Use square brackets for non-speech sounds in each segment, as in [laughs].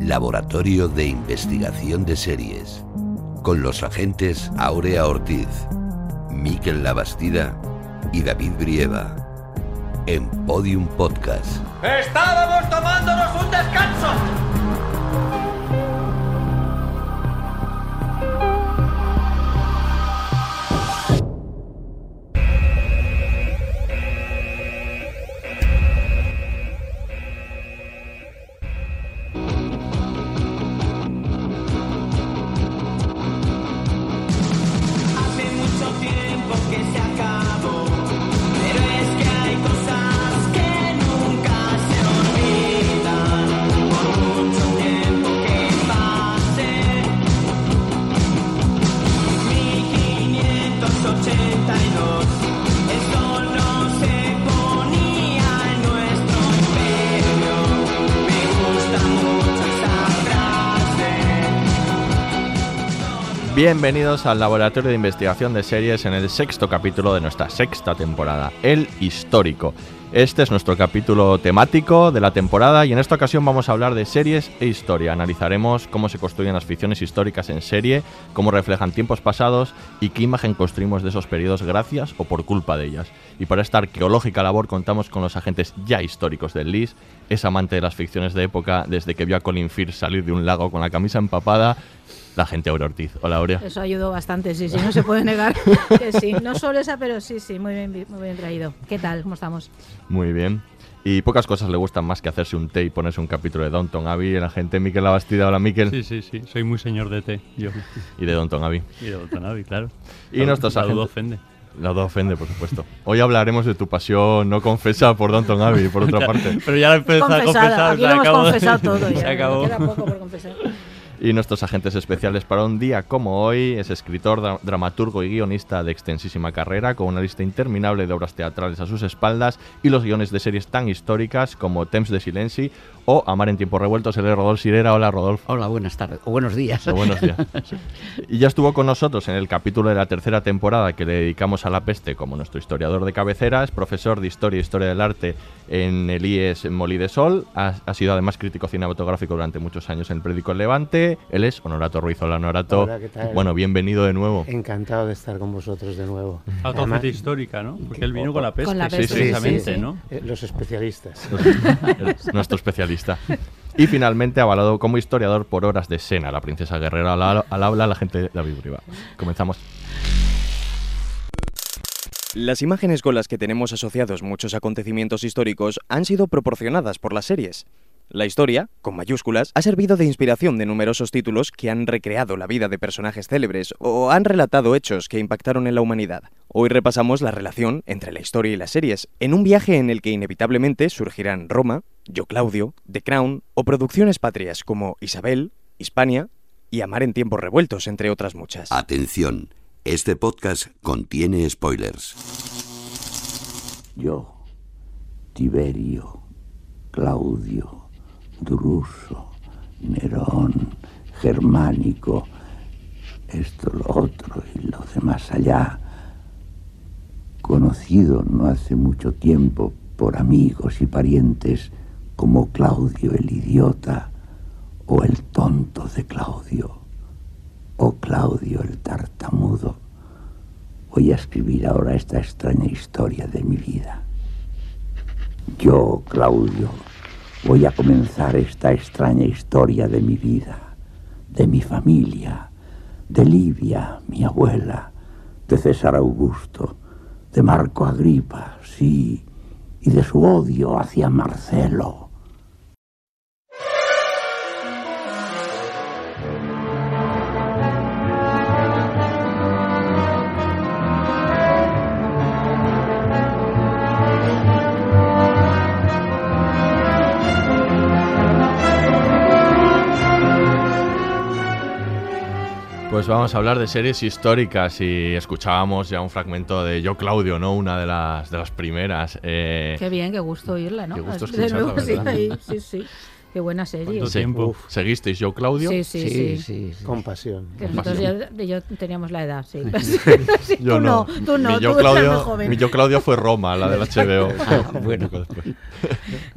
Laboratorio de Investigación de Series. Con los agentes Aurea Ortiz, Miquel Labastida y David Brieva. En Podium Podcast. ¡Estábamos tomándonos un descanso! Bienvenidos al Laboratorio de Investigación de Series en el sexto capítulo de nuestra sexta temporada, El Histórico. Este es nuestro capítulo temático de la temporada y en esta ocasión vamos a hablar de series e historia. Analizaremos cómo se construyen las ficciones históricas en serie, cómo reflejan tiempos pasados y qué imagen construimos de esos periodos gracias o por culpa de ellas. Y para esta arqueológica labor contamos con los agentes ya históricos del LIS, es amante de las ficciones de época desde que vio a Colin Firth salir de un lago con la camisa empapada, la gente Aura Ortiz. Hola Aurea. Eso ayudó bastante, sí, sí, no se puede negar [laughs] que sí. No solo esa, pero sí, sí, muy bien, muy bien traído. ¿Qué tal? ¿Cómo estamos? Muy bien. Y pocas cosas le gustan más que hacerse un té y ponerse un capítulo de Downton Abbey. La gente Miquel Labastida, hola Miquel. Sí, sí, sí. Soy muy señor de té, yo. Y de Downton Abbey. Y de Watanabe, claro. Y nuestros La duda agentes- ofende. La duda ofende, por supuesto. Hoy hablaremos de tu pasión no confesa por Downton Abbey, por [laughs] otra parte. Pero ya la empezó a Confesada, confesar. aquí lo hemos acabó. confesado todo ya. [laughs] Se acabó. Queda poco por confesar. Y nuestros agentes especiales para un día como hoy es escritor, dra- dramaturgo y guionista de extensísima carrera, con una lista interminable de obras teatrales a sus espaldas y los guiones de series tan históricas como Temps de Silenci o Amar en tiempos revueltos. Él es Rodolfo Sirera. Hola, Rodolfo. Hola, buenas tardes. O buenos días. O buenos días. [laughs] Y ya estuvo con nosotros en el capítulo de la tercera temporada que le dedicamos a la peste como nuestro historiador de cabecera. Es profesor de Historia e Historia del Arte en el IES Molí de Sol. Ha, ha sido además crítico cinematográfico durante muchos años en el periódico El Levante. Él es Honorato Ruiz. Hola, Honorato. Hola, ¿qué tal? Bueno, bienvenido de nuevo. Encantado de estar con vosotros de nuevo. Autocita histórica, ¿no? Porque él vino con la peste, Con la peste, sí, precisamente, sí, sí. ¿no? Eh, los especialistas. Es [laughs] nuestro especialista. Y finalmente avalado como historiador por obras de Sena, la princesa guerrera al, al habla, la gente de David Briva. Comenzamos. Las imágenes con las que tenemos asociados muchos acontecimientos históricos han sido proporcionadas por las series. La historia, con mayúsculas, ha servido de inspiración de numerosos títulos que han recreado la vida de personajes célebres o han relatado hechos que impactaron en la humanidad. Hoy repasamos la relación entre la historia y las series, en un viaje en el que inevitablemente surgirán Roma, Yo Claudio, The Crown o producciones patrias como Isabel, Hispania y Amar en tiempos revueltos, entre otras muchas. Atención, este podcast contiene spoilers. Yo, Tiberio, Claudio, Druso, Nerón, Germánico, esto, lo otro y lo de más allá, conocido no hace mucho tiempo por amigos y parientes como Claudio el idiota o el tonto de Claudio o Claudio el tartamudo. Voy a escribir ahora esta extraña historia de mi vida. Yo, Claudio, voy a comenzar esta extraña historia de mi vida, de mi familia, de Livia, mi abuela, de César Augusto, de Marco Agripa, sí, y de su odio hacia Marcelo. Pues vamos a hablar de series históricas y escuchábamos ya un fragmento de Yo Claudio, ¿no? Una de las, de las primeras. eh, Qué bien, qué gusto oírla, ¿no? Qué gusto escucharla, nuevo, sí, sí, sí. Qué buena serie. sí. ¿Seguisteis Yo Claudio? Sí, sí, sí. sí, sí. Con pasión. Que nosotros ya, ya teníamos la edad, sí. Sí, [laughs] [laughs] Yo tú no, tú no, mi tú yo, eras Claudio, joven. mi yo Claudio fue Roma, la del HBO. [laughs] Ah, bueno.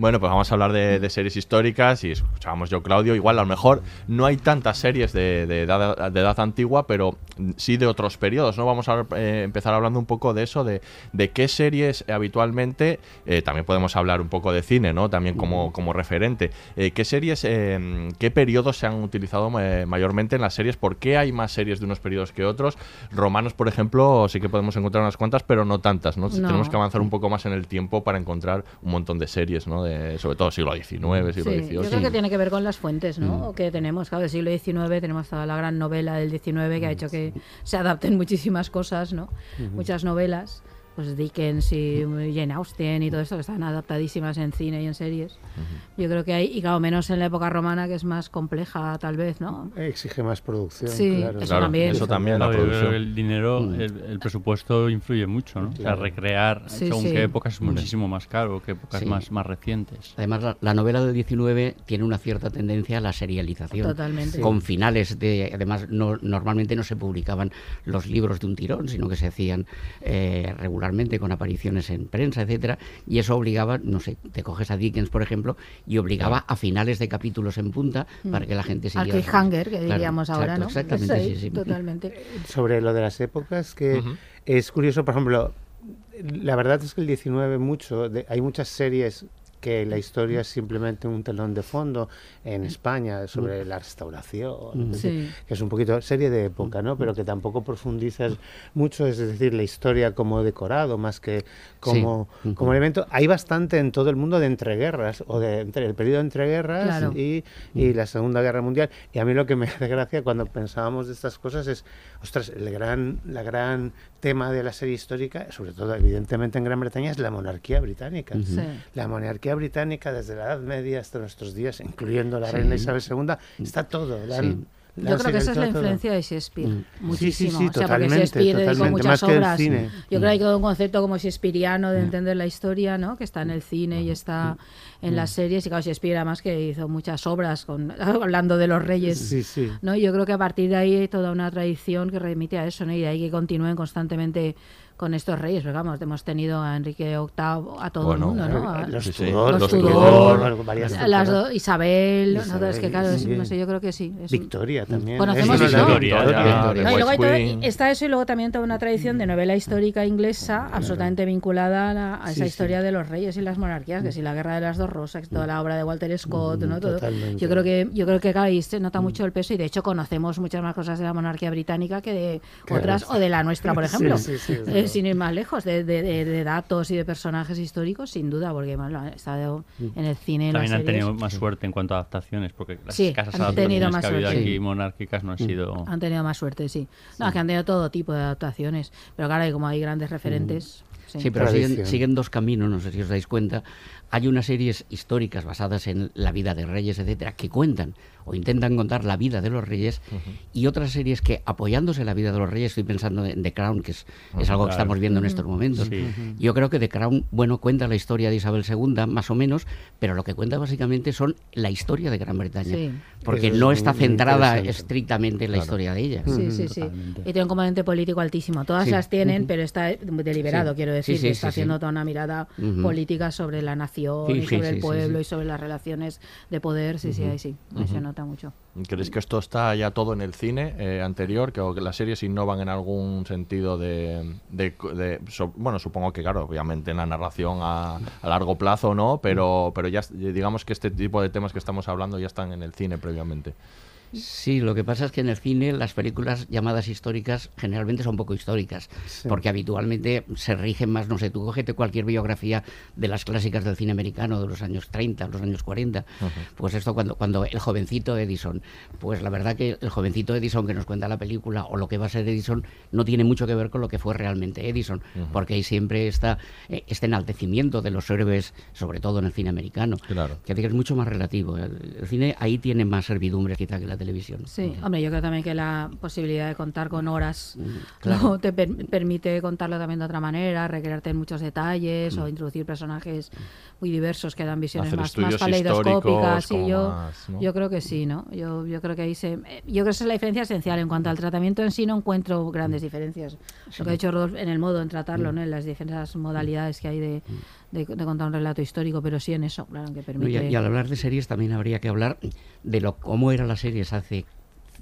Bueno, pues vamos a hablar de, de series históricas y escuchábamos yo Claudio. Igual a lo mejor no hay tantas series de, de edad, de edad antigua, pero sí de otros periodos, ¿no? Vamos a eh, empezar hablando un poco de eso, de, de qué series habitualmente, eh, también podemos hablar un poco de cine, ¿no? También como, como referente. Eh, ¿Qué series, eh, qué periodos se han utilizado eh, mayormente en las series? ¿Por qué hay más series de unos periodos que otros? Romanos, por ejemplo, sí que podemos encontrar unas cuantas, pero no tantas, ¿no? No. Tenemos que avanzar un poco más en el tiempo para encontrar un montón de series, ¿no? De, sobre todo siglo XIX, siglo Sí, XVIII. yo creo que tiene que ver con las fuentes, ¿no? Mm. O que tenemos, claro, del siglo XIX tenemos toda la gran novela del XIX que ha hecho que se adapten muchísimas cosas, ¿no? Muchas novelas, pues Dickens y Jane Austen y todo esto que están adaptadísimas en cine y en series. Yo creo que hay, y claro, menos en la época romana que es más compleja tal vez, ¿no? Exige más producción. Sí, claro. eso Claro, también. eso también, la producción. El dinero, Mm. el, el presupuesto influye mucho, ¿no? O sea, recrear Sí, según sí. qué épocas es muchísimo más caro que épocas Sí. más, más recientes. Además, la, la novela del 19 tiene una cierta tendencia a la serialización. Totalmente. Sí. Con finales de. Además, no, normalmente no se publicaban los libros de un tirón, sino que se hacían eh, regularmente con apariciones en prensa, etcétera Y eso obligaba, no sé, te coges a Dickens, por ejemplo, y obligaba a finales de capítulos en punta para que la gente Al siguiera. cliffhanger, que Claro, diríamos ahora, exacto, ¿no? Exactamente, ahí, sí, sí. Totalmente. sobre lo de las épocas, que es curioso, por ejemplo, la verdad es que el 19 mucho, de- hay muchas series que la historia es simplemente un telón de fondo en España sobre la restauración, es Sí. que es un poquito serie de época, ¿no? Pero que tampoco profundizas mucho, es decir, la historia como decorado más que como, Sí. como elemento. Hay bastante en todo el mundo de entreguerras o de entre el periodo de entreguerras Claro. y, y la Segunda Guerra Mundial. Y a mí lo que me [laughs] hace gracia cuando pensábamos de estas cosas es, ostras, el gran, la gran tema de la serie histórica, sobre todo evidentemente en Gran Bretaña, es la monarquía británica. Sí. La monarquía británica desde la Edad Media hasta nuestros días, incluyendo la Sí. reina Isabel II, está todo. la han- Sí. la Yo creo que esa es la todo. influencia de Shakespeare, Mm. Sí, sí, muchísimo. sí, o sea, porque Shakespeare dedicó muchas más que el obras. cine. Yo creo que hay todo un concepto como Shakespeareano de entender la historia, ¿no? Que está en el cine y está en las series. Y claro, Shakespeare además que hizo muchas obras con, [laughs] hablando de los reyes. Sí, sí. ¿no? Y Yo creo que a partir de ahí hay toda una tradición que remite a eso, ¿no? Y de ahí que continúen constantemente con estos reyes. Pero vamos, hemos tenido a Enrique VIII, a todo Bueno, el mundo, ¿no? A- Los Sí. Tudor, Los Los Tudor, varias las do- Isabel, ¿no? Isabel, es que claro, es- no sé, yo creo que sí. es Victoria también. Conocemos Eso no eso. la- Victoria, Victoria, ya, de No, y White luego hay todo- Queen. está eso y luego también toda una tradición de novela histórica inglesa absolutamente vinculada a, la- a esa Sí, sí. historia de los reyes y las monarquías, que si la guerra de las dos rosas, toda la obra de Walter Scott, ¿no? Todo. Yo creo que yo creo que claro, ahí se nota mucho el peso y de hecho conocemos muchas más cosas de la monarquía británica que de Claro. otras o de la nuestra, por [laughs] Sí, ejemplo. Sin ir más lejos, de, de- de- de datos y de personajes históricos, sin duda, porque bueno, han estado en el cine, en las También han series. tenido más suerte en cuanto a adaptaciones, porque las Sí, escasas han tenido adaptaciones más que ha habido suerte. aquí Sí. monárquicas no han sido... Han tenido más suerte, sí. No, es que han tenido todo tipo de adaptaciones. Pero claro, y como hay grandes referentes. Sí. Sí, pero siguen, siguen dos caminos, no sé si os dais cuenta. Hay unas series históricas basadas en la vida de reyes, etcétera, que cuentan o intentan contar la vida de los reyes, y otras series que, apoyándose en la vida de los reyes, estoy pensando en The Crown, que es, es algo que estamos viendo en estos momentos. Sí. Yo creo que The Crown, bueno, cuenta la historia de Isabel II, más o menos, pero lo que cuenta básicamente son la historia de Gran Bretaña. Sí. Porque Eso es no está centrada estrictamente en la historia de ella. Sí, sí, sí. Totalmente. Y tiene un componente político altísimo. Todas Sí. las tienen, pero está deliberado, Sí. quiero decir, Sí, sí, que está sí, sí. haciendo toda una mirada política sobre la nación Sí, y sí, sobre sí, el pueblo sí. y sobre las relaciones de poder. Sí, sí, ahí sí. Ahí se nota mucho. ¿Creéis que esto está ya todo en el cine eh, anterior? Que, o que las series innovan en algún sentido de... de- de- so- bueno, supongo que, claro, obviamente en la narración a, a largo plazo no, pero, pero ya digamos que este tipo de temas que estamos hablando ya están en el cine previamente. Sí, lo que pasa es que en el cine las películas llamadas históricas generalmente son poco históricas, Sí. porque habitualmente se rigen más, no sé, tú cógete cualquier biografía de las clásicas del cine americano de los años 30, los años 40, pues esto cuando, cuando el jovencito Edison, pues la verdad que el jovencito Edison que nos cuenta la película o lo que va a ser Edison no tiene mucho que ver con lo que fue realmente Edison, porque ahí siempre está eh, este enaltecimiento de los héroes, sobre todo en el cine americano, Claro. que es mucho más relativo. El, el cine ahí tiene más servidumbre quizá que la televisión. Sí, hombre, yo creo también que la posibilidad de contar con horas claro. ¿no? [laughs] te per- permite contarlo también de otra manera, recrearte en muchos detalles o introducir personajes muy diversos que dan visiones Hacer más, más Y como yo, más, ¿no? yo creo que sí, ¿no? Yo, yo creo que ahí se. Yo creo que esa es la diferencia esencial. En cuanto al tratamiento en sí, no encuentro grandes diferencias. Lo que ha dicho Rodolfo en el modo en tratarlo, ¿no? En las diferentes modalidades que hay de, de, de contar un relato histórico, pero sí en eso, claro, que No, y, permite. y al hablar de series también habría que hablar de lo cómo eran las series hace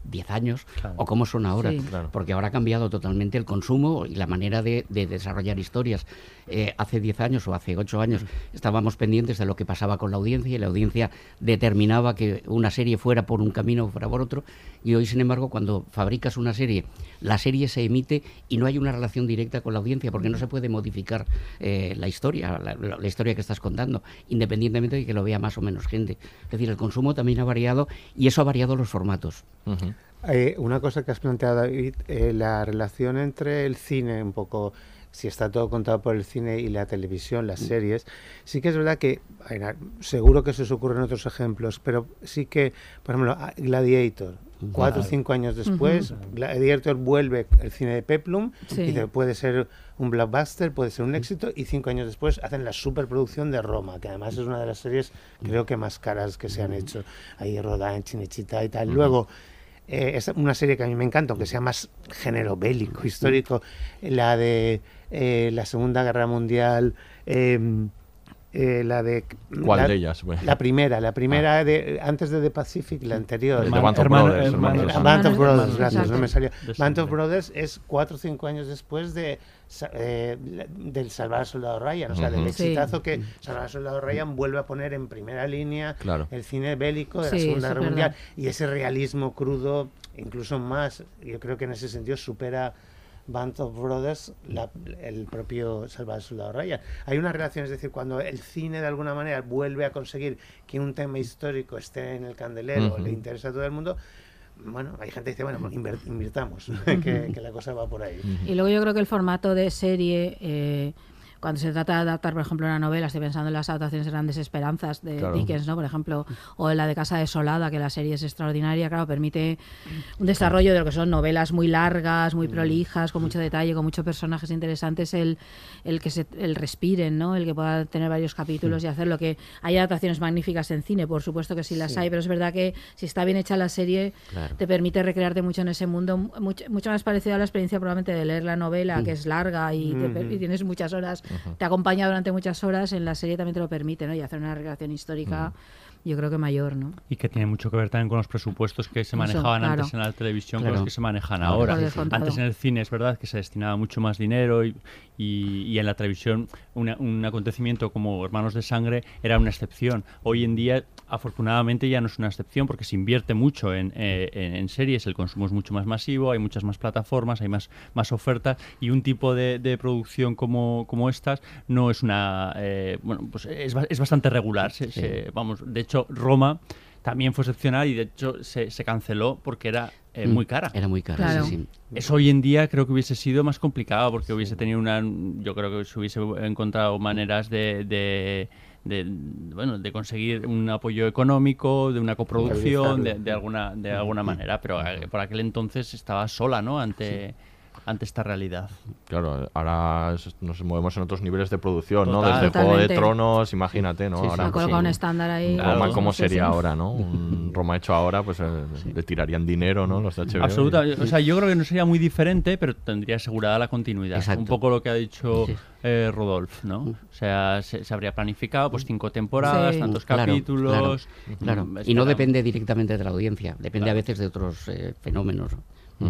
10 años o cómo son ahora, Sí. Claro. porque ahora ha cambiado totalmente el consumo y la manera de, de desarrollar historias. Eh, hace 10 años o hace 8 años estábamos pendientes de lo que pasaba con la audiencia y la audiencia determinaba que una serie fuera por un camino o fuera por otro y hoy, sin embargo, cuando fabricas una serie, la serie se emite y no hay una relación directa con la audiencia porque no se puede modificar eh, la historia, la, historia que estás contando, independientemente de que lo vea más o menos gente. Es decir, el consumo también ha variado y eso ha variado los formatos. Eh, una cosa que has planteado, David, eh, la relación entre el cine, un poco, si está todo contado por el cine y la televisión, las series, sí que es verdad que, en seguro que se os ocurren otros ejemplos, pero sí que, por ejemplo, Gladiator, cuatro o cinco años después, Gladiator vuelve el cine de Peplum, Sí. y dice, puede ser un blockbuster, puede ser un éxito, y cinco años después hacen la superproducción de Roma, que además es una de las series, creo que más caras que se han hecho, ahí rodada en Chinechita y tal. Luego, eh, es una serie que a mí me encanta, aunque sea más género bélico, histórico, la de eh, la Segunda Guerra Mundial, eh, eh, la de... ¿Cuál la, de ellas? Bueno. La primera, la primera de antes de The Pacific, la anterior. Hermano- Band of Brothers. Ah, Band of Brothers, gracias, no me salió. Band of. Brothers es cuatro o cinco años después de eh, del Salvar al Soldado Ryan, o sea, del. Sí. exitazo que Salvar al Soldado Ryan vuelve a poner en primera línea Claro. el cine bélico de la Segunda Guerra Mundial y ese realismo crudo, incluso más, yo creo que en ese sentido supera Band of Brothers la- el propio Salvar al Soldado Ryan. Hay una relación, es decir, cuando el cine de alguna manera vuelve a conseguir que un tema histórico esté en el candelero, le interesa a todo el mundo, bueno, hay gente que dice, bueno, pues invirtamos, [laughs] que, que la cosa va por ahí. Y luego yo creo que el formato de serie, eh, cuando se trata de adaptar, por ejemplo, una novela, estoy pensando en las adaptaciones de Grandes Esperanzas de Claro. Dickens, ¿no? Por ejemplo, o en la de Casa Desolada, que la serie es extraordinaria, claro, permite un desarrollo de lo que son novelas muy largas, muy prolijas, con mucho detalle, con muchos personajes interesantes, el, el que se el respiren, ¿no? El que pueda tener varios capítulos y hacer lo que hay adaptaciones magníficas en cine, por supuesto que sí las hay, pero es verdad que si está bien hecha la serie, Claro. te permite recrearte mucho en ese mundo, mucho, mucho más parecido a la experiencia probablemente de leer la novela, que es larga y, te per- y tienes muchas horas, te acompaña durante muchas horas, en la serie también te lo permite, ¿no? Y hacer una recreación histórica, yo creo que mayor, ¿no? Y que tiene mucho que ver también con los presupuestos que se Eso, manejaban claro. antes en la televisión Claro. con los que se manejan Claro, ahora. Antes en el cine es verdad que se destinaba mucho más dinero y, y- y en la televisión una- un acontecimiento como Hermanos de Sangre era una excepción. Hoy en día, afortunadamente, ya no es una excepción porque se invierte mucho en, eh, en- en series, el consumo es mucho más masivo, hay muchas más plataformas, hay más, más ofertas y un tipo de, de producción como, como estas no es una... eh, bueno, pues es, es bastante regular. Se- se- vamos, de hecho, Roma también fue excepcional y de hecho se, se canceló porque era eh, Mm, muy cara. Era muy cara, Claro. sí, sí. Eso hoy en día creo que hubiese sido más complicado porque hubiese tenido una. Yo creo que se hubiese encontrado maneras de. de de, bueno, de conseguir un apoyo económico, de una coproducción, de, de alguna de alguna manera, pero por aquel entonces estaba sola, ¿no? Ante ante esta realidad. Claro, ahora nos movemos en otros niveles de producción, ¿no? Desde Juego de Totalmente. Tronos, imagínate, ¿no? Sí, sí. ahora, pues, un un- estándar ahí. Claro. Roma, ¿cómo sería sí. ahora, no? Un [laughs] Roma hecho ahora, pues eh, le tirarían dinero, ¿no? Los de HBO. Absoluta, o sea, yo creo que no sería muy diferente, pero tendría asegurada la continuidad. Exacto. Un poco lo que ha dicho Sí. eh, Rodolfo, ¿no? O sea, se, se habría planificado pues cinco temporadas, Sí. tantos Claro, capítulos. Claro, mm, y no depende directamente de la audiencia, depende Claro. a veces de otros eh, fenómenos.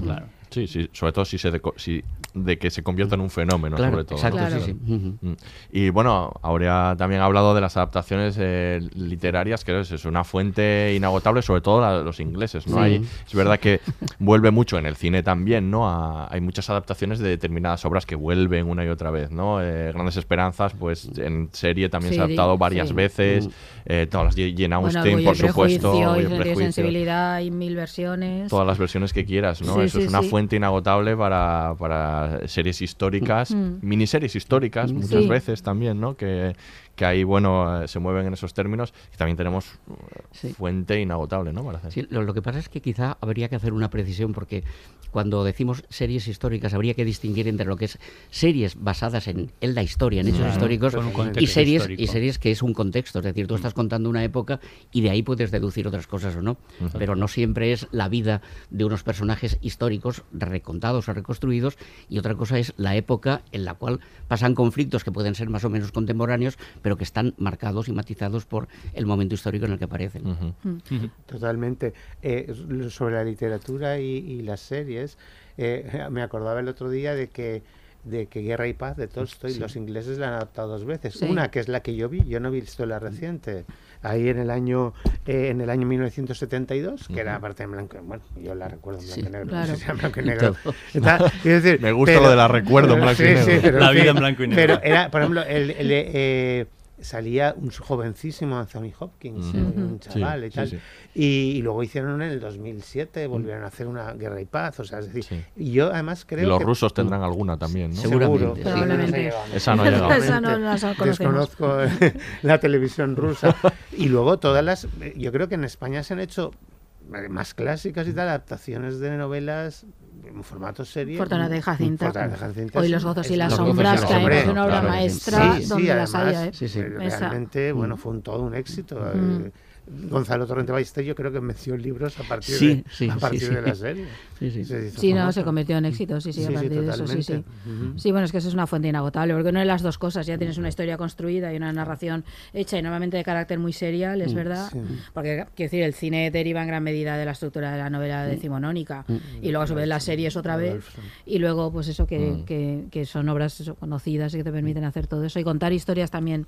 Claro. Sí, sí, sobre todo si se deco- si, de que se convierta en un fenómeno, Claro, sobre todo. ¿no? exacto, Claro. sí. Mm. Y bueno, Aurea también ha hablado de las adaptaciones eh, literarias, que es, una fuente inagotable, sobre todo la- los ingleses, ¿no? Sí. Hay- es verdad que vuelve mucho en el cine también, ¿no? A- hay muchas adaptaciones de determinadas obras que vuelven una y otra vez, ¿no? Eh, Grandes Esperanzas, pues en serie también se ha adaptado varias veces, Mm. eh, todas las de Jane Bueno, Austen, Orgullo por y supuesto, y y y sensibilidad, hay mil versiones. todas las versiones que quieras, ¿no? Eso es una sí. Fuente inagotable para, para series históricas, Mm. miniseries históricas muchas Sí. veces también, ¿no? Que, que ahí, bueno, eh, se mueven en esos términos. Y también tenemos eh, Sí. fuente inagotable, ¿no? Para hacer. Sí, lo, lo que pasa es que quizá habría que hacer una precisión porque cuando decimos series históricas habría que distinguir entre lo que es series basadas en, en la historia, en hechos Claro, históricos, y series histórico. y series que es un contexto, es decir, tú estás contando una época y de ahí puedes deducir otras cosas o no, pero no siempre es la vida de unos personajes históricos recontados o reconstruidos y otra cosa es la época en la cual pasan conflictos que pueden ser más o menos contemporáneos, pero que están marcados y matizados por el momento histórico en el que aparecen. Totalmente. Eh, sobre la literatura y, y las series, eh, [laughs] me acordaba el otro día de que de que Guerra y Paz de Tolstoy, los ingleses la han adaptado dos veces. Sí. Una que es la que yo vi, yo no he visto la reciente, ahí en el año eh, en el año 1972, que era aparte en blanco, bueno, yo la recuerdo en blanco Sí, y negro, no claro. sé si blanco y negro. Está- decir, Me gusta lo de la recuerdo en blanco y sí, negro. sí, pero La vida en blanco y negro. Pero era, por ejemplo, el, el, eh, salía un jovencísimo Anthony Hopkins, un Sí, chaval y tal. sí. Y, y luego hicieron en el 2007, volvieron a hacer una guerra y paz, o sea, es decir, Sí. y yo además creo Y los que rusos tendrán alguna también, ¿no? Seguramente, Seguro, sí. pero no nos ha Probablemente. llegado. Esa no ha llegado. Esa no la conocemos. Desconozco [laughs] la televisión rusa. [laughs] Y luego todas las, yo creo que en España se han hecho eh, más clásicas y tal, adaptaciones de novelas en formato serie. Fortuna de Jacinta. De Jacinta Hoy es- los gozos y es las sombras, que parece una obra claro, maestra Sí, sí, donde las además, haya. ¿eh? Sí, sí. Esa. realmente, bueno, fue un todo un éxito. eh, Gonzalo Torrente Ballester yo creo que venció libros a partir, Sí, de, sí, a partir sí. de la serie. Sí, sí. Se Sí, no, se convirtió en éxito, sí, sí, a Sí, sí, partir de eso, sí, sí. totalmente. Ujú. Sí, bueno, es que eso es una fuente inagotable, porque una de las dos cosas, ya tienes una historia construida y una narración hecha y normalmente de carácter muy serial, es verdad, sí. porque quiero decir, el cine deriva en gran medida de la estructura de la novela decimonónica y luego a su vez las series otra vez y luego pues eso que, que, que son obras eso, conocidas y que te permiten hacer todo eso y contar historias también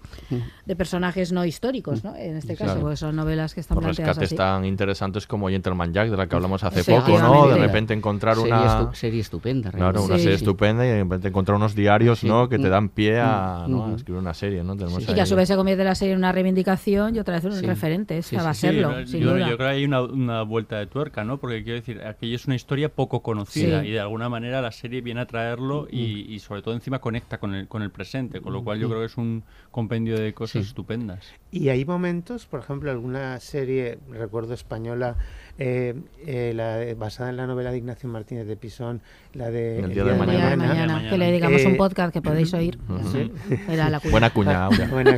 de personajes no históricos, ¿no? En este caso, Claro. porque son novelas que están Los planteadas así. tan interesantes como Gentleman Jack, de la que hablamos hace Sí, poco, ¿no? De efectivamente. Repente encontrar Serie una... estu- serie estupenda. Claro, realmente. una Sí. serie Sí. estupenda y de repente encontrar unos diarios, Sí. ¿no? Que te Mm. dan pie a, Mm. ¿no? a Mm. escribir una serie, ¿no? Tenemos Y que a su vez se convierte la serie en una reivindicación y otra vez un Sí. referente. Esta Sí, va a serlo, yo, sin yo- duda. yo creo que hay una, una vuelta de tuerca, ¿no? Porque quiero decir, aquello es una historia poco conocida Sí. y de alguna manera la serie viene a traerlo y, y sobre todo encima conecta con el, con el presente, con lo cual yo creo que es un compendio de cosas Sí. estupendas. Y hay momentos, por ejemplo, alguna serie, recuerdo española, eh, eh, la de- basada en la novela de Ignacio Martínez de Pisón, la de El El día de día de mañana. mañana, Mañana. que le digamos un Eh, podcast que podéis oír. Sí. Era la cuña. Buena cuña. [laughs] Bueno,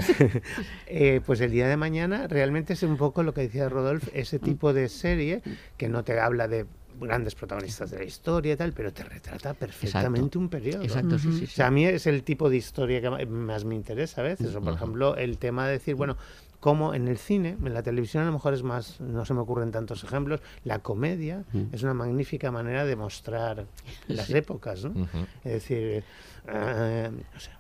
eh, pues el día de mañana realmente es un poco lo que decía Rodolfo, ese tipo de serie que no te habla de grandes protagonistas de la historia y tal, pero te retrata perfectamente un periodo. Exacto, sí, sí, O sí. sea, a mí es el tipo de historia que más me interesa a veces. O, por ejemplo, el tema de decir, bueno, cómo en el cine, en la televisión a lo mejor es más, no se me ocurren tantos ejemplos, la comedia es una magnífica manera de mostrar [laughs] las épocas, ¿no? Es decir, eh, o sea,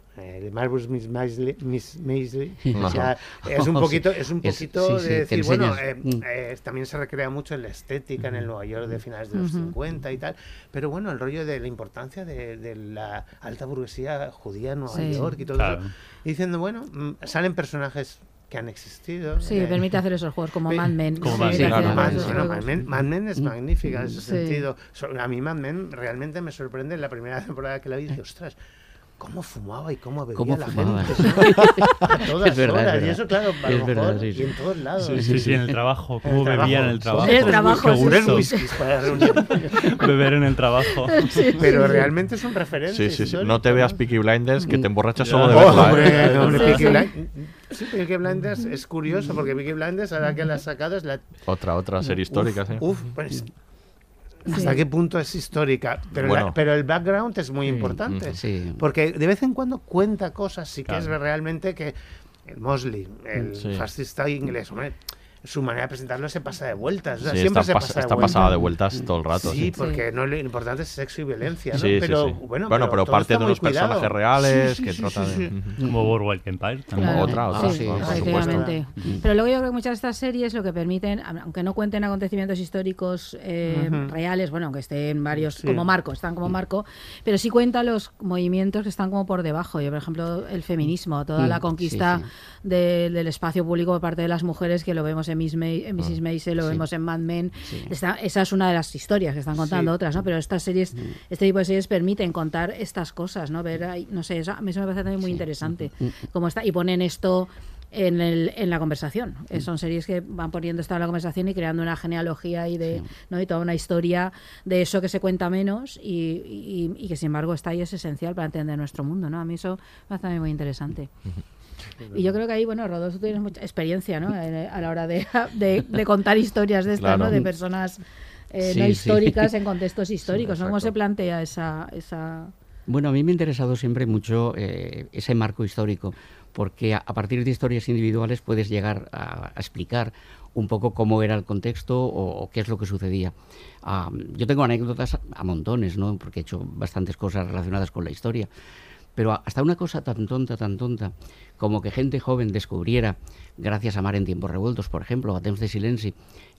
Marvelous Miss Maisley, Miss Maisley, [laughs] o sea, es un [laughs] poquito, es un Es- poquito sí, sí, de decir, bueno, eh, Mm. eh, también se recrea mucho en la estética en el Nueva York de finales de los 50 y tal, pero bueno, el rollo de la importancia de, de la alta burguesía judía en Nueva Sí. York y todo Claro. eso, y diciendo, bueno, mm, salen personajes que han existido. Sí, eh, permite hacer esos juegos como Mad Men. Como sí, Mad claro, hacer Mad, bueno, Men, Mad Men es magnífica en ese Sí. sentido. A mí Mad Men realmente me sorprende en la primera [laughs] temporada que la vi. Dije, ostras, cómo fumaba y cómo bebía Cómo la fumaba. gente. [laughs] A todas Es verdad, es horas. Y verdad. eso, claro, a lo Es verdad, mejor, sí, sí. y en todos lados. Sí, sí, sí, en el trabajo, cómo el bebían en el trabajo. En el trabajo, sí. Beber en el trabajo. [laughs] Pero realmente son referencias. Sí, sí, sí. históricas, No te veas. Peaky Blinders, que te emborrachas solo de verla. ¿eh? hombre, hombre, Sí, Peaky sí. Blind- sí, Peaky Blinders es curioso porque Peaky Blinders, ahora que la has sacado, es la Otra, otra serie histórica, sí. Uf, pues, ¿Hasta qué punto es histórica? Pero, la- pero el background es muy importante. Sí. Porque de vez en cuando cuenta cosas, sí que Claro. es realmente que el Mosley, el Sí. fascista inglés, hombre, su manera de presentarlo se pasa de vueltas. O sea, Sí, siempre está, se pas- pasa de está vueltas. pasada de vueltas todo el rato. Sí, Sí, porque No, lo importante es sexo y violencia, ¿no? Sí, sí, pero, sí. Bueno, pero, parte de cuidado. personajes reales Sí, sí, que sí, tratan sí, de... Como Boardwalk Empire. Como otra, otra, Ah, sí, por supuesto. Pero luego yo creo que muchas de estas series lo que permiten, aunque no cuenten acontecimientos históricos eh, reales, bueno, aunque estén varios Sí. como marco, están como marco, pero sí cuentan los movimientos que están como por debajo. Yo, por ejemplo, el feminismo, toda Mm, la conquista de- del espacio público por parte de las mujeres, que lo vemos en, Miss May- en Mrs. Maisel, lo Sí. vemos en Mad Men. Sí. Esa es una de las historias que están contando Sí. otras, ¿no? Pero estas series, este tipo de series permiten contar estas cosas, ¿no? Ver, ahí- no sé, eso eso me parece también muy interesante. Cómo está, y ponen esto en, el, en la conversación. Son series que van poniendo esto en la conversación y creando una genealogía y de ¿no? y toda una historia de eso que se cuenta menos y, y- y que sin embargo está ahí es esencial para entender nuestro mundo. ¿no? A mí eso me hace también muy interesante. Y yo creo que ahí, bueno, Rodolfo, tú tienes mucha experiencia ¿no? Eh, a la hora de, de- de contar historias de estas, Claro. ¿no? de personas eh, no Sí, sí. históricas en contextos [laughs] históricos. ¿no? ¿Cómo se plantea esa, esa Bueno, a mí me ha interesado siempre mucho eh, ese marco histórico, porque a, a partir de historias individuales puedes llegar a, a explicar un poco cómo era el contexto o, o qué es lo que sucedía. Ah, yo tengo anécdotas a, a montones, ¿no? porque he hecho bastantes cosas relacionadas con la historia. Pero hasta una cosa tan tonta, tan tonta, como que gente joven descubriera, gracias a Mar en tiempos revueltos, por ejemplo, a Temps de Silenci,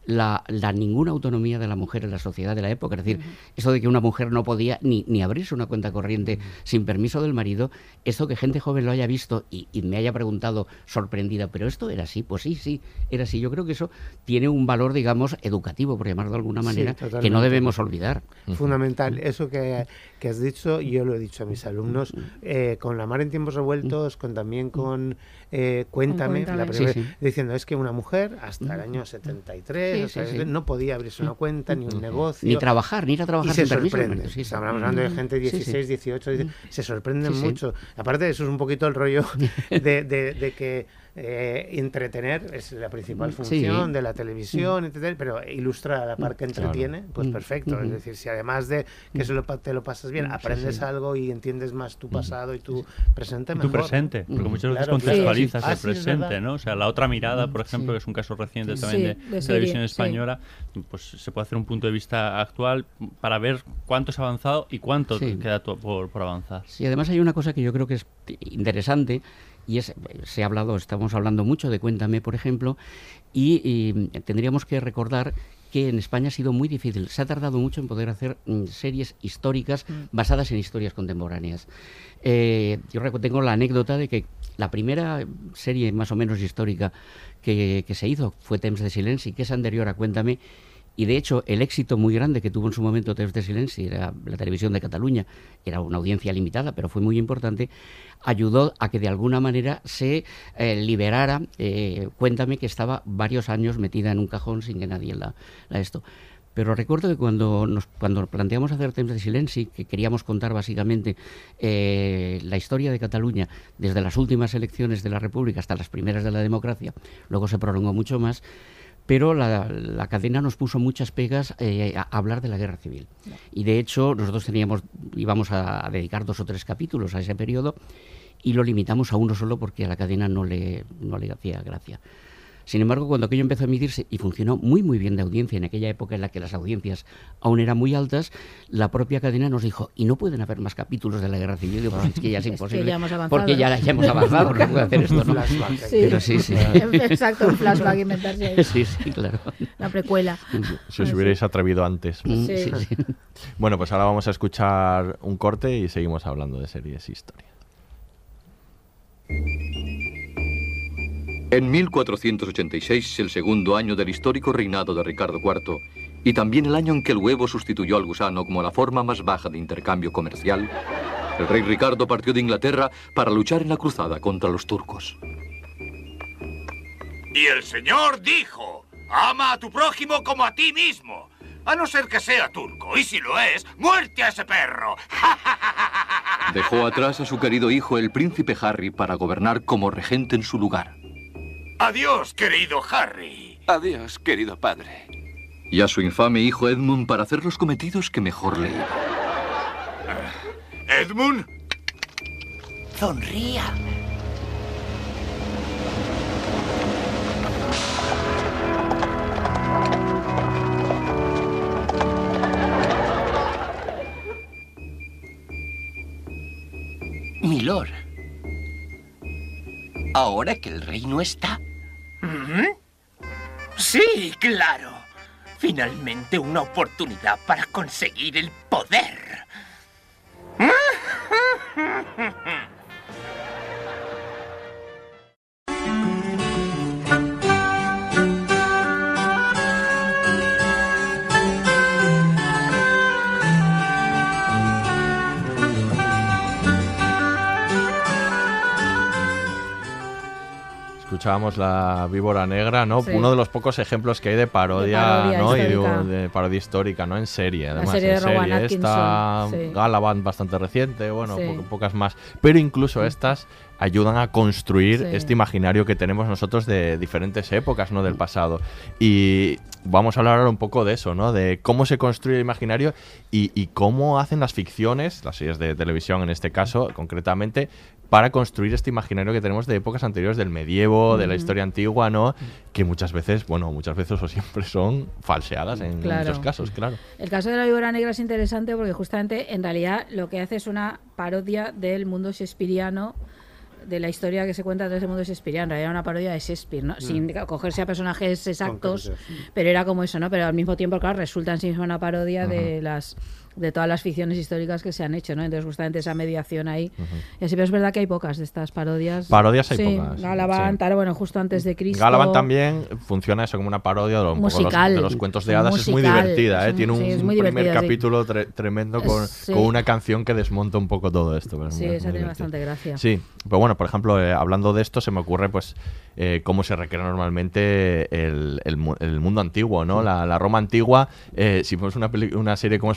la, la ninguna autonomía de la mujer en la sociedad de la época. Es decir, eso de que una mujer no podía ni, ni abrirse una cuenta corriente sin permiso del marido, esto que gente joven lo haya visto y, y me haya preguntado sorprendida, ¿pero esto era así? Pues sí, sí, era así. Yo creo que eso tiene un valor, digamos, educativo, por llamarlo de alguna Sí, manera, que no debemos olvidar. Fundamental. Eso que, que has dicho, yo lo he dicho a mis alumnos, eh, con la mar en tiempos revueltos, con también con eh, Cuéntame, Cuéntame. la primera Sí, vez, sí. diciendo, es que una mujer hasta el año 73 Sí, o sea, no podía abrirse una cuenta, ni un negocio. Ni trabajar, ni ir a y trabajar se permiso del sorprende. Estamos hablando de gente de Sí, sí. 16, 18, 17, se sorprenden mucho. Aparte, eso es un poquito el rollo [laughs] de, de- de que eh, entretener es la principal Sí. función de la televisión, etcétera, pero ilustrar a la par que Claro. entretiene, pues Mm, perfecto. Es ujú. decir, si además de que te lo pasas bien, aprendes sí. algo y entiendes más tu pasado y tu presente, Y tu mejor. presente, porque muchas veces Claro, contextualizas Ah, el es presente. ¿no? O sea, la otra mirada, por ejemplo, que es un caso reciente Sí, también de, de televisión serie, española, pues se puede hacer un punto de vista actual para ver cuánto se ha avanzado y cuánto Sí. queda por, por avanzar. Sí, además hay una cosa que yo creo que es interesante y es, se ha hablado, estamos hablando mucho de Cuéntame, por ejemplo, y, y tendríamos que recordar que en España ha sido muy difícil. Se ha tardado mucho en poder hacer mm, series históricas basadas en historias contemporáneas. Eh, yo tengo la anécdota de que la primera serie más o menos histórica que, que se hizo fue Temps de Silenci, que es anterior a Cuéntame, y de hecho, el éxito muy grande que tuvo en su momento Temps de Silenci, era la televisión de Cataluña, era una audiencia limitada, pero fue muy importante, ayudó a que de alguna manera se eh, liberara, eh, cuéntame que estaba varios años metida en un cajón sin que nadie la, la esto. Pero recuerdo que cuando nos cuando planteamos hacer Temps de Silenci, que queríamos contar básicamente eh, la historia de Cataluña desde las últimas elecciones de la República hasta las primeras de la democracia, luego se prolongó mucho más, pero la, la cadena nos puso muchas pegas eh, a, hablar de la guerra civil. Y de hecho nosotros teníamos, íbamos a, a dedicar dos o tres capítulos a ese periodo y lo limitamos a uno solo porque a la cadena no le, no le hacía gracia. Sin embargo, cuando aquello empezó a emitirse y funcionó muy muy bien de audiencia en aquella época en la que las audiencias aún eran muy altas, la propia cadena nos dijo, y no pueden haber más capítulos de la guerra civil, Digo, pues es que ya es [laughs] Es que imposible, ya hemos avanzado, porque ya, ya hemos avanzado, no puede hacer esto, ¿no? Flashback. Sí. Pero sí, sí. [laughs] Exacto, un flashback inventarse ahí. Sí, sí, claro. Una precuela. Si os hubierais atrevido antes. Mm, Sí. sí, sí. Bueno, pues ahora vamos a escuchar un corte y seguimos hablando de series e historia. En 1486, el segundo año del histórico reinado de Ricardo IV, y también el año en que el huevo sustituyó al gusano como la forma más baja de intercambio comercial, el rey Ricardo partió de Inglaterra para luchar en la cruzada contra los turcos. Y el Señor dijo, ama a tu prójimo como a ti mismo, a no ser que sea turco, y si lo es, muerte a ese perro. [laughs] Dejó atrás a su querido hijo, el príncipe Harry, para gobernar como regente en su lugar, Adiós, querido Harry. Adiós, querido padre. y a su infame hijo Edmund para hacer los cometidos que mejor le iban. Edmund, Sonría. Milord. Ahora que el rey no está. Claro. Finalmente una oportunidad para conseguir el poder. Escuchábamos la víbora negra, ¿no? Sí. Uno de los pocos ejemplos que hay de parodia, De parodia ¿no? Y histórica. de, de parodia histórica, ¿no? En serie, además. serie en de Rowan serie. Esta sí. Bastante reciente, bueno, po- pocas más. Pero incluso estas ayudan a construir Sí. este imaginario que tenemos nosotros de diferentes épocas, ¿no? Del pasado. Y vamos a hablar ahora un poco de eso, ¿no? De cómo se construye el imaginario y, y cómo hacen las ficciones, las series de televisión en este caso, concretamente, para construir este imaginario que tenemos de épocas anteriores, del medievo, de la historia antigua, ¿no? Que muchas veces, bueno, muchas veces o siempre son falseadas en Claro. muchos casos, claro. El caso de la víbora negra es interesante porque justamente en realidad lo que hace es una parodia del mundo shakespeariano de la historia que se cuenta desde el mundo shakespeariano. En realidad era una parodia de Shakespeare, ¿no? Sin cogerse a personajes exactos, Concretos. pero era como eso, ¿no? Pero al mismo tiempo, claro, resulta en sí misma una parodia de las de todas las ficciones históricas que se han hecho, ¿no? Entonces justamente esa mediación ahí. Y así, pero es verdad que hay pocas de estas parodias. Parodias hay Sí, pocas, Galavant, sí. bueno, justo antes de Cristo. Galavan también funciona eso como una parodia de, un poco los, Musical. de los cuentos de Es hadas. Es muy musical, divertida, ¿eh? es Tiene un- un, sí, es muy primer capítulo tre- tremendo con, con una canción que desmonta un poco todo esto. pero es Sí, muy- esa tiene bastante gracia. Sí, pero bueno, por ejemplo, eh, hablando de esto, se me ocurre pues eh, cómo se recrea normalmente el, el el mundo antiguo, ¿no? La, la Roma antigua, eh, si vemos una, una serie como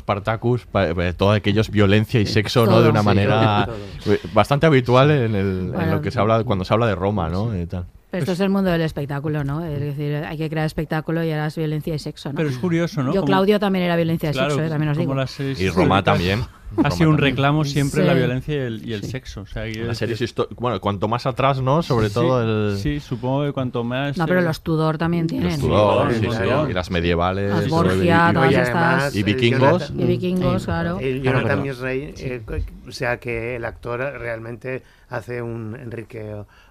Eh, todo aquello es violencia y sexo, ¿no? De una Sí, manera todo. eh, bastante habitual en, el, en lo que se habla cuando se habla de Roma, ¿no? Y tal. Pero esto es el mundo del espectáculo, ¿no? Es decir, hay que crear espectáculo y ahora es violencia y sexo, ¿no? Pero es curioso, ¿no? Yo, Claudio, también era violencia y Claro, sexo, ¿eh? también os digo. Y Roma también. Ha Roma sido un también. reclamo siempre Sí. la violencia y el, y el sexo. O sea, Las series histo- bueno, cuanto más atrás, ¿no? Sobre Sí, todo el... Sí, supongo que cuanto más. No, pero eh, los Tudor también tienen. Los Tudor, Sí, sí, claro. sí, y las medievales. Las y- Borgia, y- todas y estas. además, Y vikingos. Y vikingos, claro. El Claro, Jonathan Misrey, eh, o sea que el actor realmente hace un Enrique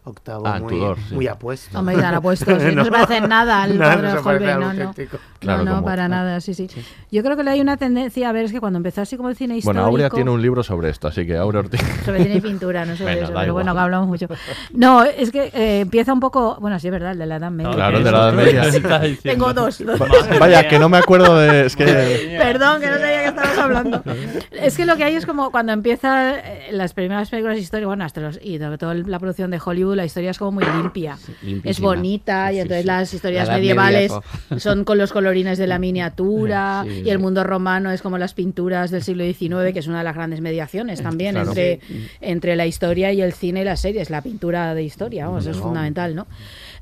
VIII Ah, muy, Tudor, sí. muy apuesto. Hombre, tan apuestos, [laughs] sí, no se parecen nada al nada, padre no parece Holbein, no, no. Claro, no, no, como- para nada, sí, sí, Yo creo que le hay una tendencia a ver, es que cuando empezó así como el cine histórico... Bueno, Aurea tiene un libro sobre esto, así que Aurea Ortiz. [laughs] Sobre cine y pintura, no sobre Venga, eso, pero bueno, que hablamos mucho. No, es que eh, empieza un poco... Bueno, sí, es verdad, el de la Edad Media. Claro, que de la Edad Media. [laughs] Tengo dos. dos. Vaya, que no me acuerdo de... Es que... Perdón, que no sabía hablando. [laughs] Es que lo que hay es como cuando empieza eh, las primeras películas históricas, bueno, hasta los, y sobre todo la producción de Hollywood, la historia es como muy limpia. es bonita y entonces sí. las historias La medievales Media, [laughs] son con los colorines de la miniatura [laughs] y el mundo romano es como las pinturas del siglo XIX, que es una de las grandes mediaciones también Claro. entre, entre la historia y el cine y las series, la pintura de historia, vamos, eso es fundamental, ¿no?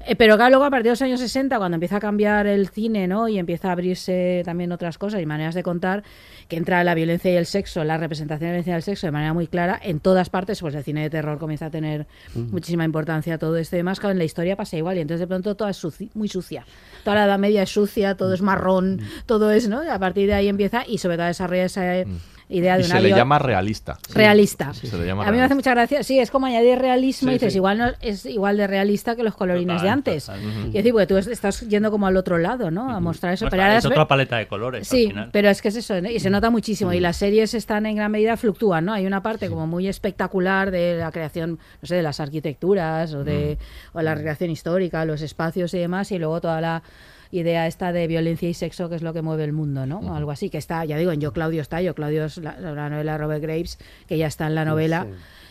Eh, pero claro, luego a partir de los años 60, cuando empieza a cambiar el cine, ¿no? Y empieza a abrirse también otras cosas y maneras de contar, que entra la violencia y el sexo, la representación de la violencia y el sexo de manera muy clara, en todas partes, pues el cine de terror comienza a tener muchísima importancia todo esto y demás, claro, en la historia pasa igual, y entonces de pronto todo es suci- muy sucia. Toda la Edad Media es sucia, todo es marrón, todo es, ¿no? Y a partir de ahí empieza y sobre todo desarrolla esa eh, idea Y de una se le llama realista. realista. Se le llama a mí me hace mucha gracia. Sí, es como añadir realismo Sí, y dices, sí. igual no es igual de realista que los colorines Total, de antes. total. Y decir, porque tú es- estás yendo como al otro lado, ¿no? A mostrar eso. Pero está- ahora es es- otra paleta de colores. al Sí, final. pero es que es eso, ¿no? y se nota muchísimo. Y las series están en gran medida fluctúan, ¿no? Hay una parte como muy espectacular de la creación, no sé, de las arquitecturas o de o la recreación histórica, los espacios y demás, y luego toda la idea esta de violencia y sexo que es lo que mueve el mundo, ¿no? O algo así, que está, ya digo, en Yo Claudio está, Yo Claudio es la, la novela de Robert Graves, que ya está en la novela.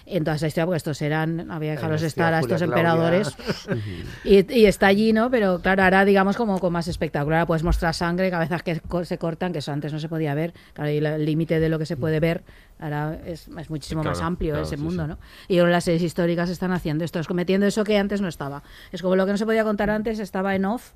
En toda esa historia, porque estos eran, había que dejarlos estar a estos emperadores. [laughs] Y, y está allí, ¿no? Pero claro, ahora digamos como con más espectacular. Ahora puedes mostrar sangre, cabezas que se cortan, que eso antes no se podía ver. Claro, y el límite de lo que se puede ver ahora es, es muchísimo Claro, más amplio claro, ese sí, mundo. ¿no? Y ahora las series históricas están haciendo esto, es cometiendo eso que antes no estaba. Es como lo que no se podía contar antes estaba en off.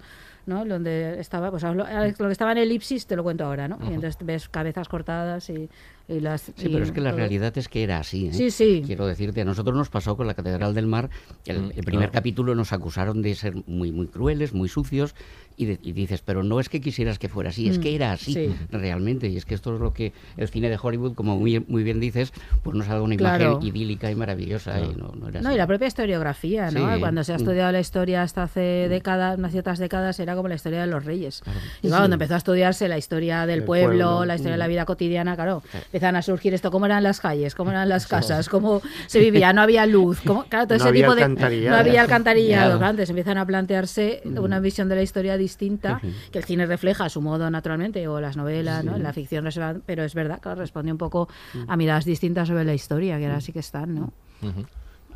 ¿No? Donde estaba, pues lo, lo que estaba en elipsis te lo cuento ahora, ¿no? Y entonces ves cabezas cortadas y, y las... Sí, y pero es que la todo. realidad es que era así. ¿eh? Sí, sí. Quiero decirte, a nosotros nos pasó con la Catedral del Mar. El, el primer claro. capítulo nos acusaron de ser muy, muy crueles, muy sucios. Y, de- y dices, pero no es que quisieras que fuera así, es Mm, que era así sí. realmente. Y es que esto es lo que el cine de Hollywood, como muy, muy bien dices, pues nos ha dado una Claro. imagen idílica y maravillosa. Y no, no era No, así. y la propia historiografía, ¿no? Sí. Cuando se ha Mm. estudiado la historia hasta hace décadas, unas ciertas décadas, era como la historia de los reyes. Y claro, cuando empezó a estudiarse la historia del pueblo, pueblo. la historia de Mm. la vida cotidiana, claro, empezaron a surgir esto, cómo eran las calles, cómo eran las casas, cómo se vivía, no había luz, cómo, claro, todo No ese tipo de... alcantarillado. No había alcantarillado, Claro. entonces empiezan a plantearse una visión de la historia distinta, que el cine refleja a su modo naturalmente, o las novelas, ¿no? La ficción, pero es verdad, claro, responde un poco a miradas distintas sobre la historia, que ahora sí que están, ¿no?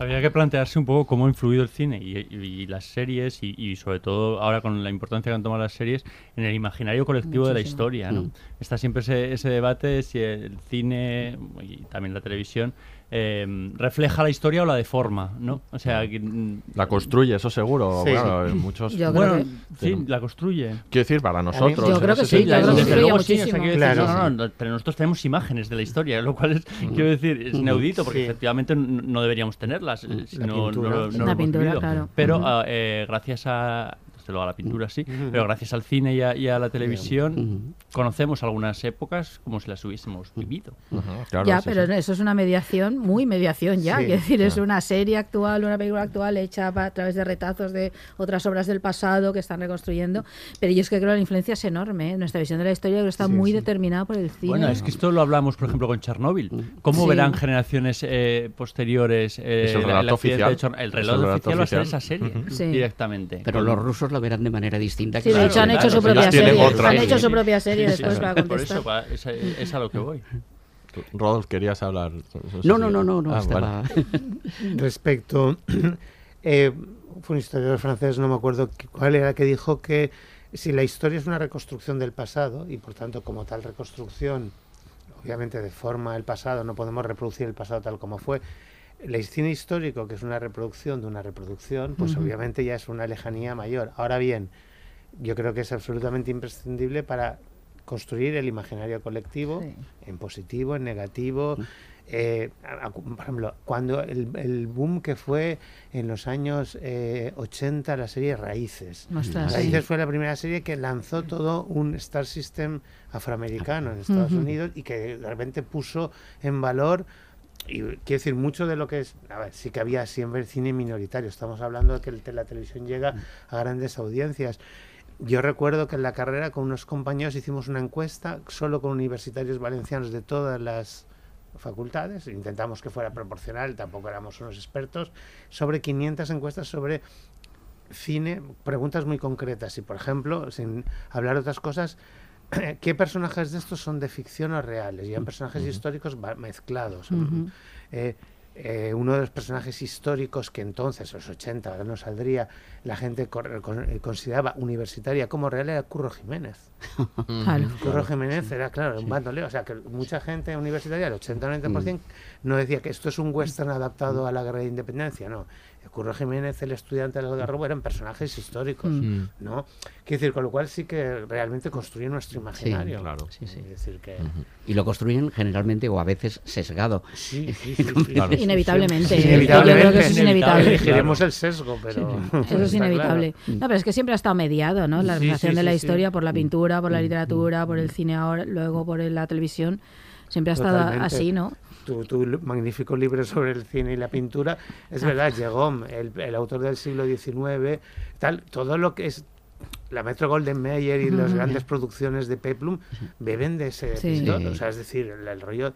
Habría que plantearse un poco cómo ha influido el cine y, las series y, y sobre todo ahora con la importancia que han tomado las series en el imaginario colectivo de la historia. ¿no? Mm. Está siempre ese, ese debate si el cine y también la televisión eh, refleja la historia o la deforma, ¿no? O sea, que, mm, La construye, eso seguro. Sí. Muchos. Yo creo bueno, que- sí, la construye. Quiero decir, para nosotros. Yo creo que sí, creo que luego o sea, decir, Claro. no, no, no, pero nosotros tenemos imágenes de la historia, lo cual es, quiero decir, es inaudito porque Sí. efectivamente no deberíamos tenerlas, si La no, pintura. lo- no La pintura, claro. Pero ah, eh, gracias a, luego a la pintura sí, pero gracias al cine y a, y a la televisión conocemos algunas épocas como si las hubiésemos vivido. Claro, ya, sí, pero sí. eso es una mediación, muy mediación ya. Sí, Quiero decir, es claro. una serie actual, una película actual hecha a través de retazos de otras obras del pasado que están reconstruyendo. Pero yo es que creo que la influencia es enorme. ¿eh? Nuestra visión de la historia está Sí, muy sí. determinada por el cine. Bueno, es que esto lo hablamos, por ejemplo, con Chernóbil. ¿Cómo Sí. verán generaciones eh, posteriores eh, Es el la- relato accidente oficial. de Chern- El Es el reloj relato oficial va a ser oficial. esa serie directamente. Pero los rusos lo verán de manera distinta. Sí, de hecho han hecho su claro, propia serie. Han Sí, hecho su propia serie Sí, sí, después sí. para Por contestar. eso, va, es, es a lo que voy. Rodolfo, querías hablar. No, no, no, no, no, Ah, estaba... vale. [laughs] Respecto, [clears throat] eh, fue un historiador francés, no me acuerdo cuál era, que dijo que si la historia es una reconstrucción del pasado y por tanto como tal reconstrucción, obviamente deforma el pasado, no podemos reproducir el pasado tal como fue. El cine histórico, que es una reproducción de una reproducción, pues obviamente ya es una lejanía mayor. Ahora bien, yo creo que es absolutamente imprescindible para construir el imaginario colectivo Sí. en positivo, en negativo. Eh, a- a- por ejemplo, cuando el, el boom que fue en los años eh, 80 la serie Raíces. Ostras, sí. Raíces fue la primera serie que lanzó todo un Star System afroamericano en Estados. Unidos y que de repente puso en valor y quiero decir, mucho de lo que es, a ver, sí que había siempre cine minoritario, estamos hablando de que la televisión llega a grandes audiencias. Yo recuerdo que en la carrera con unos compañeros hicimos una encuesta solo con universitarios valencianos de todas las facultades, intentamos que fuera proporcional, tampoco éramos unos expertos, sobre 500 encuestas sobre cine, preguntas muy concretas. Y por ejemplo, sin hablar de otras cosas, [clears throat] ¿qué personajes de estos son de ficción o reales? Y eran personajes históricos va- mezclados. Ujú. Eh, eh, uno de los personajes históricos que entonces, los 80, ahora no saldría, la gente eh, consideraba universitaria como real era Curro Jiménez. [laughs] Claro. Curro Jiménez era, claro, un bandolero. O sea, que mucha gente universitaria, el 80-90%, no decía que esto es un western adaptado a la guerra de independencia, no. Curro Jiménez, el estudiante del Algarrobo, eran personajes históricos, Mm. ¿no? Quiero decir, con lo cual sí que realmente construye nuestro imaginario. claro. Sí, sí. Es decir, que... Y lo construyen generalmente o a veces sesgado. Sí, sí, sí, [laughs] sí, Claro. sí. Inevitablemente. Yo creo que eso es inevitable. Elegiremos el sesgo, pero... Eso [laughs] es inevitable. claro. No, pero es que siempre ha estado mediado, ¿no? La sí, de la historia sí. por la pintura, por la literatura, por el cine ahora, luego por la televisión. Siempre ha estado Totalmente. así, ¿no? Tu, magnífico libro sobre el cine y la pintura, es verdad, llegó el, el autor del siglo XIX, tal, todo lo que es la Metro Golden Mayer y las grandes producciones de Peplum beben de ese Sí. pintor. Sí. O sea, es decir, el, el rollo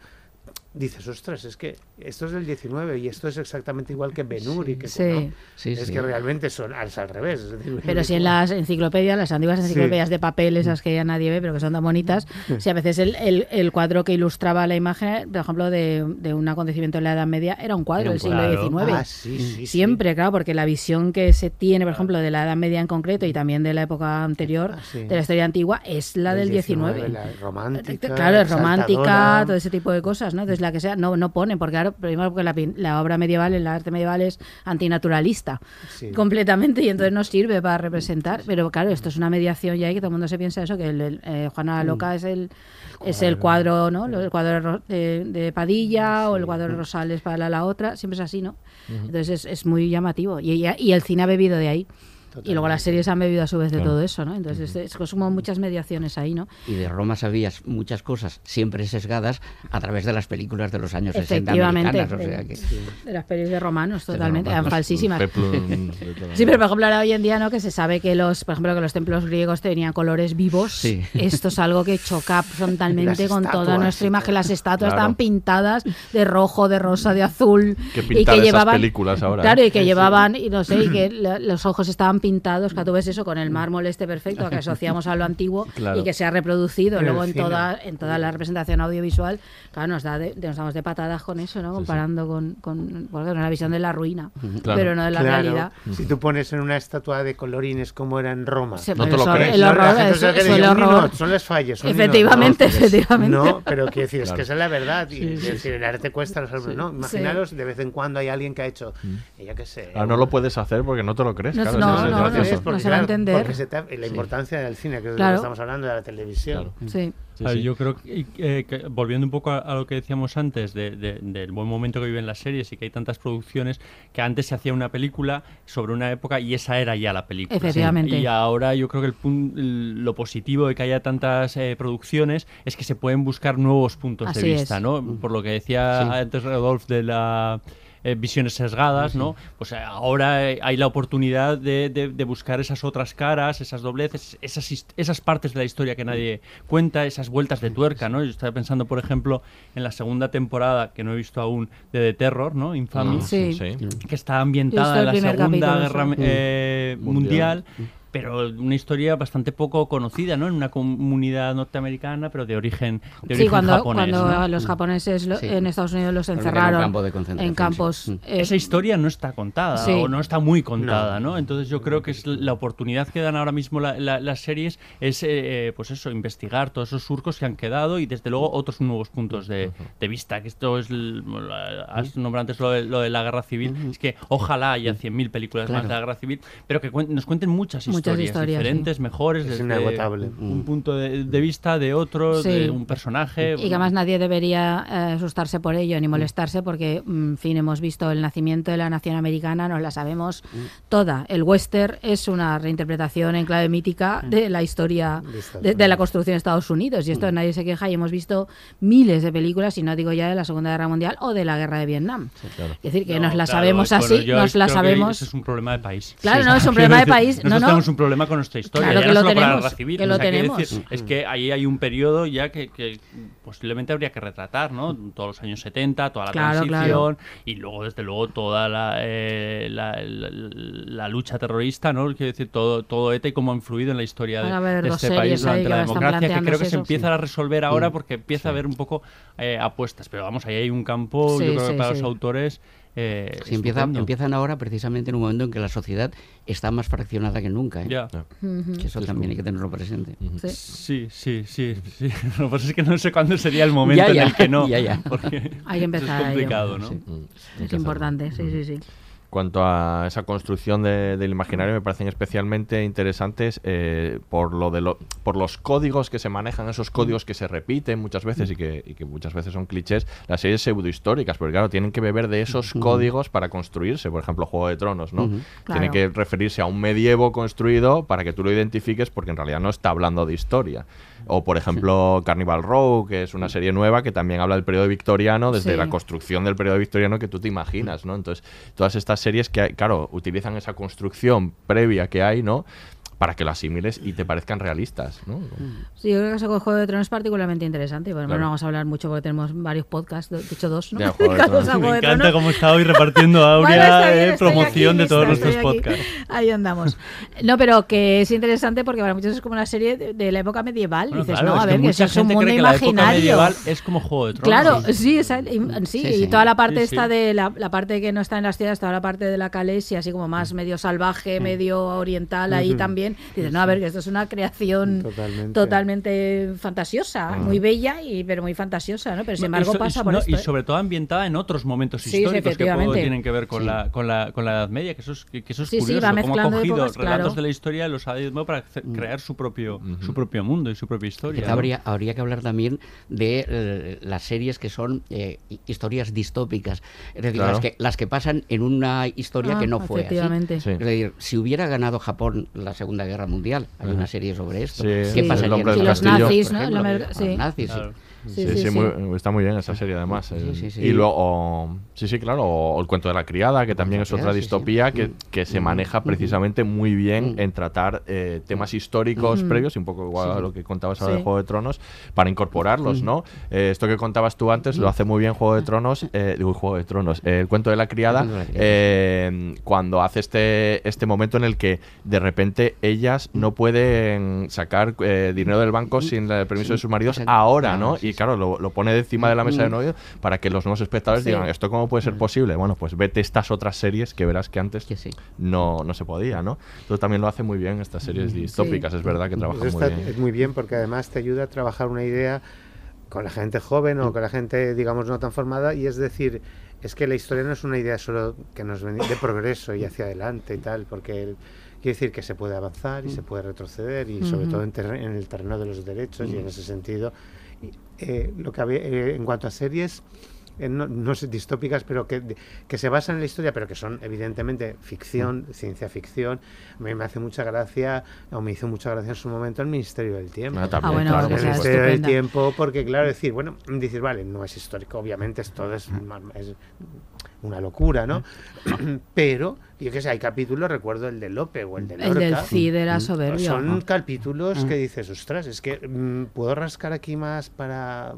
dices, ostras, es que esto es del 19 y esto es exactamente igual que Benur y que Sí. ¿no? Sí, es sí. que realmente son al revés. es decir, Pero si en [laughs] las enciclopedias, las antiguas Sí. enciclopedias de papel, esas que ya nadie ve, pero que son tan bonitas, si a veces el, el- el cuadro que ilustraba la imagen, por ejemplo, de, de un acontecimiento en la Edad Media, era un cuadro del siglo. XIX. Ah, sí, sí, sí. Siempre, claro, porque la visión que se tiene, por ejemplo, de la Edad Media en concreto y también de la época anterior, Ah, sí. de la historia antigua, es la del, 19. la romántica. Claro, es romántica, todo ese tipo de cosas, ¿no? Entonces la que sea, no, no pone, porque claro, primero porque la, la obra medieval, el arte medieval es antinaturalista Sí. completamente y entonces no sirve para representar. Pero claro, esto es una mediación ya y que todo el mundo se piensa eso, que el, el, eh, Juana la Loca es el es el cuadro, ¿no? El cuadro de de, Padilla o el cuadro de Rosales para la, la otra, siempre es así, ¿no? Entonces es, es muy llamativo y, y- y el cine ha bebido de ahí. Y luego las series han bebido a su vez de Claro. todo eso, ¿no? Entonces es, es como muchas mediaciones ahí, ¿no? Y de Roma sabías muchas cosas, siempre sesgadas, a través de las películas de los años 60 Efectivamente. americanas. O sea que... De las pelis de romanos, totalmente, eran falsísimas. [laughs] Sí, pero por ejemplo ahora hoy en día, ¿no? Que se sabe que los, por ejemplo, que los templos griegos tenían colores vivos. Sí. Esto es algo que choca frontalmente Las con toda nuestra sí, imagen. Las estatuas Claro. estaban pintadas de rojo, de rosa, de azul. Que y que llevaban, películas ahora, Claro, ¿eh? y que llevaban, y no sé, y que los ojos estaban pintados, que tú ves eso con el mármol este perfecto que asociamos a lo antiguo [laughs] Claro. y que se ha reproducido Pero luego en toda, en toda la representación audiovisual. Claro, nos, da de, nos damos de patadas con eso, ¿no? Comparando con, con, una visión de la ruina, Claro. pero no de la Claro. realidad. Si tú pones en una estatua de colorines como era en Roma. Sí, No te lo eso- crees. El No, la horror, gente eso, se queda eso y el dice, "Un horror. ninot, son las fallas. Efectivamente, ninot". No, efectivamente. No, pero quiero decir, es que esa es la verdad. [laughs] Y, Sí, es sí. decir, el arte cuesta los árboles, ¿no? Imaginaros, de vez en cuando hay alguien que ha hecho, eh, yo qué sé. Ah, no lo puedes hacer porque no te lo crees. No, claro, no, no, gracioso. no, porque, no se va a claro, entender. porque se te- la importancia del cine, que es de lo que estamos hablando, de la televisión. Sí. Yo creo que, y, eh, que, volviendo un poco a, a lo que decíamos antes de- de- del buen momento que viven las series y que hay tantas producciones, que antes se hacía una película sobre una época y esa era ya la película. Efectivamente. Y ahora yo creo que el pun- el- lo positivo de que haya tantas eh, producciones es que se pueden buscar nuevos puntos Así de vista, es. ¿no? Por lo que decía Sí. antes Rodolf de la eh, visiones sesgadas, ¿no? Pues eh, ahora hay la oportunidad de, de- de buscar esas otras caras, esas dobleces, esas, esas partes de la historia que nadie cuenta, esas vueltas de tuerca, ¿no? Yo estaba pensando, por ejemplo, en la segunda temporada, que no he visto aún, de The Terror, ¿no? Infamy, Sí. Sí. que está ambientada en la Segunda capítulo, Guerra eh, Mundial. Mundial, pero una historia bastante poco conocida, ¿no? En una comunidad norteamericana, pero de origen, de Sí, origen cuando, japonés, cuando ¿no? a los japoneses lo- Sí. en Estados Unidos los encerraron campo de en campos. sí. Mm. eh, esa historia no está contada Sí. o no está muy contada, ¿no? Entonces yo creo que es la oportunidad que dan ahora mismo la- la- las series es, eh, pues eso, investigar todos esos surcos que han quedado y desde luego otros nuevos puntos de, de vista. Que esto es, has nombrado antes lo de, lo de la guerra civil. Es que ojalá haya 100.000 películas más de la guerra civil, pero que cuen- nos cuenten muchas Muchas historias, historias, diferentes, mejores, Es desde inagotable. un punto de, de vista de otro, Sí. de un personaje. Y que además nadie debería eh, asustarse por ello ni molestarse porque, mm, en fin, hemos visto el nacimiento de la nación americana, nos la sabemos toda. El western es una reinterpretación en clave mítica de la historia De Estados de, de la construcción de Estados Unidos. Y esto nadie se queja y hemos visto miles de películas, y no digo ya de la Segunda Guerra Mundial o de la Guerra de Vietnam. Es decir, que No, nos la claro, sabemos bueno, así, nos la sabemos... Ese es un problema de país. Claro, Sí, no, es un problema de [laughs] país. Nosotros No, no. Un problema con nuestra historia. Claro ya que no lo solo tenemos, guerra civil. que o lo sea, tenemos. decir, es que ahí hay un periodo ya que, que posiblemente habría que retratar, ¿no? Todos los años 70, toda la Claro, transición y luego, desde luego, toda la, eh, la, la- la lucha terrorista, ¿no? Quiero decir, todo, todo ETA y cómo ha influido en la historia de, este país durante la democracia, que creo que se empieza a resolver ahora porque empieza a haber un poco eh, apuestas. Pero vamos, ahí hay un campo, Sí, yo creo que para los autores... Eh, Sí, empieza, estupendo. empiezan ahora precisamente en un momento en que la sociedad está más fraccionada que nunca. ¿eh? Que eso también hay que tenerlo presente. Sí. Sí, sí, sí, sí. [laughs] Lo que pasa es que no sé cuándo sería el momento Ya, ya, en el que no. [laughs] ya, ya. Porque Hay [laughs] que empezar Es a ello. complicado, ¿no? Sí. Mm, hay Es que importante, sí, sí, sí. Cuanto a esa construcción de- del imaginario me parecen especialmente interesantes eh, por lo de lo- por los códigos que se manejan, esos códigos que se repiten muchas veces y que, y que muchas veces son clichés, las series pseudohistóricas, porque claro, tienen que beber de esos códigos para construirse, por ejemplo, Juego de Tronos, ¿no? Claro. que referirse a un medievo construido para que tú lo identifiques porque en realidad no está hablando de historia. O por ejemplo, Carnival Row, que es una serie nueva que también habla del periodo victoriano, desde Sí. la construcción del periodo victoriano que tú te imaginas, ¿no? Entonces, todas estas series que, hay- claro, utilizan esa construcción previa que hay, ¿no? Para que lo asimiles y te parezcan realistas, ¿no? Sí, yo creo que ese Juego de Tronos es particularmente interesante. Bueno, Claro. no vamos a hablar mucho porque tenemos varios podcasts, de hecho dos, ¿no? Ya, [laughs] Juego de Tronos. Me de encanta Tronos. cómo está hoy repartiendo [laughs] Aurea Bueno, está bien, eh, promoción aquí, de todos lista, nuestros podcasts. [laughs] Ahí andamos. No, pero que es interesante porque para muchos es como una serie de, de la época medieval. Bueno, Dices, claro, no, a ver, que, eso es un mundo cree que la época imaginario. medieval es como Juego de Tronos. Claro, Sí. sí, esa- y- sí, Sí, y toda la parte Sí, esta sí. de la, la parte que no está en las ciudades, toda la parte de la Calesia, así como más medio salvaje, medio oriental ahí también. Dices, no, a ver, que esto es una creación Totalmente. totalmente fantasiosa, muy bella, y pero muy fantasiosa, ¿no? Pero sin embargo y so- y pasa por no, esto. y ¿eh? sobre todo ambientada en otros momentos sí, históricos que puedo- efectivamente. tienen que ver con, Sí. la, con, la, con la Edad Media, que eso es, que, eso es Sí, sí, curioso, cómo ha cogido épocas, relatos claro. de la historia y los ha nuevo para hacer- crear su propio, su propio mundo y su propia historia. Habría, habría que hablar también de eh, las series que son eh, hi- historias distópicas, es decir, Claro. las, que, las que pasan en una historia Ah, que no fue así. Sí. Es decir, si hubiera ganado Japón la Segunda Guerra Mundial, hay una serie sobre esto. Sí, ¿Qué sí, pasaría el hombre del los nazis, ¿no? los nazis, sí. Claro. Sí, Sí, muy- está muy bien esa serie además. el- sí, sí. Y luego, o- sí, sí, claro, o el cuento de la criada, que también es otra distopía que, Mm. que se maneja Mm. precisamente muy bien Mm. en tratar eh, temas históricos previos, y un poco igual a lo que contabas ahora de Juego de Tronos, para incorporarlos. ¿no? Eh, esto que contabas tú antes lo hace muy bien Juego de Tronos, eh, digo, Juego de Tronos, eh, el cuento de la criada, eh, cuando hace este, este momento en el que de repente ellas no pueden sacar eh, dinero del banco sin el permiso de sus maridos ahora, Ah, ¿no? Y. claro, lo, lo pone encima de la mesa de Mm. novio para que los nuevos espectadores Sí. digan, ¿esto cómo puede ser posible? Bueno, pues vete estas otras series que verás que antes Que sí. no, no se podía, ¿no? Entonces también lo hace muy bien estas series distópicas, es verdad que trabajan Eso muy bien. es muy bien porque además te ayuda a trabajar una idea con la gente joven o con la gente, digamos, no tan formada. Y es decir, es que la historia no es una idea solo que nos de progreso y hacia adelante y tal, porque el- quiere decir que se puede avanzar y se puede retroceder y sobre todo en, en el terreno de los derechos y en ese sentido. Eh, lo que había, eh, en cuanto a series, no, no sé, distópicas, pero que, que se basan en la historia, pero que son evidentemente ficción, ciencia ficción. A mí me hace mucha gracia, o me hizo mucha gracia en su momento el Ministerio del Tiempo. Ah, también, Ah, bueno, claro, que el. Ministerio del. Tiempo, porque claro, decir, bueno, decir, vale, no es histórico, obviamente es todo es, ma- es una locura, ¿no? [coughs] Pero, yo qué sé, hay capítulos, recuerdo el de Lope o el de El del Lorca. Cid era soberbio. Son capítulos que dices, ostras, es que mm, puedo rascar aquí más para.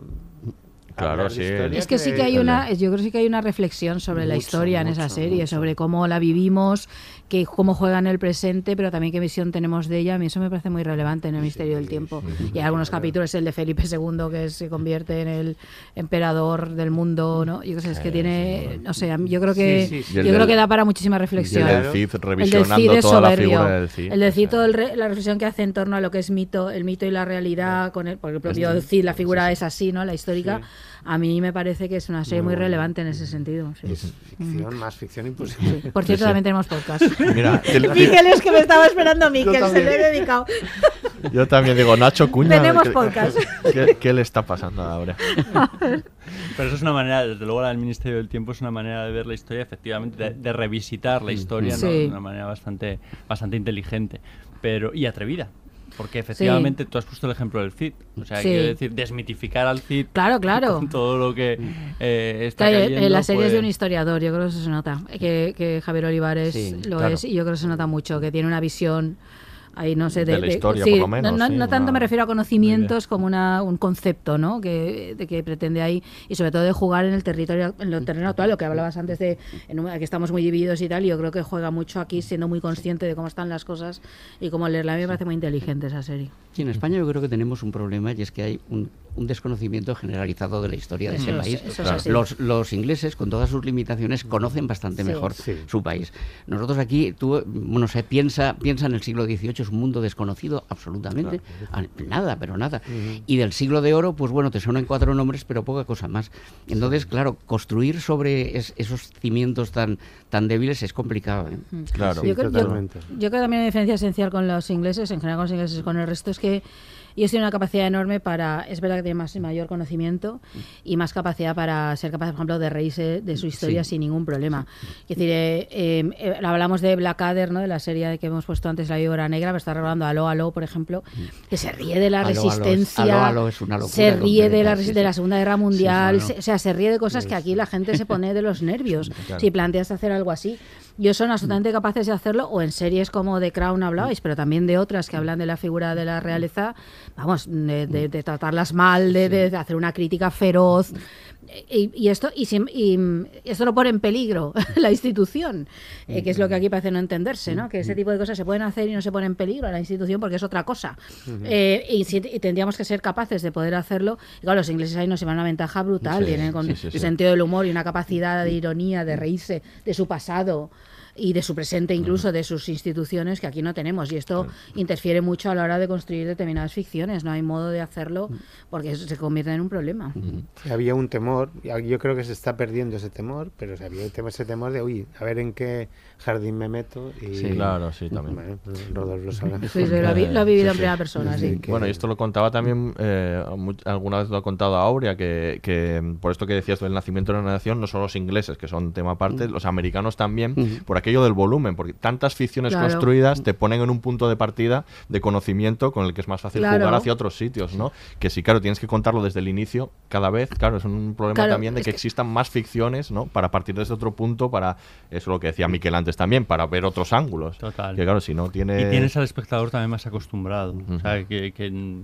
Claro, sí, Es que sí que hay una, yo creo que sí que hay una reflexión sobre la Mucho, historia en esa mucho, serie, mucho. sobre cómo la vivimos, que cómo juega en el presente, pero también qué visión tenemos de ella. A mí eso me parece muy relevante en el Misterio del Tiempo. y hay algunos capítulos, el de Felipe II, que se convierte en el emperador del mundo, ¿no? Yo creo que es que tiene, no sé, yo creo que Sí, sí, Y el yo creo del- que da para muchísima reflexión. el Cid El del revisionando Cid es toda la soberbio. figura del Cid. El del Cid, o sea, todo el re- la reflexión que hace en torno a lo que es mito, el mito y la realidad, con el, porque el propio Cid, la figura es así, ¿no? La histórica. A mí me parece que es una serie muy, relevante en ese sentido. sí. Es ficción, más ficción imposible. Por cierto, sí. también tenemos podcast. [laughs] Mira, Miquel es que me estaba esperando Miquel, se le he dedicado. yo también digo, Nacho Cuña. Tenemos ¿qué- podcast. ¿qué, qué le está pasando ahora? Pero eso es una manera, desde luego la del Ministerio del Tiempo es una manera de ver la historia, efectivamente, de, de revisitar la historia ¿no? Sí. de una manera bastante, bastante inteligente pero y atrevida. Porque efectivamente tú has puesto el ejemplo del Cid. O sea, Sí. quiero decir, desmitificar al Cid Claro, claro. con todo lo que eh, está Claro, cayendo. en la serie es de pues- un historiador, yo creo que eso se nota. Que, que Javier Olivares Sí, lo claro. es y yo creo que se nota mucho, que tiene una visión ahí no sé De la historia, por lo menos, no, no- sí, no tanto una- me refiero a conocimientos como una, un concepto no que, de que pretende ahí y sobre todo de jugar en el territorio en el terreno actual lo que hablabas antes de en un- que estamos muy divididos y tal y yo creo que juega mucho aquí siendo muy consciente de cómo están las cosas y cómo leerla a mí me parece muy inteligente esa serie Sí, en España yo creo que tenemos un problema y es que hay un, un desconocimiento generalizado de la historia de ese es- país. eso es así. los, los ingleses, con todas sus limitaciones, conocen bastante Sí. mejor Sí. su país. Nosotros aquí, tú, bueno, sé, piensa, piensa en el siglo XVIII, es un mundo desconocido absolutamente. Nada, pero nada. Y del siglo de oro, pues bueno, te suenan cuatro nombres, pero poca cosa más. Entonces, claro, construir sobre es- esos cimientos tan, tan débiles es complicado. ¿eh? Claro. Sí, yo, creo, yo- totalmente. yo creo que también una diferencia esencial con los ingleses, en general con los ingleses y con el resto, es que ellos tienen una capacidad enorme para, es verdad que tienen más mayor conocimiento y más capacidad para ser capaz, por ejemplo, de reírse de su historia Sí. sin ningún problema. Es decir, eh, eh, eh, hablamos de Blackadder, ¿no? de la serie que hemos puesto antes, La Víbora Negra, pero está recordando Aló, Aló, por ejemplo, que se ríe de la Aló, resistencia, Aló, Aló es una locura se ríe de la, sí, de la Segunda Guerra Mundial, sí, se- o sea, se ríe de cosas que aquí la gente se [laughs] pone de los nervios si planteas hacer algo así. Yo son absolutamente capaces de hacerlo, o en series como The Crown hablabais, pero también de otras que hablan de la figura de la realeza, vamos, de, de- de tratarlas mal, de, de hacer una crítica feroz. Y, y esto y, y, mm, esto no pone en peligro [laughs] la institución, eh, que es lo que aquí parece no entenderse, ¿no? Que ese tipo de cosas se pueden hacer y no se pone en peligro a la institución porque es otra cosa. Eh, y, si- y tendríamos que ser capaces de poder hacerlo. Y claro, los ingleses ahí nos llevan una ventaja brutal, Sí, tienen con sí. sentido del humor y una capacidad de ironía, de reírse de su pasado y de su presente, incluso de sus instituciones, que aquí no tenemos. Y esto interfiere mucho a la hora de construir determinadas ficciones. No hay modo de hacerlo porque eso se convierte en un problema. Había un temor, y yo creo que se está perdiendo ese temor, pero o sea, había ese temor de, uy, a ver en qué jardín me meto. Y, Sí, claro, sí, también. Bueno, pues Rodolfo lo. Sí, sí, lo, ha vi- lo ha vivido Sí, en sí. primera persona, sí. que- Bueno, y esto lo contaba también, eh, alguna vez lo ha contado Aurea, que, que, por esto que decías del nacimiento de una nación, no solo los ingleses, que son tema aparte, los americanos también, por aquello aquello del volumen, porque tantas ficciones Claro. construidas te ponen en un punto de partida de conocimiento con el que es más fácil Claro. jugar hacia otros sitios, ¿no? Que si, claro, tienes que contarlo desde el inicio, cada vez, claro, es un problema Claro, también de que, que- existan más ficciones, ¿no? Para partir desde otro punto, para, eso es lo que decía Miquel antes también, para ver otros ángulos. Total. Que claro, si no tiene... Y tienes al espectador también más acostumbrado. O sea, que, que,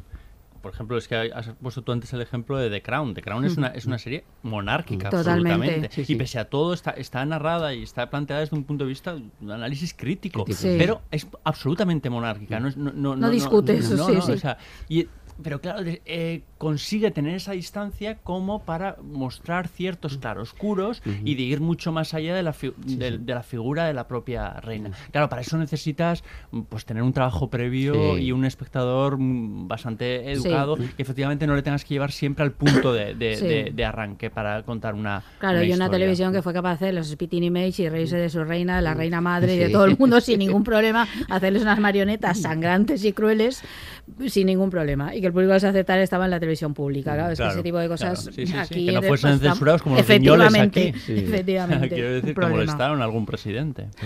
por ejemplo, es que has puesto tú antes el ejemplo de The Crown. The Crown es una, es una serie monárquica, Totalmente. absolutamente. Sí, sí. Y pese a todo, está, está narrada y está planteada desde un punto de vista un análisis crítico. Sí. Pero es absolutamente monárquica. No, no, no, No discute eso, sí, no, sí. o sea, y- pero claro, eh, consigue tener esa distancia como para mostrar ciertos claroscuros y de ir mucho más allá de la, fi- de, de la figura de la propia reina. Claro, para eso necesitas mm, pues tener un trabajo previo Sí. y un espectador mm, bastante educado Sí. que efectivamente no le tengas que llevar siempre al punto de, de- Sí. de- de arranque para contar una Claro, y una historia. televisión que fue capaz de hacer los spitting image y reírse de su reina, de la reina madre y de Sí. todo el mundo [laughs] sin ningún problema, hacerles unas marionetas sangrantes y crueles sin ningún problema. Y que el público les aceptara estaba en la televisión pública. Claro, es que ese tipo de cosas claro. Sí, sí, sí, aquí que no fuesen censurados como los efectivamente, aquí. Sí. [laughs] efectivamente, Quiero decir que molestaron a algún presidente. [laughs]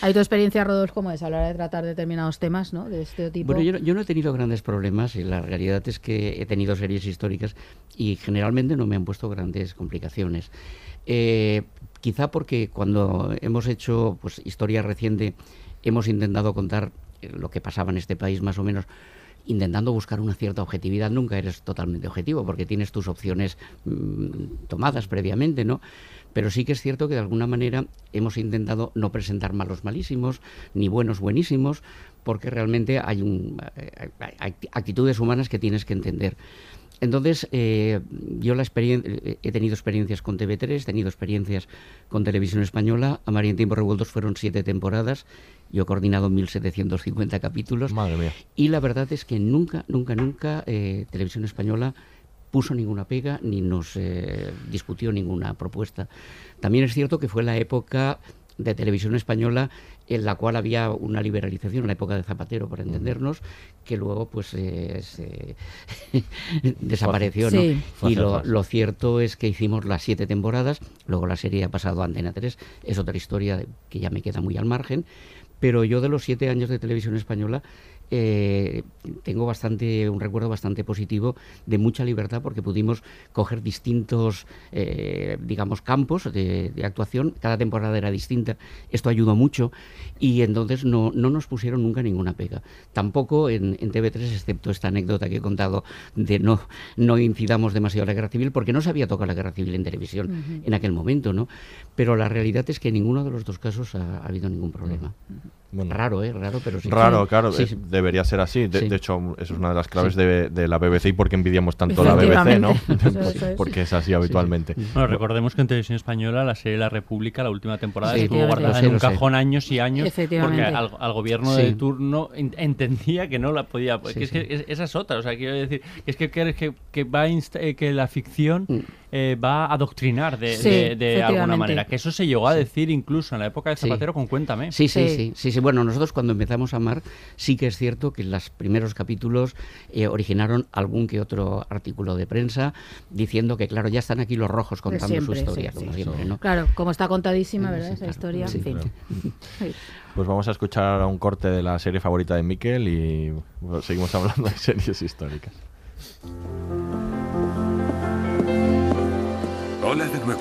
¿Hay tu experiencia, Rodolfo, cómo es a la hora de tratar determinados temas ¿no? de este tipo? Bueno, yo, no- yo no he tenido grandes problemas y la realidad es que he tenido series históricas y generalmente no me han puesto grandes complicaciones. Eh, quizá porque cuando hemos hecho pues, historia reciente hemos intentado contar lo que pasaba en este país más o menos intentando buscar una cierta objetividad, nunca eres totalmente objetivo porque tienes tus opciones mm, tomadas previamente, ¿no? Pero sí que es cierto que de alguna manera hemos intentado no presentar malos malísimos, ni buenos buenísimos, porque realmente hay, un, eh, actitudes humanas que tienes que entender. Entonces, eh, yo la experien- eh, he tenido experiencias con TV3, he tenido experiencias con Televisión Española. A María en Tiempos Revueltos fueron siete temporadas. Yo he coordinado 1.750 capítulos. Madre mía. Y la verdad es que nunca, nunca, nunca eh, Televisión Española puso ninguna pega ni nos eh, discutió ninguna propuesta. También es cierto que fue la época de televisión española en la cual había una liberalización, la época de Zapatero, para entendernos, que luego pues eh, se [laughs] desapareció. ¿no? Sí. Y lo, lo cierto es que hicimos las siete temporadas, luego la serie ha pasado a Antena 3, es otra historia que ya me queda muy al margen, pero yo de los siete años de televisión española eh, tengo bastante un recuerdo bastante positivo de mucha libertad porque pudimos coger distintos eh, digamos campos de, de actuación. Cada temporada era distinta esto ayudó mucho y entonces no, no nos pusieron nunca ninguna pega. Tampoco en, en TV3 excepto esta anécdota que he contado de no no incidamos demasiado la guerra civil porque no se había tocado la guerra civil en televisión en aquel momento no pero la realidad es que en ninguno de los dos casos ha, ha habido ningún problema Bueno. raro eh raro pero sí Raro, claro, Sí, sí. debería ser así. De, Sí. de hecho, eso es una de las claves Sí. de, de la BBC y por qué envidiamos tanto la BBC, ¿no? [laughs] Porque es así habitualmente. Bueno, recordemos que en Televisión Española la serie La República, la última temporada, Sí, estuvo guardada en un sé. cajón años y años porque al, al gobierno Sí. de turno en- entendía que no la podía... Sí, que es sí. que es- esa es otra, o sea, quiero decir, es que, que, que- va a eh, que la ficción Mm. Eh, va a adoctrinar de, Sí, de- de alguna manera. Que eso se llegó a decir incluso en la época de Sí. Zapatero con Cuéntame. Sí, sí, Sí. sí, sí, sí. Bueno, nosotros cuando empezamos a amar, sí que es cierto que los primeros capítulos eh, originaron algún que otro artículo de prensa diciendo que, claro, ya están aquí los rojos contando siempre, su historia, sí, como sí. siempre, ¿no? Claro, como está contadísima, ¿verdad? Sí, Esa claro. historia. Sí, en fin. Sí. Pues vamos a escuchar ahora un corte de la serie favorita de Miquel y bueno, seguimos hablando de series históricas. Hola de nuevo.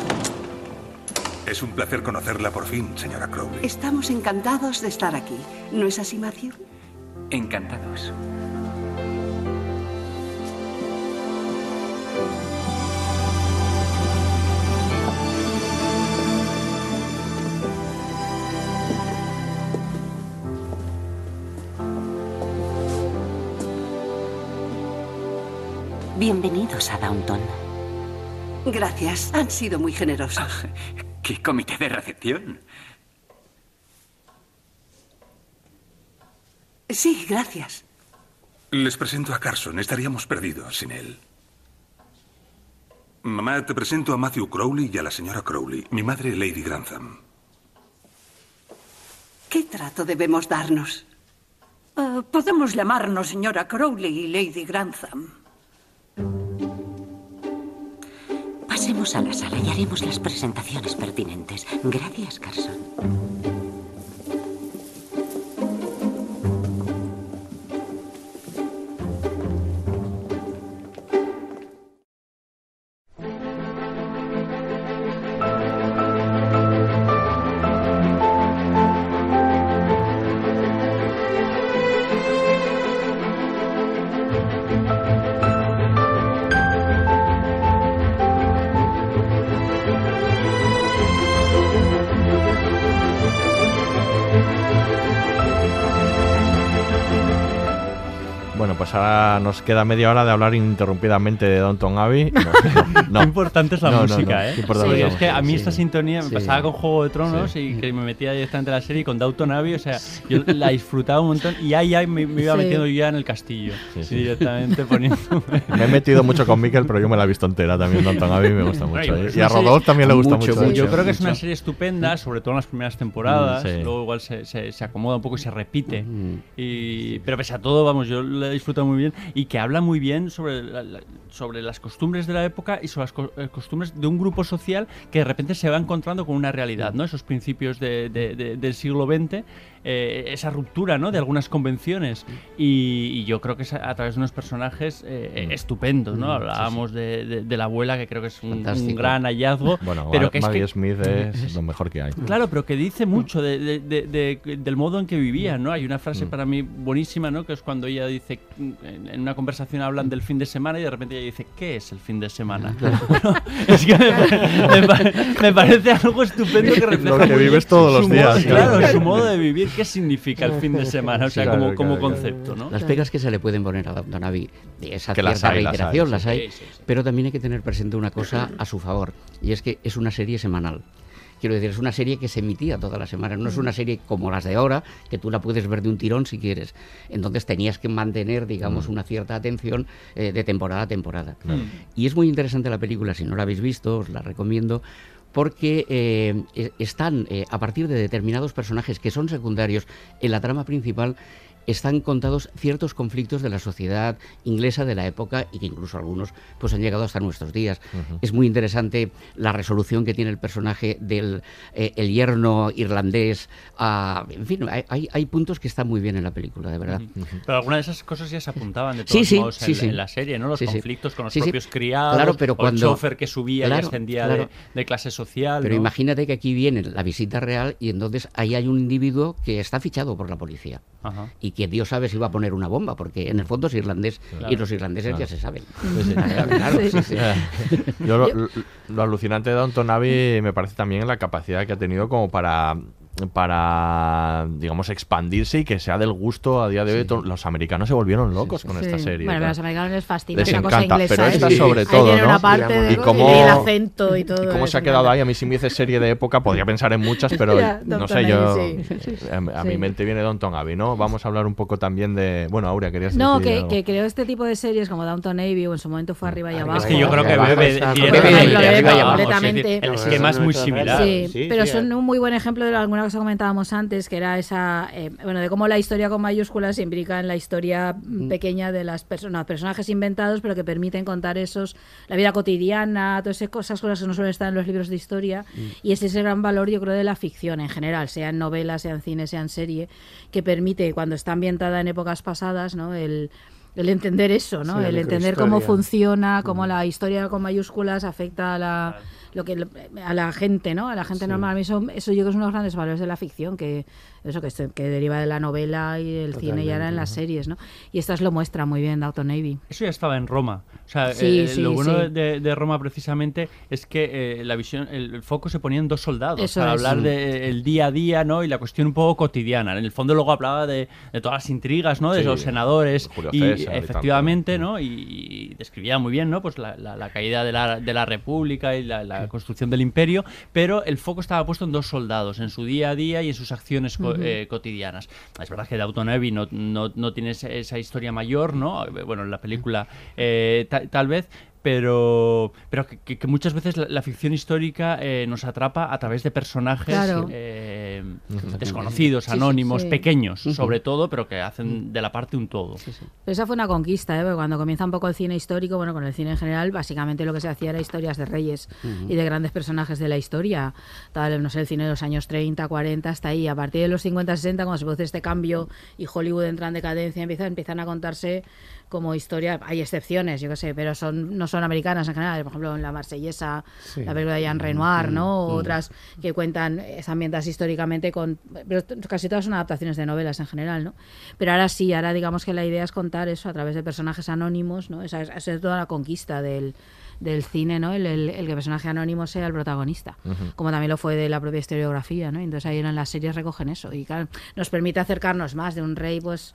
Es un placer conocerla por fin, señora Crowley. Estamos encantados de estar aquí. ¿No es así, Matthew? Encantados. Bienvenidos a Downton. Gracias, han sido muy generosos. ¿Qué comité de recepción? Sí, gracias. Les presento a Carson. Estaríamos perdidos sin él. Mamá, te presento a Matthew Crowley y a la señora Crowley, mi madre Lady Grantham. ¿Qué trato debemos darnos? Eh, podemos llamarnos señora Crowley y Lady Grantham. Pasemos a la sala y haremos las presentaciones pertinentes. Gracias, Carson. Pues ahora nos queda media hora de hablar ininterrumpidamente de Downton Abbey. [laughs] No, Qué importante es la No, música, no. ¿eh? Qué importante Sí, es que a mí esta sintonía me Sí. pasaba con Juego de Tronos y que me metía directamente en la serie y con Downton Abbey, o sea, yo la disfrutaba un montón y ahí me, me iba Sí. metiendo yo ya en el castillo, sí. directamente poniendo... [laughs] Me he metido mucho con Miquel, pero yo me la he visto entera también. Downton Abbey me gusta mucho. ¿eh? Y a Rodolfo también le gusta mucho, mucho. Yo ¿eh? creo que es una serie estupenda, sobre todo en las primeras temporadas. Mm, sí. Luego igual se, se- se acomoda un poco y se repite. Y, pero pese a todo, vamos, yo la he muy bien y que habla muy bien sobre, la- sobre las costumbres de la época y sobre las co- eh, costumbres de un grupo social que de repente se va encontrando con una realidad, ¿no? Esos principios de- de- de- del siglo XX, eh, esa ruptura, ¿no? De algunas convenciones. Y, y yo creo que es a, través de unos personajes eh, estupendos, ¿no? Mm, sí, sí. Hablábamos de, de- de la abuela, que creo que es un, un gran hallazgo. [laughs] Bueno, pero que es Maggie que- Smith es lo mejor que hay. Claro, pero que dice mucho de- de- de- de- del modo en que vivían, ¿no? Hay una frase Mm. para mí buenísima, ¿no? Que es cuando ella dice, en una conversación hablan del fin de semana y de repente ella dice, ¿qué es el fin de semana? [laughs] [laughs] Bueno, es que me, me me parece algo estupendo que refleja Lo que vives todos los días, modo- claro. claro, su modo de vivir, ¿qué significa el fin de semana? O sea, Claro, como, como claro, claro. concepto, ¿no? Las pegas que se le pueden poner a Abbey, de esa Que las cierta hay, las hay, reiteración, las hay, Sí, sí, sí. pero también hay que tener presente una cosa a su favor, y es que es una serie semanal. Quiero decir, es una serie que se emitía toda la semana, no es una serie como las de ahora, que tú la puedes ver de un tirón si quieres. Entonces tenías que mantener, digamos, Mm. una cierta atención eh, de temporada a temporada. Claro. Y es muy interesante la película, si no la habéis visto, os la recomiendo, porque eh, e- están, eh, a partir de determinados personajes que son secundarios en la trama principal, están contados ciertos conflictos de la sociedad inglesa de la época y que incluso algunos pues han llegado hasta nuestros días. Es muy interesante la resolución que tiene el personaje del eh, el yerno irlandés. ah, en fin, hay, hay- puntos que están muy bien en la película, de verdad. Pero algunas de esas cosas ya se apuntaban de todos sí, modos en, sí, sí. en la serie, ¿no? Los Sí, sí. conflictos con los Sí, sí. propios criados, Claro, pero cuando- el chofer que subía y ascendía claro. de, de clase social. Pero ¿no? imagínate que aquí viene la visita real y entonces ahí hay un individuo que está fichado por la policía. Ajá. Y que Dios sabe si va a poner una bomba, porque en el fondo es irlandés Claro. y los irlandeses Claro. ya se saben. Sí, sí. [laughs] Claro, claro, sí, sí. Yo lo, lo- lo alucinante de Downton Abbey me parece también la capacidad que ha tenido como para para digamos expandirse y que sea del gusto a día de hoy los americanos se volvieron locos con esta serie Bueno, a los americanos les fascina Les esa cosa encanta, inglesa. pero ¿eh? esta Sí. sobre todo, ¿no? y cómo, y el acento y todo y cómo se ha quedado ahí. A mí si me dice serie de época podría pensar en muchas, [laughs] pero Ya, no sé, yo... Sí. A, a Sí. mi mente viene Downton Abbey, ¿no? Vamos a hablar un poco también de... Bueno, Aurea, querías No, decir que, algo? que creo este tipo de series como Downton Abbey o en su momento fue arriba y abajo. Es que yo creo que Abajo bebe completamente. El esquema es muy similar. Sí, pero son un muy buen ejemplo de alguna cosa que comentábamos antes, que era esa, eh, bueno, de cómo la historia con mayúsculas se implica en la historia mm, pequeña de las personas, personajes inventados, pero que permiten contar esos, la vida cotidiana, todas esas cosas que no suelen estar en los libros de historia. Y ese es el gran valor, yo creo, de la ficción en general, sea en novela, sea en cine, sea en serie, que permite, cuando está ambientada en épocas pasadas, ¿no? El, el entender eso, ¿no? Sí, el entender cómo funciona, cómo la historia con mayúsculas afecta a la lo que a la gente, ¿no? A la gente Sí. normal. A mí Eso, eso yo creo que es uno de los grandes valores de la ficción, que eso que, se- que deriva de la novela y el cine y ahora en las series, ¿no? Y estas lo muestra muy bien Downton Navy. Eso ya estaba en Roma. O sea, Sí, eh, sí, lo bueno sí. de, de Roma precisamente es que eh, la visión, el, el foco se ponía en dos soldados Eso para es. hablar Mm. del día a día, ¿no? Y la cuestión un poco cotidiana. En el fondo luego hablaba de, de todas las intrigas, ¿no? De Sí, los senadores y César y tal, efectivamente, ¿no? Y, y describía muy bien, ¿no? Pues la, la- la caída de la, de la República y la, la construcción del imperio, pero el foco estaba puesto en dos soldados, en su día a día y en sus acciones co- Eh, cotidianas. Es verdad que Downton Abbey no, no, no tiene esa, historia mayor, ¿no? Bueno, en la película eh, ta- tal vez, pero, pero que, muchas veces la, la ficción histórica eh, nos atrapa a través de personajes Claro. eh, desconocidos, Sí, sí, anónimos, sí. pequeños, sobre todo, pero que hacen de la parte un todo. Pero esa fue una conquista, ¿eh? porque cuando comienza un poco el cine histórico, bueno, con el cine en general, básicamente lo que se hacía era historias de reyes y de grandes personajes de la historia. Tal, no sé, el cine de los años 30, 40, hasta ahí. A partir de los 50, 60, cuando se produce este cambio y Hollywood entra en decadencia, empiezan, empiezan a contarse como historia. Hay excepciones, yo qué sé, pero son no son americanas en general. Por ejemplo, en La Marsellesa, Sí. la película de Jean Renoir, ¿no? O Mm. otras que cuentan, eh, ambientas históricamente con... Pero casi todas son adaptaciones de novelas en general, ¿no? Pero ahora sí, ahora digamos que la idea es contar eso a través de personajes anónimos, ¿no? Esa es, esa es toda la conquista del, del cine, ¿no? El, el- el que personaje anónimo sea el protagonista, Ujú. como también lo fue de la propia historiografía, ¿no? Entonces ahí en las series recogen eso y claro, nos permite acercarnos más de un rey, pues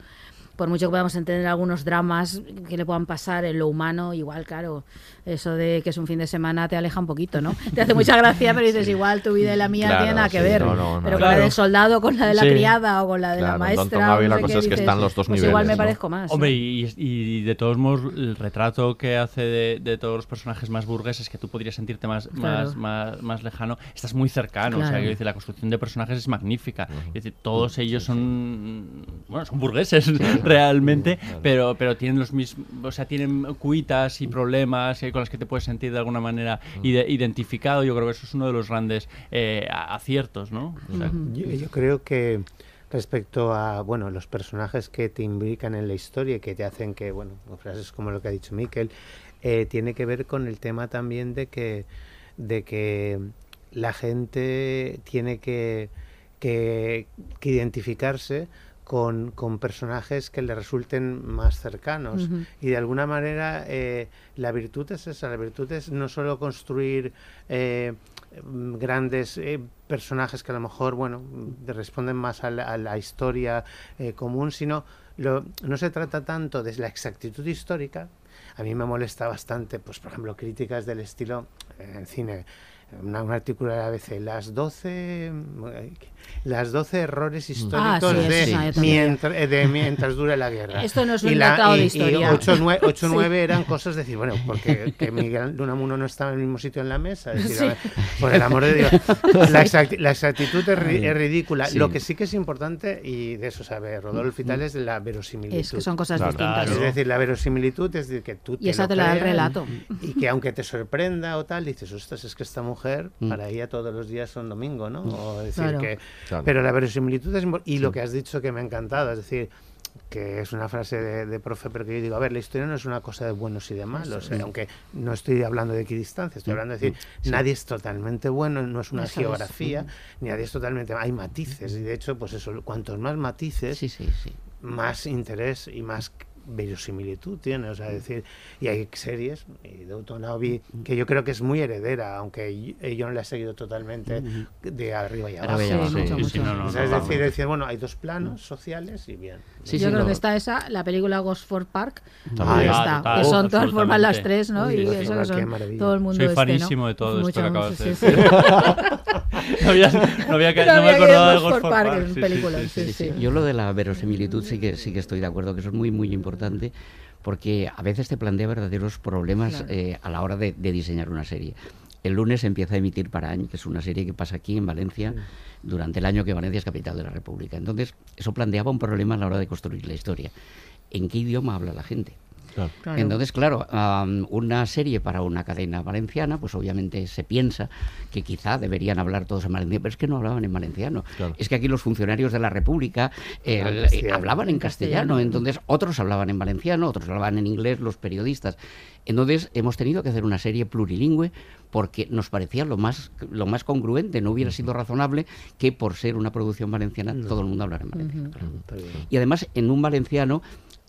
por mucho que podamos entender algunos dramas que le puedan pasar en lo humano, igual, claro, eso de que es un fin de semana te aleja un poquito, ¿no? Te hace mucha gracia, pero dices, igual tu vida y la mía Claro, tienen nada que sí, ver. no, no, no. pero con Claro. la del soldado, con la de la Sí. criada o con la de Claro, la maestra. O la no sé cosa qué, es que dices, están los dos pues igual me niveles, ¿no? parezco más. Hombre, y, y de todos modos, el retrato que hace de, de todos los personajes más burgueses que tú podrías sentirte más, Claro. más, más, más lejano, estás muy cercano. O sea, quiero decir, la construcción de personajes es magnífica. Es decir, todos ellos son, bueno, son burgueses [laughs] realmente, pero, pero tienen los mismos, o sea, tienen cuitas y problemas eh, con los que te puedes sentir de alguna manera ide- identificado. Yo creo que eso es uno de los grandes eh, a- aciertos, ¿no? O sea, Yo, yo creo que respecto a bueno los personajes que te imbrican en la historia y que te hacen que bueno frases como lo que ha dicho Miquel eh, tiene que ver con el tema también de que de que la gente tiene que que, que identificarse con, con personajes que le resulten más cercanos. Y de alguna manera eh, la virtud es esa la virtud es no solo construir eh, grandes eh, personajes que a lo mejor bueno responden más a la, a la historia eh, común sino lo- no se trata tanto de la exactitud histórica. A mí me molesta bastante pues por ejemplo críticas del estilo eh, en cine una- un artículo de la ABC las 12 mm, eh, las 12 errores históricos Ah, sí, eso de, mientras, eh, de mientras dure la guerra Esto no es un y la- de historia. y 8 9 Sí. eran cosas de decir bueno porque que Miguel Lunamuno no estaba en el mismo sitio en la mesa es decir, ver, por el amor de Dios [laughs] la, exacti- la exactitud es, ri- es ridícula sí. lo que sí que es importante y de eso sabe Rodolfo y tal es la verosimilitud Es que son cosas Claro. distintas. es decir la verosimilitud es decir que tú Y esa lo te la da el relato. y que aunque te sorprenda o tal dices ostras es que esta mujer Mm. para ella todos los días son domingo ¿no? o decir Claro. que Claro. pero la verosimilitud es y lo Sí. que has dicho que me ha encantado es decir que es una frase de, de profe, pero que yo digo, a ver, la historia no es una cosa de buenos y de malos, Eso eh, aunque no estoy hablando de equidistancia, estoy Mm, hablando de decir, mm, sí. nadie es totalmente bueno, no es una es. geografía, Mm. ni nadie es totalmente, hay matices, y de hecho, pues eso, cuantos más matices, más interés y más verosimilitud tiene, o sea, decir, y hay series, y Downton Abbey, que yo creo que es muy heredera, aunque yo, yo no la he seguido totalmente de arriba y abajo. Sí, Sí, sí, es decir, no. decir, bueno, hay dos planos sociales y bien. yo creo que está esa, la película Gosford Park, Ah, está, total, que son todas formas las tres, ¿no? Y eso que son todo el mundo Soy este, fanísimo ¿no? de todo esto que acabas sí, de sí, decir. [laughs] [laughs] no, había, no, [laughs] había que- No no me acordaba de Gosford Gosford Park, Park. sí, película, sí, sí, sí, sí. sí. Yo lo de la verosimilitud sí que sí que estoy de acuerdo, que eso es muy muy importante, porque a veces te plantea verdaderos problemas Claro. eh, a la hora de, de diseñar una serie. El lunes se empieza a emitir Parañ, que es una serie que pasa aquí en Valencia durante el año que Valencia es capital de la República. Entonces, eso planteaba un problema a la hora de construir la historia. ¿En qué idioma habla la gente? Claro. Entonces, claro, una serie para una cadena valenciana, pues obviamente se piensa que quizá deberían hablar todos en valenciano, pero es que no hablaban en valenciano. Es que aquí los funcionarios de la República eh, Hablaban eh, castellano. hablaban en castellano. entonces otros hablaban en valenciano, otros hablaban en inglés, los periodistas. Entonces hemos tenido que hacer una serie plurilingüe porque nos parecía lo más, lo más congruente, no hubiera sido razonable que por ser una producción valenciana todo el mundo hablara en valenciano. Y además en un valenciano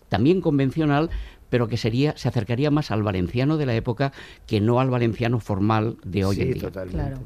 también convencional, pero que sería se acercaría más al valenciano de la época que no al valenciano formal de hoy Sí, en día. totalmente. Claro.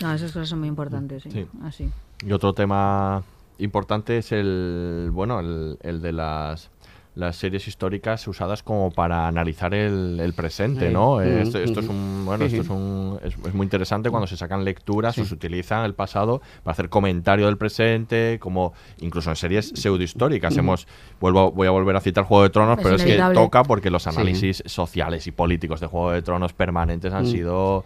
No, esas cosas son muy importantes, sí. Sí. Así. Y otro tema importante es el, bueno, el, el de las, las series históricas usadas como para analizar el, el presente, Sí. ¿no? Eh, Ujú, esto, esto es un bueno, esto es un es, es muy interesante cuando se sacan lecturas o se utilizan el pasado para hacer comentario del presente, como incluso en series pseudohistóricas hemos vuelvo voy a volver a citar Juego de Tronos, Es pero es que toca porque los Sí. análisis sociales y políticos de Juego de Tronos permanentes han Mm. sido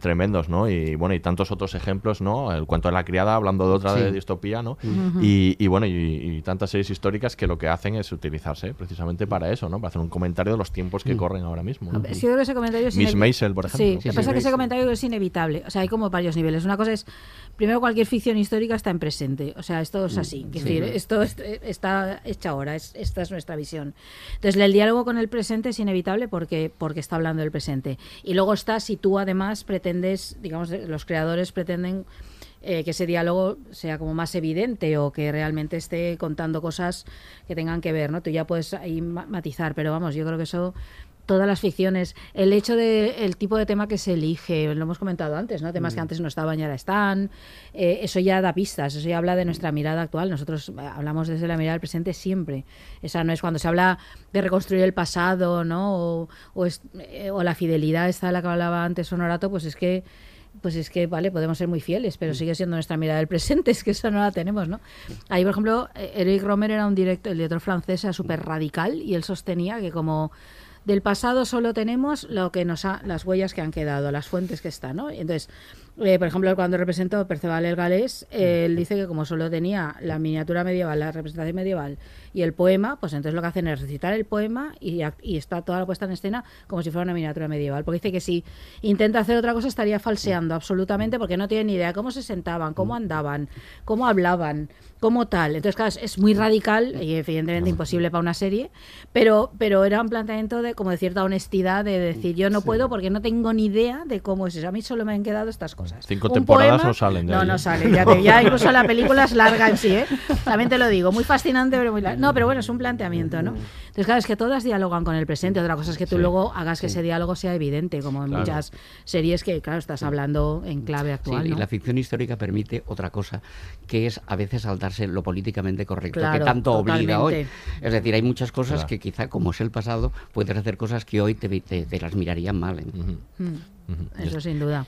tremendos, ¿no? Y bueno, y tantos otros ejemplos, ¿no? El cuento de la criada hablando de otra de distopía, ¿no? Y, y bueno, y, y tantas series históricas que lo que hacen es utilizarse precisamente para eso, ¿no? Para hacer un comentario de los tiempos que corren ahora mismo. ¿no? Sí, yo creo que ese comentario es Miss Maisel, por ejemplo. Sí, lo que pasa es que ese comentario es inevitable. O sea, hay como varios niveles. Una cosa es, primero, cualquier ficción histórica está en presente. O sea, esto es así. Es Mm, sí. decir, esto es- está hecha ahora. Es, esta es nuestra visión. Entonces, el diálogo con el presente es inevitable porque, porque está hablando del presente. Y luego está si tú, además, pretendes, digamos, los creadores pretenden eh, que ese diálogo sea como más evidente o que realmente esté contando cosas que tengan que ver, ¿no? Tú ya puedes ahí ma- matizar, pero vamos, yo creo que eso todas las ficciones, el hecho de el tipo de tema que se elige, lo hemos comentado antes, ¿no? Temas que Mm. antes no estaban y ahora están, eh, eso ya da pistas, eso ya habla de nuestra mirada actual. Nosotros eh, hablamos desde la mirada del presente siempre. Esa no es cuando se habla de reconstruir el pasado, ¿no? O, o, es- eh, o la fidelidad esta de la que hablaba antes Honorato, pues es que pues es que, vale, podemos ser muy fieles, pero sigue siendo nuestra mirada del presente, [laughs] es que eso no la tenemos, ¿no? Ahí, por ejemplo, eh, Eric Romer era un director, el director francés, era súper radical y él sostenía que como del pasado solo tenemos lo que nos ha, las huellas que han quedado, las fuentes que están, ¿no? Entonces, eh, por ejemplo, cuando representó Perceval el Galés, eh, él dice que como solo tenía la miniatura medieval, la representación medieval y el poema, pues entonces lo que hacen es recitar el poema y, está toda la puesta en escena como si fuera una miniatura medieval. Porque dice que si intenta hacer otra cosa estaría falseando absolutamente porque no tiene ni idea cómo se sentaban, cómo andaban, cómo hablaban, cómo tal. Entonces, claro, es- muy radical y evidentemente imposible para una serie, pero, pero era un planteamiento de como de cierta honestidad de decir yo no puedo porque no tengo ni idea de cómo es eso. A mí solo me han quedado estas cosas. Cinco Un temporadas poema- no salen de No, ahí, no salen. Ya, te- ya incluso la película es larga en sí, ¿eh? También te lo digo. Muy fascinante, pero muy larga. No, pero bueno, es un planteamiento, ¿no? Entonces, claro, es que todas dialogan con el presente. Otra cosa es que tú Sí, luego hagas que sí. ese diálogo sea evidente, como en Claro. muchas series que, claro, estás hablando en clave Sí, actual, y ¿no? la ficción histórica permite otra cosa, que es a veces saltarse lo políticamente correcto, Claro, que tanto obliga hoy. Es decir, hay muchas cosas Claro. que quizá, como es el pasado, puedes hacer cosas que hoy te, te- te las mirarían mal. ¿eh? Mm, Eso sin duda.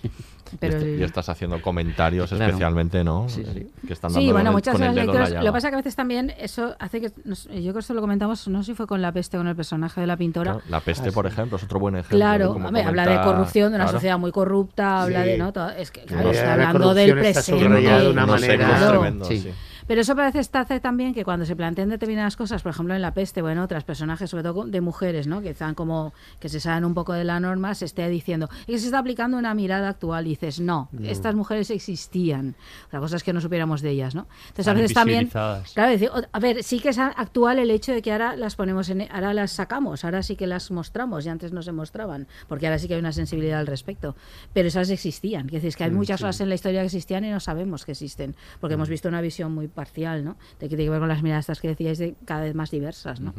Pero y, est- el- y estás haciendo comentarios Claro. especialmente, ¿no? Sí, sí. Eh, Que están dando Sí, bueno, muchas lecturas. Lo que pasa que a veces también eso hace que. nos- yo creo que eso lo comentamos, no sé si fue con la peste o con el personaje de la pintora. Claro, La peste, por ejemplo, es otro buen ejemplo. Claro, habla de corrupción, de una claro. sociedad muy corrupta, habla Sí. de. ¿no? Todo- es que, claro, la está hablando del está presente. subrayada de una Unos manera- Sí. Pero eso a veces hace también que cuando se plantean determinadas cosas, por ejemplo en La Peste o en otras personajes, sobre todo de mujeres, ¿no? que están como que se saben un poco de la norma, se esté diciendo y que se está aplicando una mirada actual. Y dices, no, No. estas mujeres existían. Otra cosa es que no supiéramos de ellas, ¿no? Entonces Están a veces también, claro, decir, a ver, sí que es actual el hecho de que ahora las ponemos en, ahora las sacamos, ahora sí que las mostramos y antes no se mostraban, porque ahora sí que hay una sensibilidad al respecto. Pero esas existían, es que hay Mm, muchas sí. cosas en la historia que existían y no sabemos que existen, porque hemos visto una visión muy parcial, ¿no? De que tiene que ver con las miradas estas que decíais de cada vez más diversas, ¿no?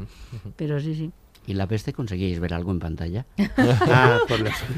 Pero sí, sí. ¿Y la peste conseguíais ver algo en pantalla? [laughs] Ah,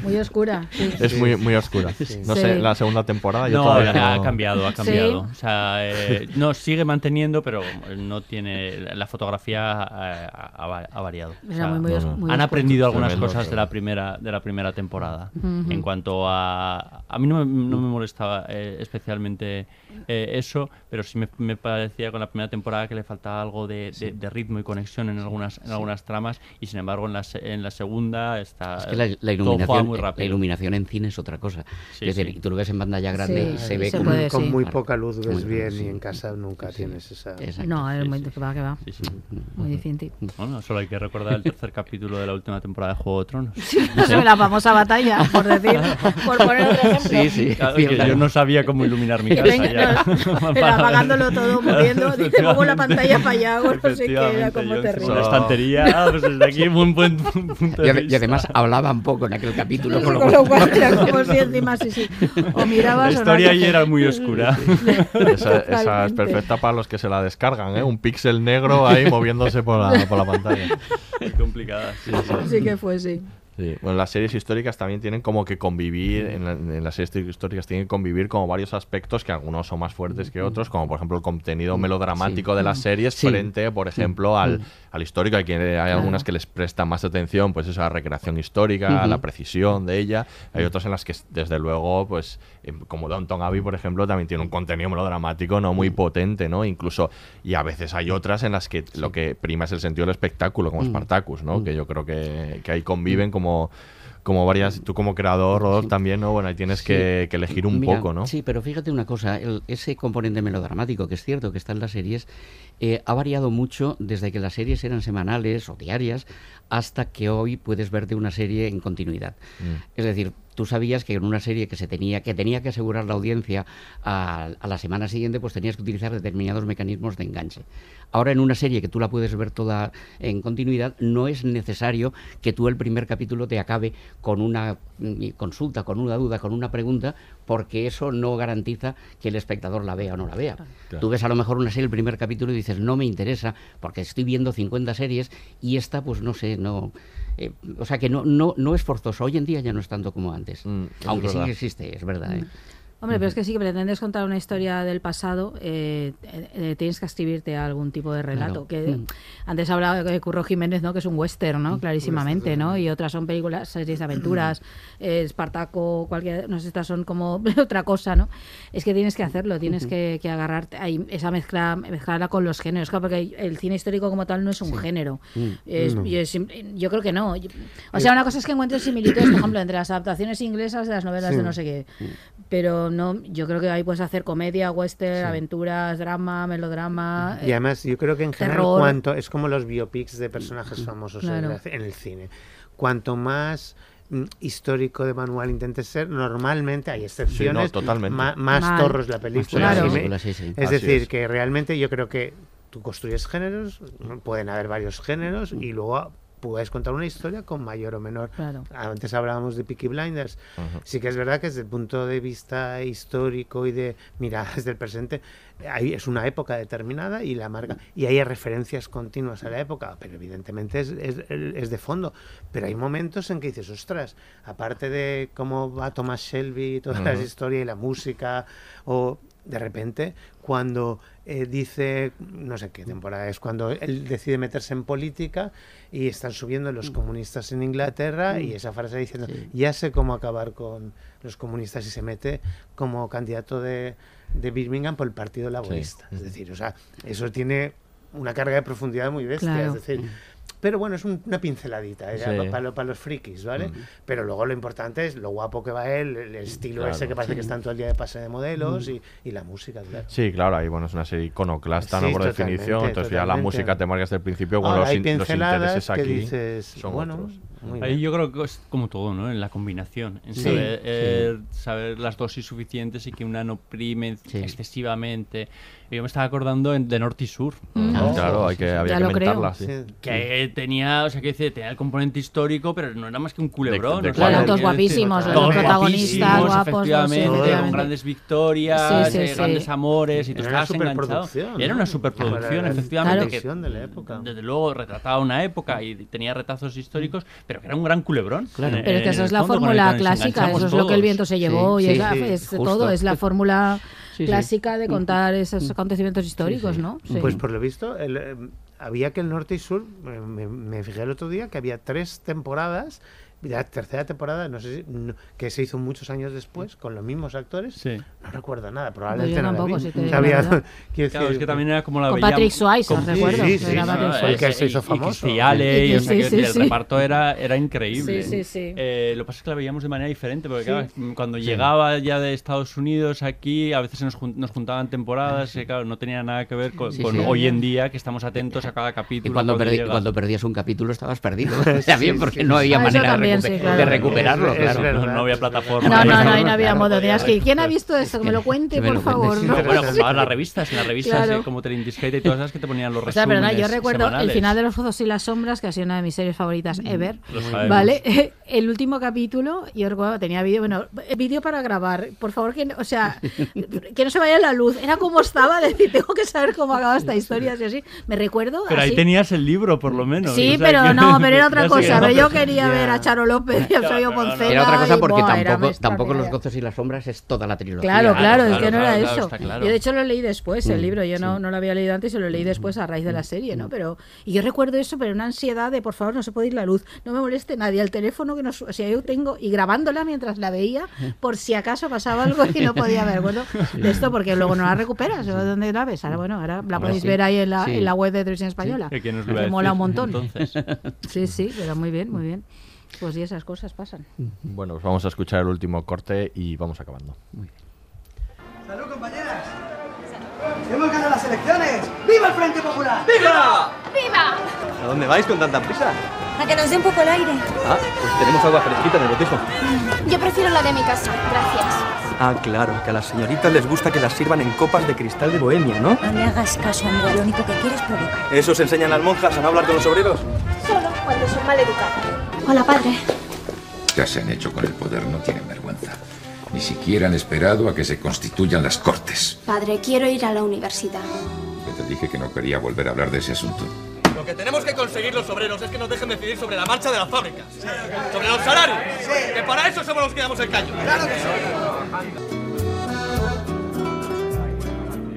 Muy oscura. sí. Es muy, muy oscura. No Sí. sé, la segunda temporada. yo No, todavía ha cambiado, ha Sí. cambiado. O sea, eh, no, sigue manteniendo, pero no tiene. La fotografía eh, ha, ha- ha variado. O sea, muy, muy os- muy han oscura. aprendido algunas Tremendo, cosas de la primera de la primera temporada. En cuanto a. A mí no me, no me molestaba eh, especialmente eh, eso, pero sí me, me parecía con la primera temporada que le faltaba algo de, de- de ritmo y conexión en algunas, en algunas tramas, y sin embargo en la, en la segunda está. Es que la, la iluminación, muy la rápido. iluminación en cine es otra cosa. Sí, es decir, sí. tú lo ves en pantalla grande Sí, y se ve se como puede, con sí. muy poca luz ves Muy- bien sí. y en casa nunca tienes esa... Exacto. No, es Sí, muy, sí. que va, que va. Sí, sí. Muy difícil. Bueno, solo hay que recordar el tercer capítulo de la última temporada de Juego de Tronos. [laughs] La famosa batalla, por decir, por poner otro ejemplo. Sí, sí. Claro, que yo no sabía cómo iluminar mi casa ya. No, era [laughs] apagándolo todo, moviendo, dice, muevo la pantalla para allá, o no sé qué, era como terrible. La estantería, [laughs] pues desde aquí un buen punto Y, de y además hablaban poco en aquel capítulo. Con lo con cual- lo cual era como si [laughs] encima, sí, sí. O mirabas La historia ahí era muy oscura. Esa, esa es perfecta para los que se la descargan, ¿eh? Un píxel negro ahí moviéndose por la, por la pantalla. Complicada, sí, sí. Sí que fue, sí. Sí, bueno, las series históricas también tienen como que convivir, en, la- en las series históricas tienen que convivir como varios aspectos que algunos son más fuertes que otros, como por ejemplo el contenido melodramático de las series Sí. frente, por ejemplo, al, al histórico. Hay, quien- hay algunas que les prestan más atención, pues eso, a la recreación histórica, a la precisión de ella. Hay otras en las que, desde luego, pues em, como Downton Abbey, por ejemplo, también tiene un contenido melodramático no muy potente, ¿no? Incluso, y a veces hay otras en las que lo que prima es el sentido del espectáculo, como. Spartacus, ¿no? Que yo creo que, que ahí conviven como como varias tú como creador también no bueno ahí tienes Sí. que, que elegir un Mira, poco no Sí, pero fíjate una cosa, el- ese componente melodramático, que es cierto que está en las series, eh, ha variado mucho desde que las series eran semanales o diarias hasta que hoy puedes verte una serie en continuidad. Es decir, tú sabías que en una serie que se tenía que tenía que asegurar la audiencia a, a la semana siguiente, pues tenías que utilizar determinados mecanismos de enganche. Ahora en una serie que tú la puedes ver toda en continuidad, no es necesario que tú el primer capítulo te acabe con una mm, consulta, con una duda, con una pregunta, porque eso no garantiza que el espectador la vea o no la vea. Claro. Tú ves a lo mejor una serie el primer capítulo y dices, no me interesa, porque estoy viendo 50 series y esta, pues no sé, no... eh, o sea que no, no, no es forzoso. Hoy en día ya no es tanto como antes. Aunque sí que existe, es verdad. ¿eh? Hombre, pero es que sí que pretendes contar una historia del pasado, eh, eh, eh, tienes que escribirte a algún tipo de relato. Claro. Que Mm. antes hablaba de Curro Jiménez, ¿no? Que es un western, ¿no? Clarísimamente, ¿no? Y otras son películas, series de [clears throat] aventuras, eh, Espartaco, cualquier, no sé, estas son como [laughs] otra cosa, ¿no? Es que tienes que hacerlo, tienes que, que agarrarte ahí, esa mezcla, mezclarla con los géneros, claro, porque el cine histórico como tal no es un género. Mm. Es- No. yo, creo que no. O sea, una cosa es que encuentres similitudes, por ejemplo, entre las adaptaciones inglesas de las novelas Sí. de no sé qué. Pero no, yo creo que ahí puedes hacer comedia, western, Sí. aventuras, drama, melodrama. Y además, yo creo que en general, terror. cuanto es como los biopics de personajes famosos en, Claro. la- en el cine. Cuanto más mm, histórico de manual intentes ser, normalmente hay excepciones. totalmente. ma- más Mal. torros la película. Claro. sí, me- Película, sí, sí. Es Así decir, es. que realmente yo creo que tú construyes géneros, pueden haber varios géneros y luego puedes contar una historia con mayor o menor. Claro. Antes hablábamos de Peaky Blinders. Ujú. Sí que es verdad que desde el punto de vista histórico y de miradas del presente, ahí es una época determinada y la marca y hay referencias continuas a la época, pero evidentemente es, es, es de fondo. Pero hay momentos en que dices, ostras, aparte de cómo va Thomas Shelby y toda la Ujú. historia y la música, o de repente cuando eh, dice, no sé qué temporada es, cuando él decide meterse en política y están subiendo los comunistas en Inglaterra y esa frase diciendo, ya sé cómo acabar con los comunistas y se mete como candidato de, de Birmingham por el Partido Laborista. Es decir, o sea, eso tiene una carga de profundidad muy bestia. Claro. Es decir, pero bueno, es un- una pinceladita ¿eh? Sí. para, lo- para los frikis, ¿vale? Pero luego lo importante es lo guapo que va él, el estilo Claro, ese que parece sí. que están todo el día de pase de modelos y, y la música, claro. Sí, claro, ahí bueno, es una serie iconoclasta, ¿no? Por definición. Entonces ya la música te marca desde el principio, bueno, Ahora los, hay in- los pinceladas intereses que aquí dices, son bueno, otros. Muy Ahí bien. yo creo que es como todo, ¿no? En la combinación. En Sí, saber, sí. eh, saber las dosis suficientes y que una no prime Sí. excesivamente. Yo me estaba acordando en- de Norte y Sur. Mm, Ah, claro, sí, hay que, sí. había Ya que mentarla. Que tenía, o sea, que dice, tenía el componente histórico, pero no era más que un culebrón. de sea, Claro, todos guapísimos, los todos protagonistas guapos, los- efectivamente, con grandes victorias, Sí, sí, eh, sí. grandes amores, y tú Era una estabas enganchado. superproducción, Era ¿no? una superproducción, efectivamente. que televisión de la época. Desde luego retrataba una época y tenía retazos históricos, pero que era un gran culebrón. Claro. En- Pero es que esa es la fórmula clásica, eso es lo que el viento se llevó Sí, y es, sí, la- sí, es justo. todo, es la fórmula Sí, sí. clásica de contar esos acontecimientos históricos, ¿no? Sí. Pues por lo visto, el, eh, había que el norte y sur, eh, me, me fijé el otro día que había tres temporadas, la tercera temporada, no sé si, no- que se hizo muchos años después, con los mismos actores. Sí. No recuerdo nada, probablemente no tampoco, si [laughs] [laughs] quiero Claro, es decir, que también era como la Con veíamos- Patrick Swayze, os con- recuerdo. sí, sí, que se hizo y- famoso. Y Cristiale, y, o sea, Sí, que sí, el reparto era, era increíble. Sí, sí, sí. Eh, lo que pasa es que la veíamos de manera diferente, porque Sí. claro, cuando llegaba ya de Estados Unidos aquí, a veces nos, jun- nos juntaban temporadas, y claro, no tenía nada que ver con, Sí, con sí. hoy en día, que estamos atentos a cada capítulo. Y cuando, cuando perdi- llegas. cuando perdías un capítulo estabas perdido. [laughs] También Sí, porque no había Ah, manera de, también, recupe- sí, claro. de recuperarlo. Es- es claro. no, no había plataforma. No, no, no, ahí no había modo. Tenías que ir. ¿Quién ha visto esto? Que me lo cuente, por favor. ¿no? No, bueno, comprabas las revistas, en las revistas Claro. eh, como Telling Discrete y todas esas que te ponían los O sea, resúmenes pero no, yo recuerdo el final de Los Fozos y las Sombras, que ha sido una de mis series favoritas ever. Lo sabemos. ¿Vale? [laughs] El último capítulo, yo recuerdo, tenía vídeo, bueno, vídeo para grabar. Por favor, que no, o sea, [laughs] que no se vaya la luz. Era como estaba, decir, tengo que saber cómo acaba esta historia, así, así. Me recuerdo Pero ahí así. tenías el libro, por lo menos. Sí, o sea pero que- no, [laughs] pero era otra cosa. Pero yo quería Ya. ver a Charo López y Eusebio Poncela. Era otra cosa porque tampoco. Los gozos y las sombras es toda la trilogía. Claro, claro, es que no era claro, eso. Yo de hecho lo leí después, el Mm, libro. Yo no, no lo había leído antes y lo leí después a raíz de la serie, ¿no? Pero y yo recuerdo eso, pero una ansiedad de por favor no se puede ir la luz, no me moleste nadie, el teléfono que no, o sea, yo tengo y grabándola mientras la veía por si acaso pasaba algo y no podía ver, bueno, [laughs] de esto porque luego no la recuperas, ¿o ¿dónde la ves? Ahora bueno, ahora la podéis ver ahí en la, Sí. en la web de Televisión Española. Sí, ¿quién nos lo que mola un montón. entonces? Sí, sí, pero muy bien, muy bien. Pues sí, esas cosas pasan. Bueno, pues vamos a escuchar el último corte y vamos acabando. ¡Salud, compañeras! ¡Hemos ganado las elecciones! ¡Viva el Frente Popular! ¡Viva! ¿A dónde vais con tanta prisa? A que nos dé un poco el aire. Ah, pues tenemos agua fresquita en el botijo. Yo prefiero la de mi casa, gracias. Ah, claro, que a las señoritas les gusta que las sirvan en copas de cristal de Bohemia, ¿no? No me hagas caso, amigo. Lo único que quieres es provocar. ¿Eso se enseñan las monjas a no hablar con los obreros? Solo cuando son mal educados. Hola, padre. Ya se han hecho con el poder, no tienen vergüenza. Ni siquiera han esperado a que se constituyan las cortes. Padre, quiero ir a la universidad. Yo te dije que no quería volver a hablar de ese asunto. Lo que tenemos que conseguir los obreros es que nos dejen decidir sobre la marcha de las fábricas. Sobre los salarios. Que para eso somos los que damos el callo.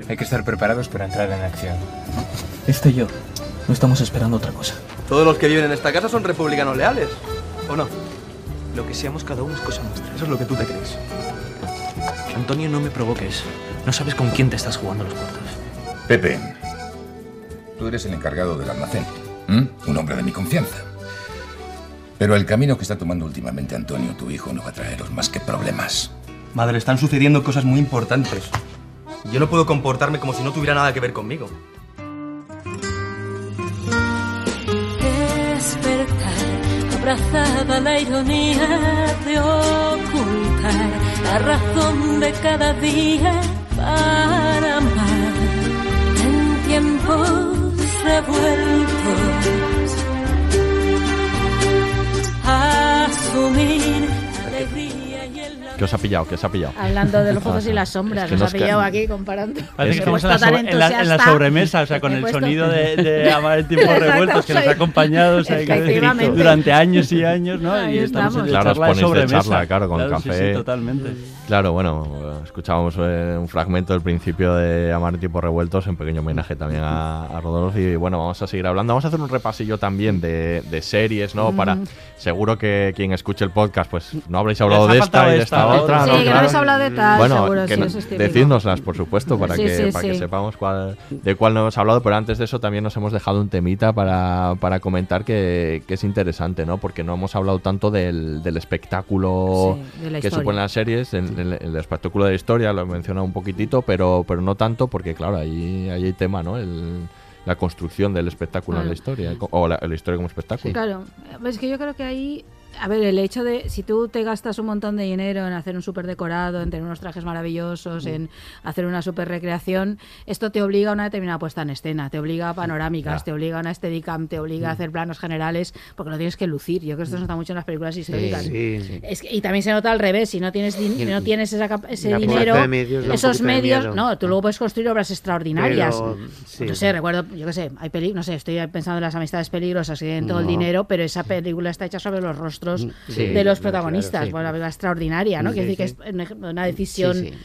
Hay que estar preparados para entrar en acción. Este y yo no estamos esperando otra cosa. Todos los que viven en esta casa son republicanos leales. ¿O no? Lo que seamos cada uno es cosa nuestra. Eso es lo que tú te crees. Antonio, no me provoques. No sabes con quién te estás jugando los cuartos. Pepe, tú eres el encargado del almacén. Un hombre de mi confianza. Pero el camino que está tomando últimamente Antonio, tu hijo, no va a traeros más que problemas. Madre, están sucediendo cosas muy importantes. Yo no puedo comportarme como si no tuviera nada que ver conmigo. Despertar, abrazada a la ironía de ocultar la razón de cada día para amar en tiempos revueltos. Asumir alegría ¿Qué os ha pillado? ¿Qué os ha pillado? Hablando de los [laughs] ojos y las sombras, Es que nos nos ha pillado aquí comparando. Parece que estamos en la, sobre- en la- en la sobremesa, o sea, con [laughs] el puesto- sonido de, de [laughs] Amar el tiempo revueltos que nos ha acompañado o sea, que durante años y años, ¿no? Ahí y estamos en estamos. Claro, os charla de sobremesa. charla, claro, con Claro, sí, café. sí, totalmente. Claro, bueno, escuchábamos eh, un fragmento del principio de Amar tipo revueltos, en pequeño homenaje también a, a Rodolfo. Y bueno, vamos a seguir hablando. Vamos a hacer un repasillo también de, de series, ¿no? Para Mm. seguro que quien escuche el podcast, pues no habréis hablado de esta y de esta, otra. Sí, ¿no? que no habéis hablado de tal, bueno, seguro, que sí, eso es decídnoslas, por supuesto, para, Sí, que, sí, para que sepamos cuál, de cuál no hemos hablado. Pero antes de eso también nos hemos dejado un temita para, para comentar que, que es interesante, ¿no? Porque no hemos hablado tanto del, del espectáculo de que historia. supone las series, el, el- el espectáculo de la historia, lo he mencionado un poquitito, pero, pero no tanto porque, claro, ahí, ahí hay tema, ¿no? El- la construcción del espectáculo en la Claro. historia, o la, la historia como espectáculo. Claro, es que yo creo que ahí, a ver, el hecho de si tú te gastas un montón de dinero en hacer un súper decorado, en tener unos trajes maravillosos, en hacer una súper recreación, esto te obliga a una determinada puesta en escena, te obliga a panorámicas, te obliga a una steadicam, te obliga a hacer planos generales, porque lo tienes que lucir. Yo creo que esto se nota mucho en las películas históricas. Es que- y también se nota al revés, si no tienes, din- si no tienes esa ese dinero, medios esos medios, no, tú luego puedes construir obras extraordinarias. Pero. No sé, recuerdo, yo qué sé, hay peli no sé, estoy pensando en las amistades peligrosas que tienen todo el dinero, pero esa película está hecha sobre los rostros Sí, de los protagonistas. claro, sí. Bueno, una película extraordinaria, ¿no? Sí, Quiere decir que es una decisión Sí, sí.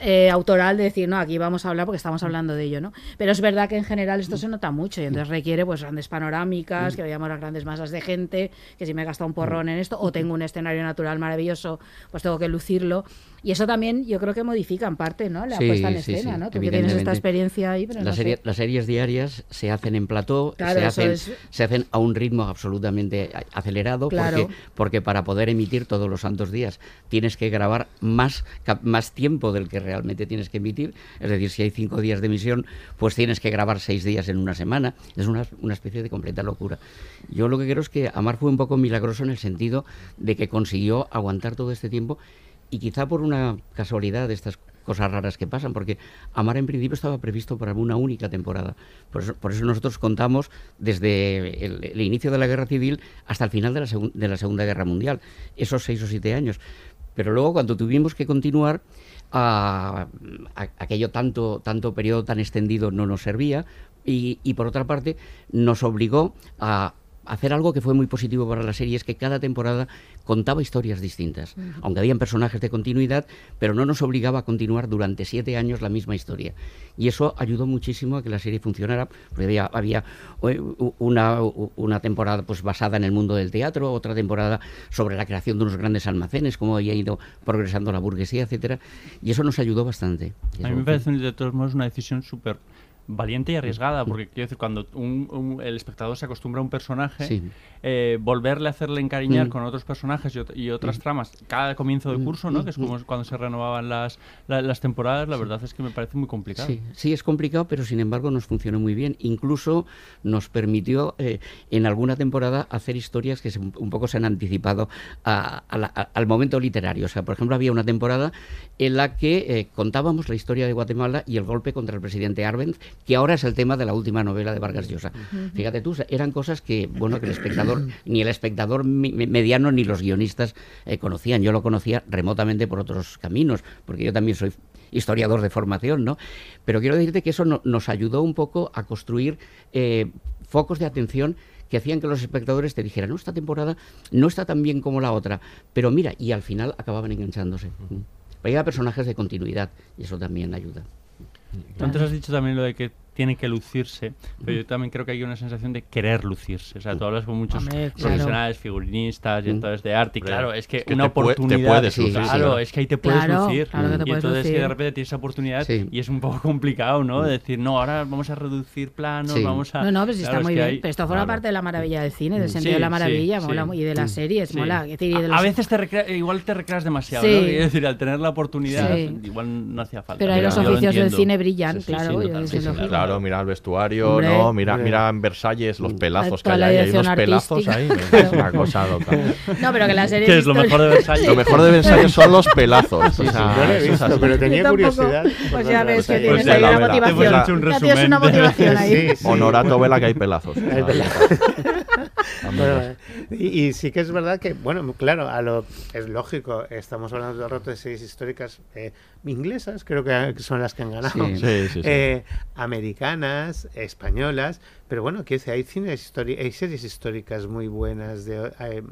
eh, autoral de decir, no, aquí vamos a hablar porque estamos hablando de ello, ¿no? Pero es verdad que en general esto se nota mucho y entonces requiere pues grandes panorámicas, que veamos las grandes masas de gente, que si me he gastado un porrón en esto o tengo un escenario natural maravilloso, pues tengo que lucirlo. Y eso también yo creo que modifica en parte, ¿no? La Sí, puesta en sí, escena, sí, ¿no? Tú que tienes esta experiencia ahí, pero La no serie-. Las series diarias se hacen en plató, Claro, se, hacen, es- se hacen a un ritmo absolutamente acelerado, Claro. porque, porque para poder emitir todos los santos días tienes que grabar más, más tiempo del que realmente tienes que emitir. Es decir, si hay cinco días de emisión, pues tienes que grabar seis días en una semana. Es una, una especie de completa locura. Yo lo que creo es que Amar fue un poco milagroso en el sentido de que consiguió aguantar todo este tiempo y quizá por una casualidad de estas cosas raras que pasan, porque Amar en principio estaba previsto para una única temporada. Por eso, nosotros contamos desde el, inicio de la Guerra Civil hasta el final de la, Segunda Guerra Mundial, esos seis o siete años. Pero luego cuando tuvimos que continuar, aquello tanto, tanto periodo tan extendido no nos servía y por otra parte nos obligó a hacer algo que fue muy positivo para la serie, es que cada temporada contaba historias distintas, aunque habían personajes de continuidad, pero no nos obligaba a continuar durante siete años la misma historia. Y eso ayudó muchísimo a que la serie funcionara, porque había, había eh, una, temporada pues basada en el mundo del teatro, otra temporada sobre la creación de unos grandes almacenes, cómo había ido progresando la burguesía, etcétera, y eso nos ayudó bastante. A mí me parece de todos modos una decisión súper valiente y arriesgada, porque quiero decir, cuando un- un- el espectador se acostumbra a un personaje, Sí. eh, volverle a hacerle encariñar Mm. con otros personajes y, y otras Mm. tramas cada comienzo de Mm, curso, ¿no? mm, que es como cuando se renovaban las, la- las temporadas, la verdad es que me parece muy complicado. Sí, sí, es complicado, pero sin embargo nos funcionó muy bien. Incluso nos permitió eh, en alguna temporada hacer historias que se- un poco se han anticipado a- a la- a- al momento literario. O sea, por ejemplo, había una temporada en la que eh, contábamos la historia de Guatemala y el golpe contra el presidente Arbenz, que ahora es el tema de la última novela de Vargas Llosa. Fíjate tú, eran cosas que, bueno, que el espectador, ni el espectador mediano ni los guionistas eh, conocían. Yo lo conocía remotamente por otros caminos, porque yo también soy historiador de formación, ¿no? Pero quiero decirte que eso no- nos ayudó un poco a construir eh, focos de atención que hacían que los espectadores te dijeran, no, esta temporada no está tan bien como la otra, pero mira, y al final acababan enganchándose. Pero había personajes de continuidad y eso también ayuda. Antes has dicho también lo de que tiene que lucirse, pero yo también creo que hay una sensación de querer lucirse. O sea, tú hablas con muchos Hombre, claro. profesionales, figurinistas, directores de arte, y claro, es que es que una te puede- te oportunidad. puedes lucir, claro, sí. es que ahí te puedes Claro, lucir. claro que te y puedes entonces que de lucir. repente tienes esa oportunidad Sí. y es un poco complicado, ¿no? De decir, no, ahora vamos a reducir planos, Sí. vamos a. No, no, pues sí Claro, está es muy que bien. hay- Pero esto forma claro. parte de la maravilla del cine, del Sí, sentido de la sí, maravilla sí. mola, y de las series, Sí. mola. Es decir, y de A- los- A veces te recrea- igual te recreas demasiado, Sí. ¿no? Quiero decir, al tener la oportunidad, Sí. igual no hacía falta. Pero ahí los oficios del cine brillan, Sí, sí, claro, claro. mira el vestuario, Hombre. ¿no? Mira, Hombre. mira en Versalles los pelazos que hay ahí. Hay unos pelazos ahí. [laughs] Es una cosa loca. No, pero que la serie ¿Qué es lo mejor de Versalles? Lo mejor de Versalles son los pelazos. Sí, o sí, sea, no lo he eso es visto, así. pero tenía curiosidad. Pues ya ves que tienes ahí la una motivación. Te hemos hecho un Ya tienes una de- motivación ahí. [laughs] Honorato vela que hay pelazos. Bueno, y, y sí que es verdad que, bueno, claro, a lo, es lógico, estamos hablando todo el rato de series históricas eh, inglesas, creo que son las que han ganado, Sí. Sí, sí, sí. eh, americanas, españolas, pero bueno, que hay, cines histori- hay series históricas muy buenas, de, eh,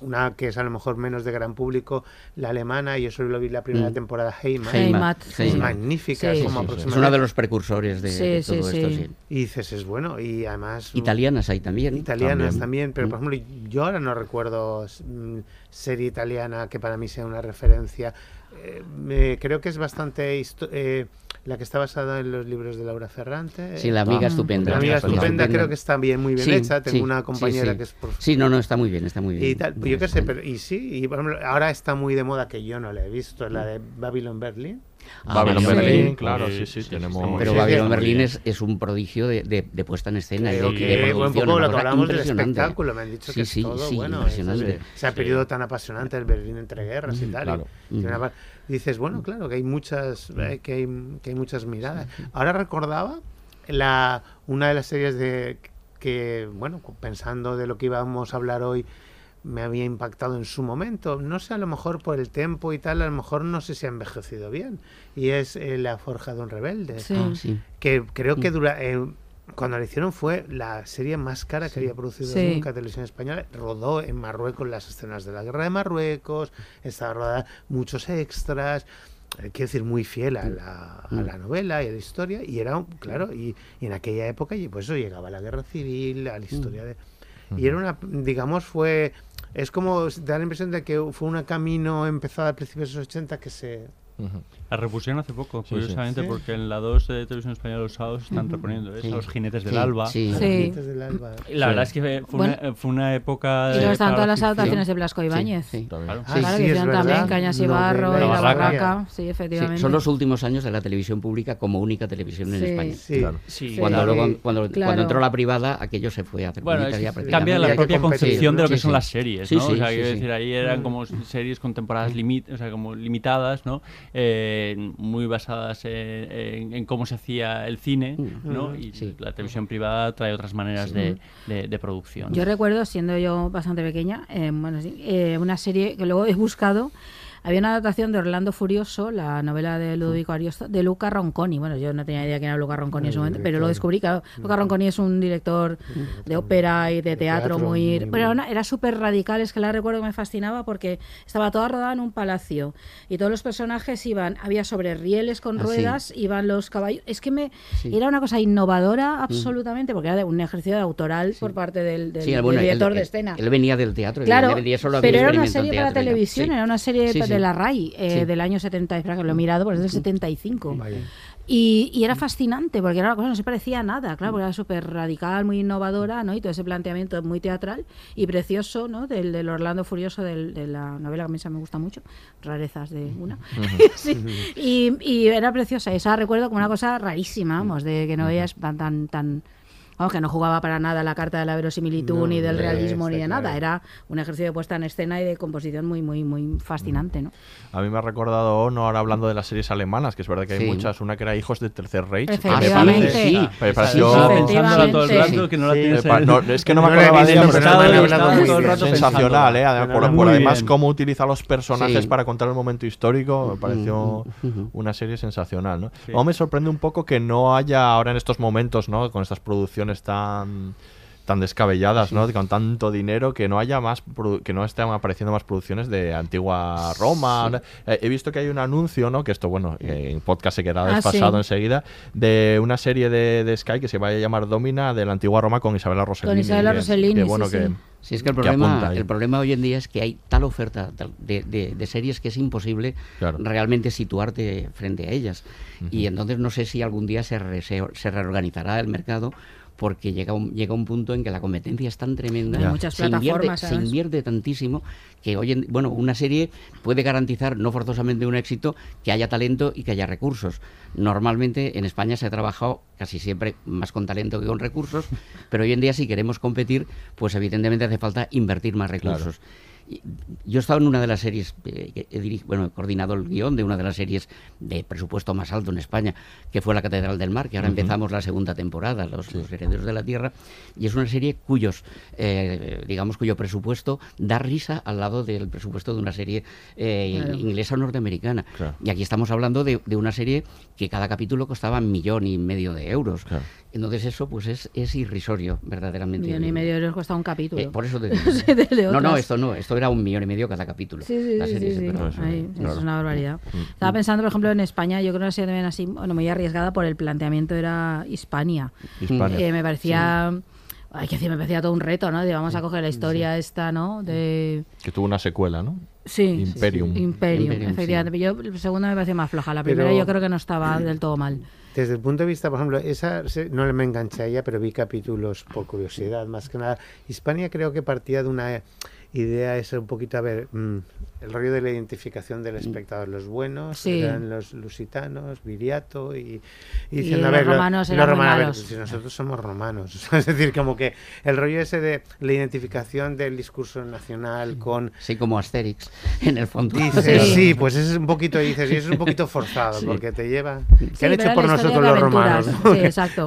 una que es a lo mejor menos de gran público, la alemana, yo solo vi la primera Mm. temporada, Heimat, Heimat, es Sí. magnífica, Sí, como sí, sí. Es uno de los precursores de, Sí, de sí, todo esto, sí. sí. Y dices, es bueno, y además... Italianas hay también. Italianas También. también, pero Mm. por ejemplo, yo ahora no recuerdo mm, serie italiana que para mí sea una referencia. Eh, me- creo que es bastante eh, la que está basada en los libros de Laura Ferrante. Sí, la amiga Ah. estupenda. La amiga estupenda estupenda. creo que está bien, muy bien Sí, hecha. Tengo sí, una sí, compañera sí. que es por Sí, no, no, está muy bien, está muy bien. y tal, pues yo qué sé, pero y sí, y por ejemplo, ahora está muy de moda que yo no la he visto, la de Babylon Berlin. Ah, Babylon Berlin, Berlin, claro, sí, sí, sí, sí, sí, tenemos... Pero Sí, Babylon sí, Berlin muy es, es un prodigio de, de- de puesta en escena y Creo de, que, de un poco lo que hablamos del espectáculo, me han dicho Sí, que sí, es todo sí, bueno. impresionante. ese- ese periodo tan apasionante del Berlín entre guerras y tal. claro. y Mm. Dices, bueno, claro, que hay muchas, eh, que hay, que hay muchas miradas. Ahora recordaba la, una de las series de que, bueno, pensando de lo que íbamos a hablar hoy, me había impactado en su momento. No sé, a lo mejor por el tiempo y tal, a lo mejor no sé si ha envejecido bien. Y es eh, La Forja de un Rebelde. Sí. Ah, sí. Que creo que Mm. dura, eh, cuando la hicieron fue la serie más cara que había producido Sí. nunca Televisión Española. Rodó en Marruecos las escenas de la guerra de Marruecos, estaba rodada muchos extras. eh, Quiero decir, muy fiel a la, a la novela y a la historia, y era, claro, y, y en aquella época, y pues eso llegaba la guerra civil, a la historia de. Y era una, digamos, fue. Es como da la impresión de que fue un camino empezado a principios de los 80 que se. La repusieron hace poco, Sí, sí. curiosamente, Sí. porque en la 2 de Televisión Española los sábados están reponiendo ¿eh? Sí. a los jinetes del Sí, alba. sí. Los Sí. Jinetes del Alba. Y la Sí. verdad es que fue, Bueno. una, fue una época Y de. luego están todas las adaptaciones de Blasco Ibáñez. Sí. Claro. Ah, claro, sí, que hicieron también. Cañas y Barro y y La Barraca. Sí, Sí, efectivamente. son los últimos años de la televisión pública como única televisión en Sí. España. Sí. Claro. Sí, Cuando, luego, cuando, Claro. cuando entró la privada, aquello se fue a hacer Bueno, es cambia la propia concepción de lo que Sí, son sí. las series, Sí, ¿no? sí, o sea, sí, quiero sí. decir, ahí eran como series con temporadas limit, o sea, como limitadas, ¿no? Eh, muy basadas en, en- en cómo se hacía el cine, ¿no? Y Sí. la televisión privada trae otras maneras de, de- de producción. Yo recuerdo, siendo yo bastante pequeña, eh, bueno, sí, eh, una serie que luego he buscado. Había una adaptación de Orlando Furioso, la novela de Ludovico Ariosto, de Luca Ronconi. Bueno, yo no tenía idea quién era Luca Ronconi en ese momento, pero lo descubrí. Claro, Luca Ronconi es un director de ópera y de teatro, muy... Pero era, una- era súper radical, es que la recuerdo que me fascinaba porque estaba toda rodada en un palacio y todos los personajes iban, había sobre rieles con Ah, sí. ruedas, iban los caballos. Es que me Sí. era una cosa innovadora absolutamente, porque era de un ejercicio de autoral por parte del, del- Sí, del bueno, él- director él, de escena. Él venía del teatro, él Claro, venía- solo pero era una serie para televisión, era una serie Sí, de la RAI eh, Sí. del año 70, espera que lo he mirado, porque es del 75. Y, y era fascinante, porque era una cosa que no se parecía a nada, claro, porque era súper radical, muy innovadora, ¿no? Y todo ese planteamiento muy teatral y precioso, ¿no? Del, del Orlando Furioso, del- de la novela que a mí esa me gusta mucho, Rarezas de una. [laughs] Sí. y, y era preciosa, esa recuerdo como una cosa rarísima, vamos, de que no veías tan, tan, tan Vamos, que no jugaba para nada la carta de la verosimilitud, No, ni del realismo, ni de está nada. claro. Era un ejercicio de puesta en escena y de composición muy, muy, muy fascinante, ¿no? A mí me ha recordado Ono ahora hablando de las series alemanas, que es verdad que hay Sí. muchas, una que era Hijos del Tercer Reich. que me Efectivamente. parece- Sí. me pareció- todo el Efectivamente. rato, que no la tienes Me pa- no, es que no me acordaba de ella, pero me sensacional. ¿eh? Además, por, además cómo utiliza los personajes Sí. para contar el momento histórico, me pareció una serie sensacional, ¿no? Me sorprende un poco que no haya ahora en estos momentos, ¿no? Con estas producciones tan tan descabelladas, ¿no? Con tanto dinero que no haya más que no estén apareciendo más producciones de antigua Roma. ¿no? Eh, he visto que hay un anuncio, ¿no? Que esto, bueno, eh, en podcast se quedará Ah, desfasado sí. enseguida de una serie de, de Sky que se va a llamar Domina de la antigua Roma con Isabela Rossellini. Isabela que- Rossellini, que bueno sí. que Sí, es que el problema, el problema hoy en día es que hay tal oferta de, de- de series que es imposible Claro. realmente situarte frente a ellas. Y entonces no sé si algún día se, re- se, se reorganizará el mercado porque llega un, llega un punto en que la competencia es tan tremenda, muchas se, invierte, se invierte tantísimo que hoy en, bueno, una serie puede garantizar no forzosamente un éxito, que haya talento y que haya recursos. Normalmente en España se ha trabajado casi siempre más con talento que con recursos, [laughs] pero hoy en día si queremos competir, pues evidentemente hace falta invertir más recursos. Yo he estado en una de las series, eh, he diri- bueno, he coordinado el guion de una de las series de presupuesto más alto en España, que fue La Catedral del Mar, que ahora empezamos la segunda temporada, Los, los Herederos de la Tierra, y es una serie cuyos, eh, digamos, cuyo presupuesto da risa al lado del presupuesto de una serie eh, Claro. inglesa o norteamericana. Claro. Y aquí estamos hablando de, de una serie que cada capítulo costaba un millón y medio de euros. Entonces eso pues es, es irrisorio, verdaderamente. Millón y medio de euros cuesta un capítulo. Eh, por eso te [laughs] digo. Sí, de- de no, no, esto no, esto era un millón y medio cada capítulo. Sí, sí, La sí, serie, sí, sí. eso es una barbaridad. Mm. Estaba pensando, por ejemplo, en España, yo creo que una serie también así, bueno, muy arriesgada por el planteamiento era Hispania. Hispania. Eh, me parecía, hay que decir, me parecía todo un reto, ¿no? De vamos a coger la historia esta, ¿no? De... que tuvo una secuela, ¿no? Sí, Imperium. Imperium, Imperium, sí. efectivamente. Yo, el segundo me pareció más floja. La primera Pero- yo creo que no estaba del todo mal. Desde el punto de vista, por ejemplo, esa se- no me enganché a ella, pero vi capítulos por curiosidad, más que nada. Hispania creo que partía de una idea esa un poquito, a ver, mm, el rollo de la identificación del espectador. Los buenos Sí. eran los lusitanos, Viriato y, Y diciendo, a los ver, lo- romanos los muy romanos, a ver, si nosotros somos romanos. [laughs] es decir, como que el rollo ese de la identificación del discurso nacional con... Sí, como Asterix, [laughs] en el fondo. Dices, Sí. sí. pues es un poquito, dices, y es un poquito forzado, [laughs] Sí. porque te lleva... ¿Qué Sí, han hecho por nosotros los romanos? ¿no? Sí, exacto.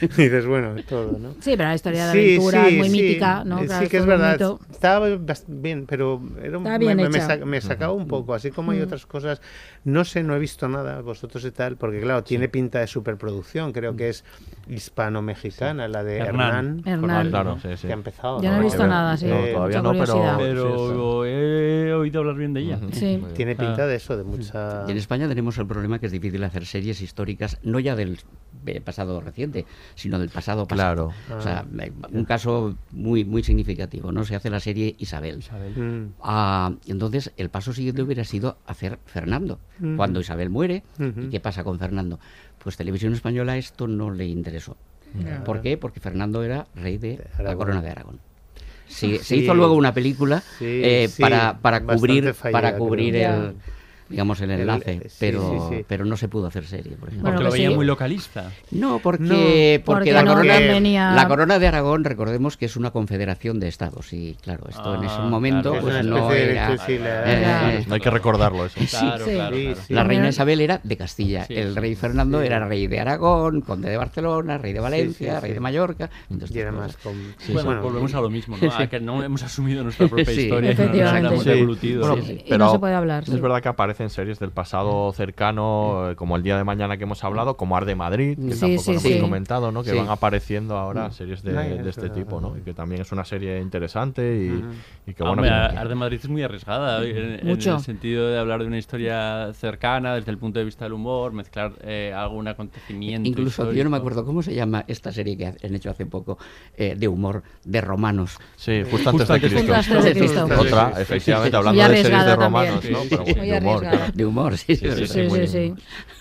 y dices, bueno, todo, ¿no? Sí, pero la historia de sí, muy sí. mítica, ¿no? Claro, Sí, que es verdad. mito. Estaba bien, pero era un- bien me, me hecha. sa- me sacaba un poco. Así como hay Mm. otras cosas, no sé, no he visto nada, vosotros y tal, porque claro, tiene pinta de superproducción. Creo que es hispano-mexicana, la de Hernán. Hernán. Hernán. Claro, sí, sí. Que ha empezado. Yo no he visto nada, sí. No, todavía no, pero... Pero he oído hablar bien de ella. Sí. Tiene Ah. pinta de eso, de mucha. Y en España tenemos el problema que es difícil hacer series históricas, no ya del eh, pasado reciente, sino del pasado pasado. Claro. O sea, Ah. eh, un caso muy muy significativo, ¿no? Se hace la serie Isabel. Mm. Ah, entonces, el paso siguiente hubiera sido hacer Fernando. Cuando Isabel muere. ¿y qué pasa con Fernando? Pues Televisión Española esto no le interesó. ¿Por qué? Porque Fernando era rey de la corona de Aragón. Sí, se Sí. hizo luego una película Sí, eh, sí, para, para cubrir, fallida, para cubrir el, digamos, el El- enlace, sí, pero, sí, sí. pero no se pudo hacer serie, por ejemplo. Porque lo veía muy localista. No, porque, No, porque, porque la, no corona, convenía- la corona de Aragón, recordemos que es una confederación de estados. Y claro, esto en ese Ah, momento claro. pues no especie de era. electricidad. eh, Hay que recordarlo eso. Sí, Claro, sí. claro. La reina Isabel era de Castilla, Sí, el rey Fernando Sí. era rey de Aragón, conde de Barcelona, rey de Valencia, sí, rey de Mallorca. entonces Y era estas más cosas. con- Sí, bueno, volvemos a lo mismo, ¿no? [laughs] Sí. A que no hemos asumido nuestra propia Sí. historia no nos hemos. Y pero no se puede hablar, Es verdad que aparecen series del pasado cercano, eh, como el día de mañana que hemos hablado, como Arde Madrid, que Sí, tampoco sí, hemos sí. comentado, ¿no? Que Sí. van apareciendo ahora series de, de es este tipo, ¿no? Y que también es una serie interesante y, y que bueno. hombre, que- Ar de Madrid es muy arriesgada en, en el sentido de hablar de una historia cercana desde el punto de vista del humor, mezclar eh, algún acontecimiento. Incluso yo no histórico. me acuerdo cómo se llama esta serie que han hecho hace poco eh, de humor de romanos. Sí, justo antes Justo de antes de Cristo. Cristo. Otra, efectivamente, hablando de series de romanos. ¿no? Pero sí, de humor. Claro. [laughs] De humor, sí. Sí, sí, Sí, sí, sí.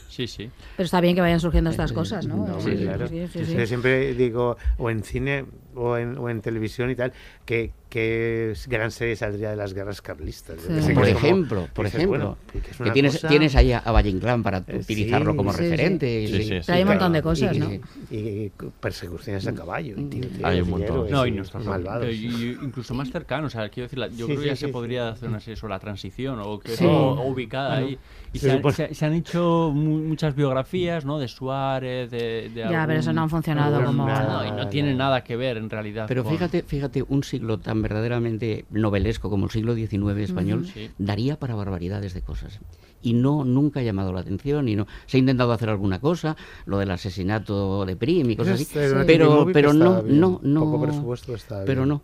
Sí, sí. Pero está bien que vayan surgiendo estas cosas, ¿no? No, Sí, claro. sí, sí, Yo sí. siempre digo, o en cine o en, o en televisión y tal, que, que gran serie saldría de las guerras carlistas. Sí. Por es como- ejemplo, por dices, ejemplo, bueno, que que tienes, cosa- tienes ahí a, a Valle Inclán para Eh, utilizarlo sí, como sí, sí. referente. y- Sí, sí, Pero hay un montón de cosas, y, ¿no? Y, y persecuciones a caballo. y tiroteos Hay un montón. héroes No, y y nuestros malvados. y- y incluso más cercanos. O sea, quiero decir, yo Sí, creo que ya sí, se sí, podría sí. hacer una serie sobre la transición o, que- Sí. o- o ubicada Bueno, ahí. Y se se, se- se han hecho mu- muchas biografías, ¿no? De Suárez, de. de Ya, pero algún- eso no han funcionado como- No, y no tiene nada que ver en realidad. Pero con- fíjate, fíjate, un siglo tan verdaderamente novelesco como el siglo XIX español. Sí. daría para barbaridades de cosas. Y no, nunca ha llamado la atención y no se ha intentado hacer alguna cosa, lo del asesinato de Prim y cosas así, Pues pero, pero no, bien. no, no, Poco presupuesto estaba pero bien. no.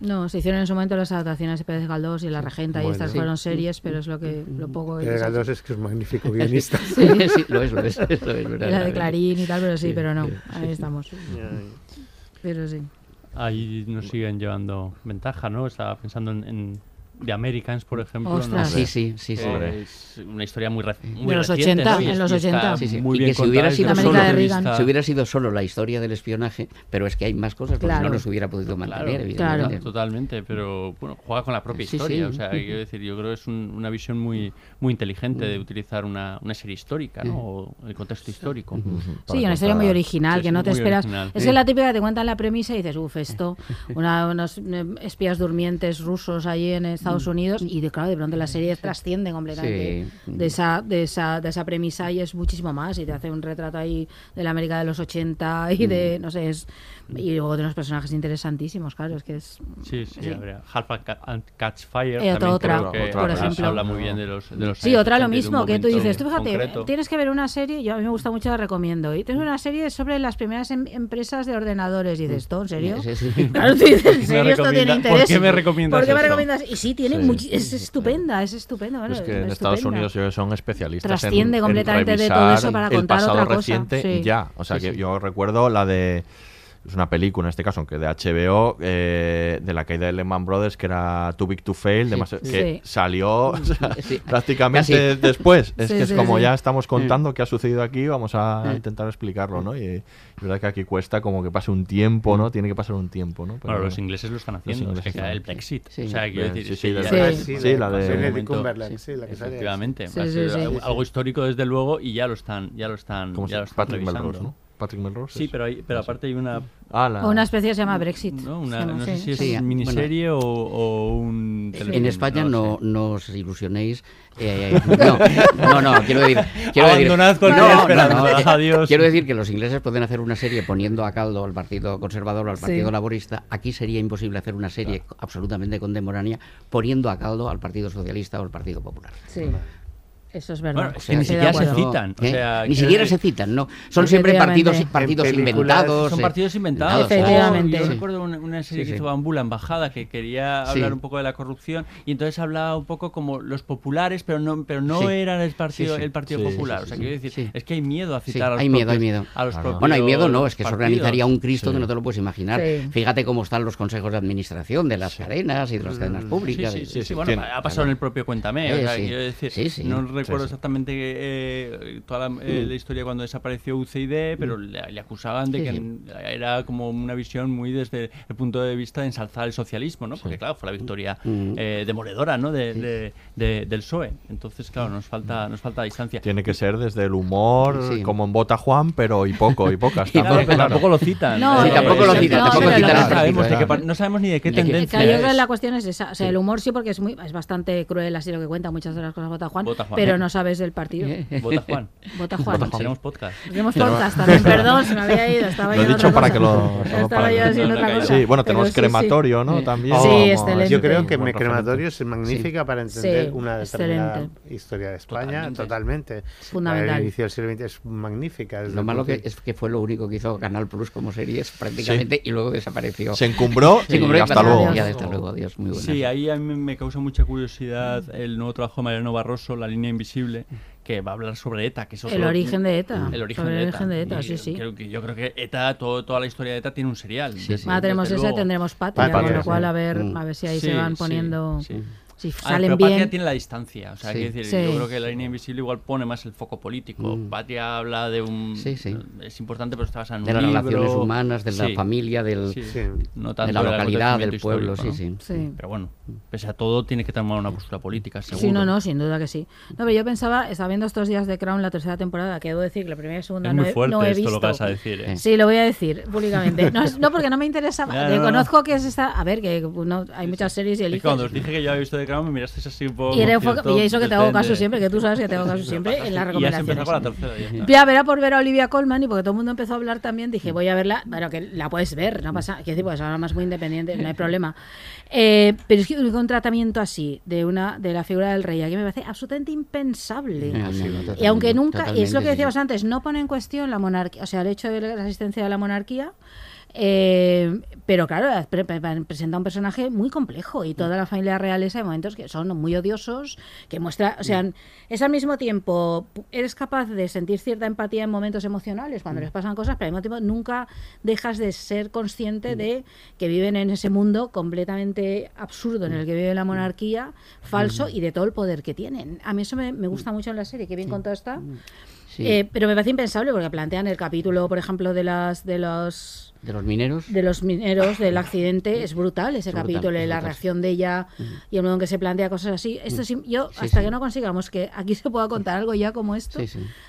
No, se hicieron en su momento las adaptaciones de Pérez Galdós y La Regenta y estas Sí. fueron series, pero es lo que lo poco Pérez Galdós es que es un magnífico guionista. Sí, sí, lo es, lo es, lo es, y la de. Clarín y tal, pero sí, Sí, pero no, sí, ahí estamos. Pero sí. Ahí nos siguen llevando ventaja, ¿no? Estaba pensando en, en The Americans, por ejemplo. ¿no? Ostras. Sí, sí, sí, sí. Que Es una historia muy, reci- muy De los reciente, 80, ¿no? En los y está 80. Sí, sí. Muy y bien que si hubiera sido solo, de de si hubiera sido solo la historia del espionaje, pero es que hay más cosas, porque Claro. no los hubiera podido mantener, Claro, evidentemente. totalmente, pero bueno, juega con la propia Sí, historia. sí. O sea, quiero decir, yo creo que es un- una visión muy, muy inteligente de utilizar una, una serie histórica, ¿no? O el contexto histórico. Sí, una historia muy original, Sí, que no te esperas. original. Es que la típica que te cuentan la premisa y dices, uff, esto, [laughs] una- unos eh, espías durmientes rusos allí en Estados Unidos, y de, claro, de pronto la serie trasciende completamente. Sí. de, esa, de, esa, de esa premisa y es muchísimo más, y te hace un retrato ahí de la América de los 80 y de, no sé, es, y luego de unos personajes interesantísimos, claro, es que es... Sí, sí, Sí. habría Half and Ca- and Catch Fire. Eh, también otra, creo que por habla- ejemplo. habla muy bien de los, de los Sí, otra lo 80 y de un mismo, que tú dices, tú fíjate, concreto. tienes que ver una serie, yo a mí me gusta mucho, la recomiendo, y tienes una serie sobre las primeras em- empresas de ordenadores, y dices, ¿esto en serio? Sí, sí. [laughs] Claro, tú dices, ¿Por ¿en [laughs] serio esto tiene interés? por qué me recomiendas ¿Por qué me eso? recomiendas? Y sí, tiene es estupenda, es estupenda. bueno, Es que en Estados. Unidos ellos son especialistas Trasciende en, en completamente de todo eso para el contar pasado otra cosa, reciente sí. ya. O sea, que yo recuerdo la de... Es una película en este caso, que de HBO, eh, de la caída de Lehman Brothers, que era Too Big to Fail, Sí. que Sí. salió [laughs] o sea, Sí. prácticamente Casi. después. Es Sí, que es sí, como sí. ya estamos contando qué ha sucedido aquí, vamos a intentar explicarlo, ¿no? Y es verdad que aquí cuesta como que pase un tiempo, ¿no? Tiene que pasar un tiempo, ¿no? Pero Bueno, los ingleses lo están haciendo, es ingleses que el. Brexit. Sí. O sea, quiero decir, sí, de- la de- momento- Cumberland, sí, la que. Efectivamente, algo- histórico desde luego y ya lo están, ya lo están, ¿Cómo se ya lo están Patrick revisando. Melrose, ¿no? Patrick Melrose. Sí, pero, hay, pero aparte hay una, Ah, la- O una especie que se llama Brexit. ¿no? Una- se llama, no sé si es Sí, miniserie o, o un En España no, sé. no os ilusionéis. eh, no, no, no, quiero decir. Quiero decir Abandonad cualquier no, no, esperanza, no, eh, adiós. Quiero decir que los ingleses pueden hacer una serie poniendo a caldo al Partido Conservador o al Sí. Partido Laborista. Aquí sería imposible hacer una serie absolutamente contemporánea poniendo a caldo al Partido Socialista o al Partido Popular. Sí. Eso es verdad. Bueno, es sea, que ni siquiera se citan. O ¿Eh? sea, Ni siquiera decir- se citan, ¿no? Son siempre partidos, partidos inventados. Son eh, partidos inventados. Efectivamente. Yo Sí. recuerdo una, una serie Sí, que sí. hizo Bambú, la embajada, que quería Sí. hablar un poco de la corrupción y entonces hablaba un poco como los populares, pero no, pero no Sí. eran el partido, Sí, sí. el partido Sí, sí, popular. sí, o sea, sí. quiero decir, Sí. es que hay miedo a Sí, citar a los hay miedo, hay propios- miedo. a los Claro. propios Bueno, hay miedo, no, es que se organizaría un Cristo Sí. que no te lo puedes imaginar. Sí. Fíjate cómo están los consejos de administración de las cadenas y de las cadenas Sí, públicas. sí, sí, sí, sí, bueno, ha pasado en el propio Cuéntame. o Eh, sea, sí. quiero decir, Sí, sí. Recuerdo sí. exactamente eh, toda la, eh, Mm. la historia cuando desapareció UCID, pero le, le acusaban de Sí, que era como una visión muy desde el punto de vista de ensalzar el socialismo, ¿no? Porque claro, fue la victoria Mm. eh, demoledora, ¿no? De, de- de- del PSOE. Entonces, claro, nos falta, nos falta distancia. Tiene que ser desde el humor, Sí. como en Bota Juan, pero y poco, y pocas. [laughs] Claro, claro. tampoco lo citan. No, Sí, tampoco lo citan, no, tampoco pero citan no sabemos, tipo, de qué claro. par- no sabemos ni de qué De qué- tendencia yo creo que la cuestión es esa. O sea, el humor sí, porque es muy es bastante cruel así lo que cuenta muchas de las cosas Bota Juan, Bota Juan. pero no sabes del partido. [laughs] Vota Juan. Vota Juan. Tenemos podcast. Tenemos podcast también, perdón, se me había ido, estaba Lo yo he dicho para cosa. que lo... [laughs] Estaba para yo haciendo otra cosa. Sí, bueno, pero tenemos sí, sí. crematorio, ¿no? También. Sí, excelente. Yo creo que referente. crematorio es magnífica para entender Sí, una determinada excelente. historia de España, Totalmente. totalmente. Fundamental. El inicio del siglo XX es magnífica. Lo malo que es que fue lo único que hizo Canal Plus como series prácticamente y luego desapareció. Se encumbró [laughs] y hasta luego. Hasta luego, adiós, muy. Sí, ahí a mí me causa mucha curiosidad el nuevo trabajo de Mariano Barroso, La línea invisible, que va a hablar sobre ETA. Que es El origen de ETA. El origen Sobre de el ETA. origen de ETA, Y sí, sí. Creo que, yo creo que ETA, todo- toda la historia de ETA tiene un serial. desde- Ahora tenemos desde esa, luego. tendremos patria, Patria, con lo sí. cual a ver, a ver si ahí Sí, se van sí, poniendo. Si Ah, salen pero Patria bien. tiene la distancia. O sea, Sí. quiero decir, Sí. yo creo que la línea invisible igual pone más el foco político. Mm. Patria habla de un. Sí, sí. Es importante, pero está basada en de un las libro. relaciones humanas, de la Sí. familia, del, de la localidad, del pueblo, sí, ¿no? sí. Sí. Pero bueno, pese a todo, tiene que tomar una postura política, seguro. Sí, no, no, sin duda que sí. No, pero yo pensaba, estaba viendo estos días de Crown la tercera temporada, que debo decir que la primera y segunda Es no muy he, fuerte no he esto visto. lo que vas a decir. ¿eh? Sí, lo voy a decir públicamente. No, es- no, porque no me interesaba. [laughs] Ya, Eh, no, no. Conozco que es esta. A ver, que no, hay muchas series y eliges. cuando os dije que yo había visto The Crown, me mirasteis así un poco. Y, cierto y eso que te hago caso siempre, que tú sabes que te hago caso [laughs] siempre en las Y ya se recomendaciones. empezó con la tercera. Ya. Ya, verá por ver a Olivia Colman y porque todo el mundo empezó a hablar también, dije, voy a verla, bueno, que la puedes ver, no pasa, quiero decir, pues ahora más muy independiente, no hay [laughs] problema. Eh, pero es que un tratamiento así de una de la figura del rey, aquí me parece absolutamente impensable. No, no, no, y aunque nunca, y es lo que decíamos sí. antes, no pone en cuestión la monarquía, o sea, el hecho de la existencia de la monarquía, eh, pero claro, pre- pre- presenta un personaje muy complejo y toda la familia realeza hay momentos que son muy odiosos, que muestra, o sea, es al mismo tiempo, eres capaz de sentir cierta empatía en momentos emocionales cuando les pasan cosas, pero al mismo tiempo nunca dejas de ser consciente de que viven en ese mundo completamente absurdo en el que vive la monarquía, falso y de todo el poder que tienen. A mí eso me, me gusta mucho en la serie, que bien contado está. Sí. Eh, pero me parece impensable porque plantean el capítulo, por ejemplo, de las de los De los mineros. de los mineros del accidente es brutal ese Es capítulo, la brutal. reacción de ella y el modo en que se plantea cosas así. Esto sí, yo Sí, hasta sí. que no consigamos que aquí se pueda contar algo ya como esto,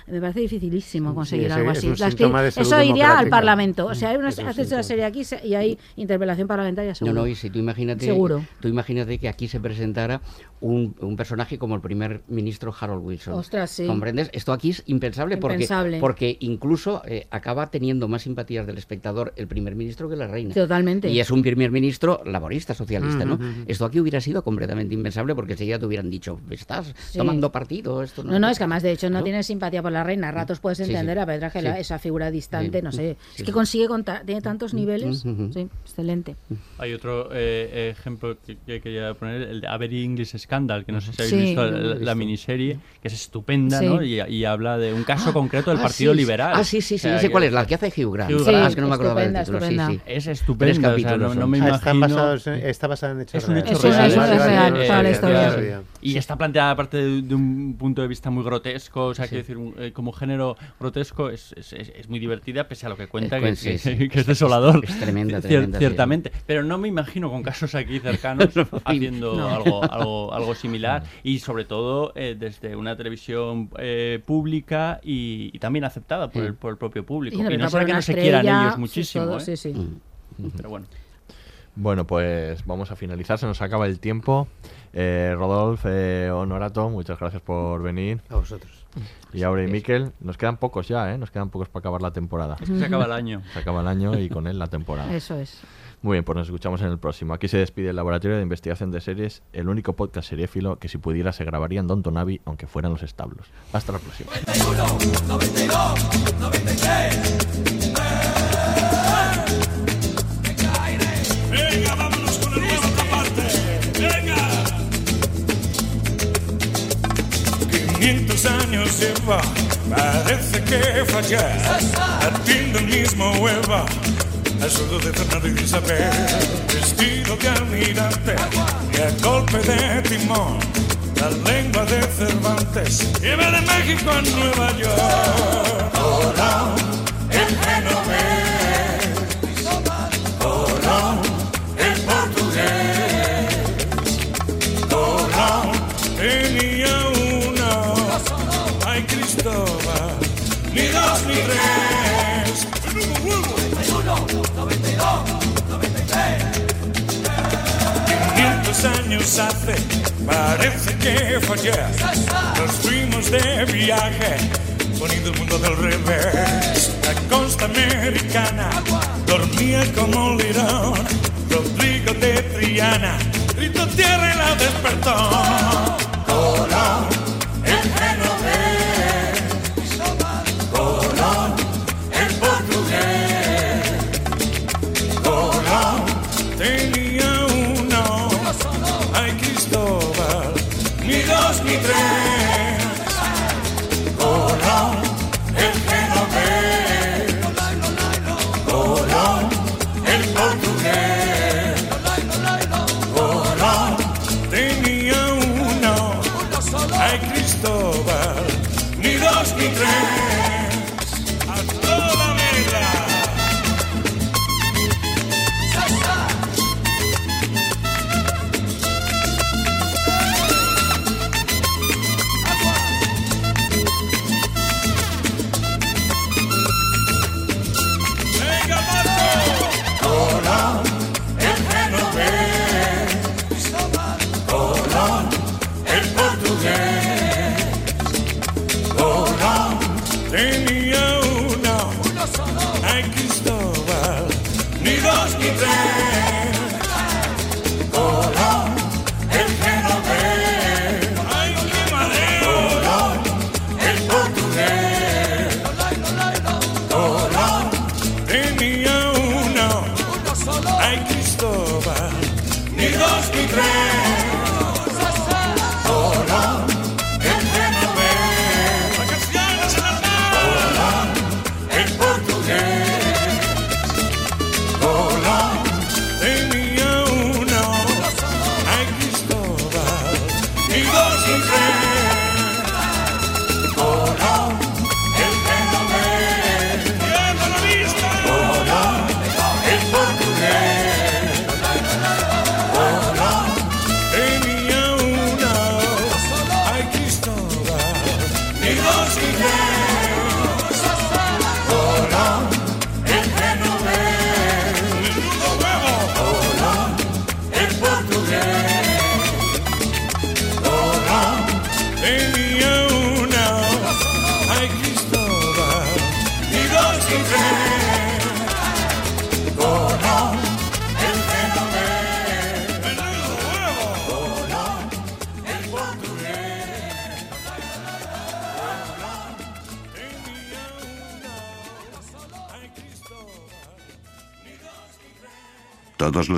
me parece dificilísimo conseguir ese algo así. Las eso iría al. Parlamento, o sea, hay una, Es un haces una serie aquí y hay interpelación parlamentaria No, seguro. no, y si tú imagínate, Seguro. tú imagínate que aquí se presentara un, un personaje como el primer ministro Harold Wilson. Ostras, sí. ¿Comprendes? Esto aquí es impensable, Impensable. porque porque incluso eh, acaba teniendo más simpatías del espectador el primer ministro que la reina. Totalmente. Y es un primer ministro laborista, socialista, ¿no? Ujú, ujú. Esto aquí hubiera sido completamente impensable porque si ya te hubieran dicho, estás Sí. tomando partido, esto no. No, no, es que además de hecho no ¿No? tienes simpatía por la reina. A ratos puedes Sí, sí. entender, a pesar que la- Sí. esa figura distante, Sí. no sé. Sí, es que sí. consigue contar, tiene tantos niveles. Sí, excelente. Hay otro eh, ejemplo que, que quería poner, el de Avery English Scandal, que no sé si habéis Sí, visto la, la miniserie, que es estupenda, Sí. ¿no? Y, y habla de un caso concreto del Ah, Partido sí, sí. Liberal. Ah, sí, sí, sí, O sea, ya sé que- cuál es, la que hace Hugh Grant. Hugh Sí, Grant. es que no me acordaba del estupenda, título, sí, estupenda. sí. Es Tres estupenda, o sea, capítulos no, me Ah, imagino... están basados en- está basada en hechos Es un hecho Es un real. hecho ¿vale? real, Eh, toda la eh, historia. eh, Y está planteada aparte de, de un punto de vista muy grotesco, o sea, quiero decir, un- eh, como género grotesco es, es- es- es muy divertida pese a lo que cuenta, Es que, cuen- sí, que- sí. que es desolador. Es tremenda, Cier- tremenda, sí. Ciertamente. Pero no me imagino con casos aquí cercanos [laughs] haciendo No. algo, [laughs] algo, algo similar y sobre todo eh, desde una televisión eh, pública y, y también aceptada por el, por el propio público. Y Y, no será que no se quieran ellos sí, muchísimo. todo, ¿eh? sí, sí. Pero bueno. Bueno, pues vamos a finalizar, se nos acaba el tiempo. Eh, Rodolfo, eh, Honorato, muchas gracias por venir. A vosotros. Y Aure y Miquel, nos quedan pocos ya, ¿eh? Nos quedan pocos para acabar la temporada. Es que se acaba el año. Se acaba el año y con él la temporada. Eso es. Muy bien, pues nos escuchamos en el próximo. Aquí se despide el Laboratorio de Investigación de Series, el único podcast seriéfilo que si pudiera se grabaría en Don Tonavi, aunque fueran los establos. Hasta la próxima. 93. 500 años lleva, parece que falla. Atiende el mismo hueva, al sueldo de Fernando y Isabel. Vestido de almirante y a golpe de timón. la lengua de Cervantes, lleva de México a Nueva York. El 500 años hace, parece que ayer. Nos fuimos de viaje, poniendo el mundo del revés. La costa americana dormía como un lirón. Rodrigo de Triana gritó tierra y la despertó. Colón, ni dos ni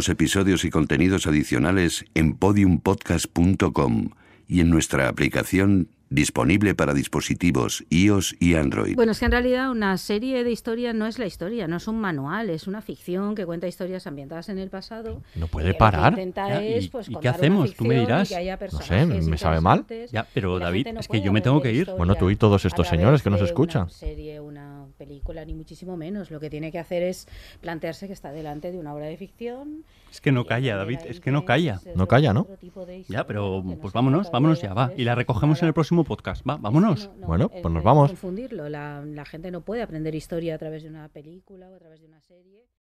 los episodios y contenidos adicionales en podiumpodcast.com y en nuestra aplicación disponible para dispositivos iOS y Android. Bueno, es que en realidad una serie de historia no es la historia, no es un manual, es una ficción que cuenta historias ambientadas en el pasado. No puede que parar. Ya, es, ¿y- pues, y qué hacemos? Tú me dirás. que haya No sé, me sabe mal. Ya, pero David, no es que yo me tengo que ir. Bueno, tú y todos estos señores que nos escuchan. Una serie, una película, ni muchísimo menos. Lo que tiene que hacer es plantearse que está delante de una obra de ficción. Es que no calla, David, es que no calla. No calla, ¿no? Ya, pero pues vámonos, vámonos ya, va. Y la recogemos en el próximo podcast, va, vámonos. Bueno, el- pues nos vamos. Confundirlo. La, la gente no puede aprender historia a través de una película o a través de una serie.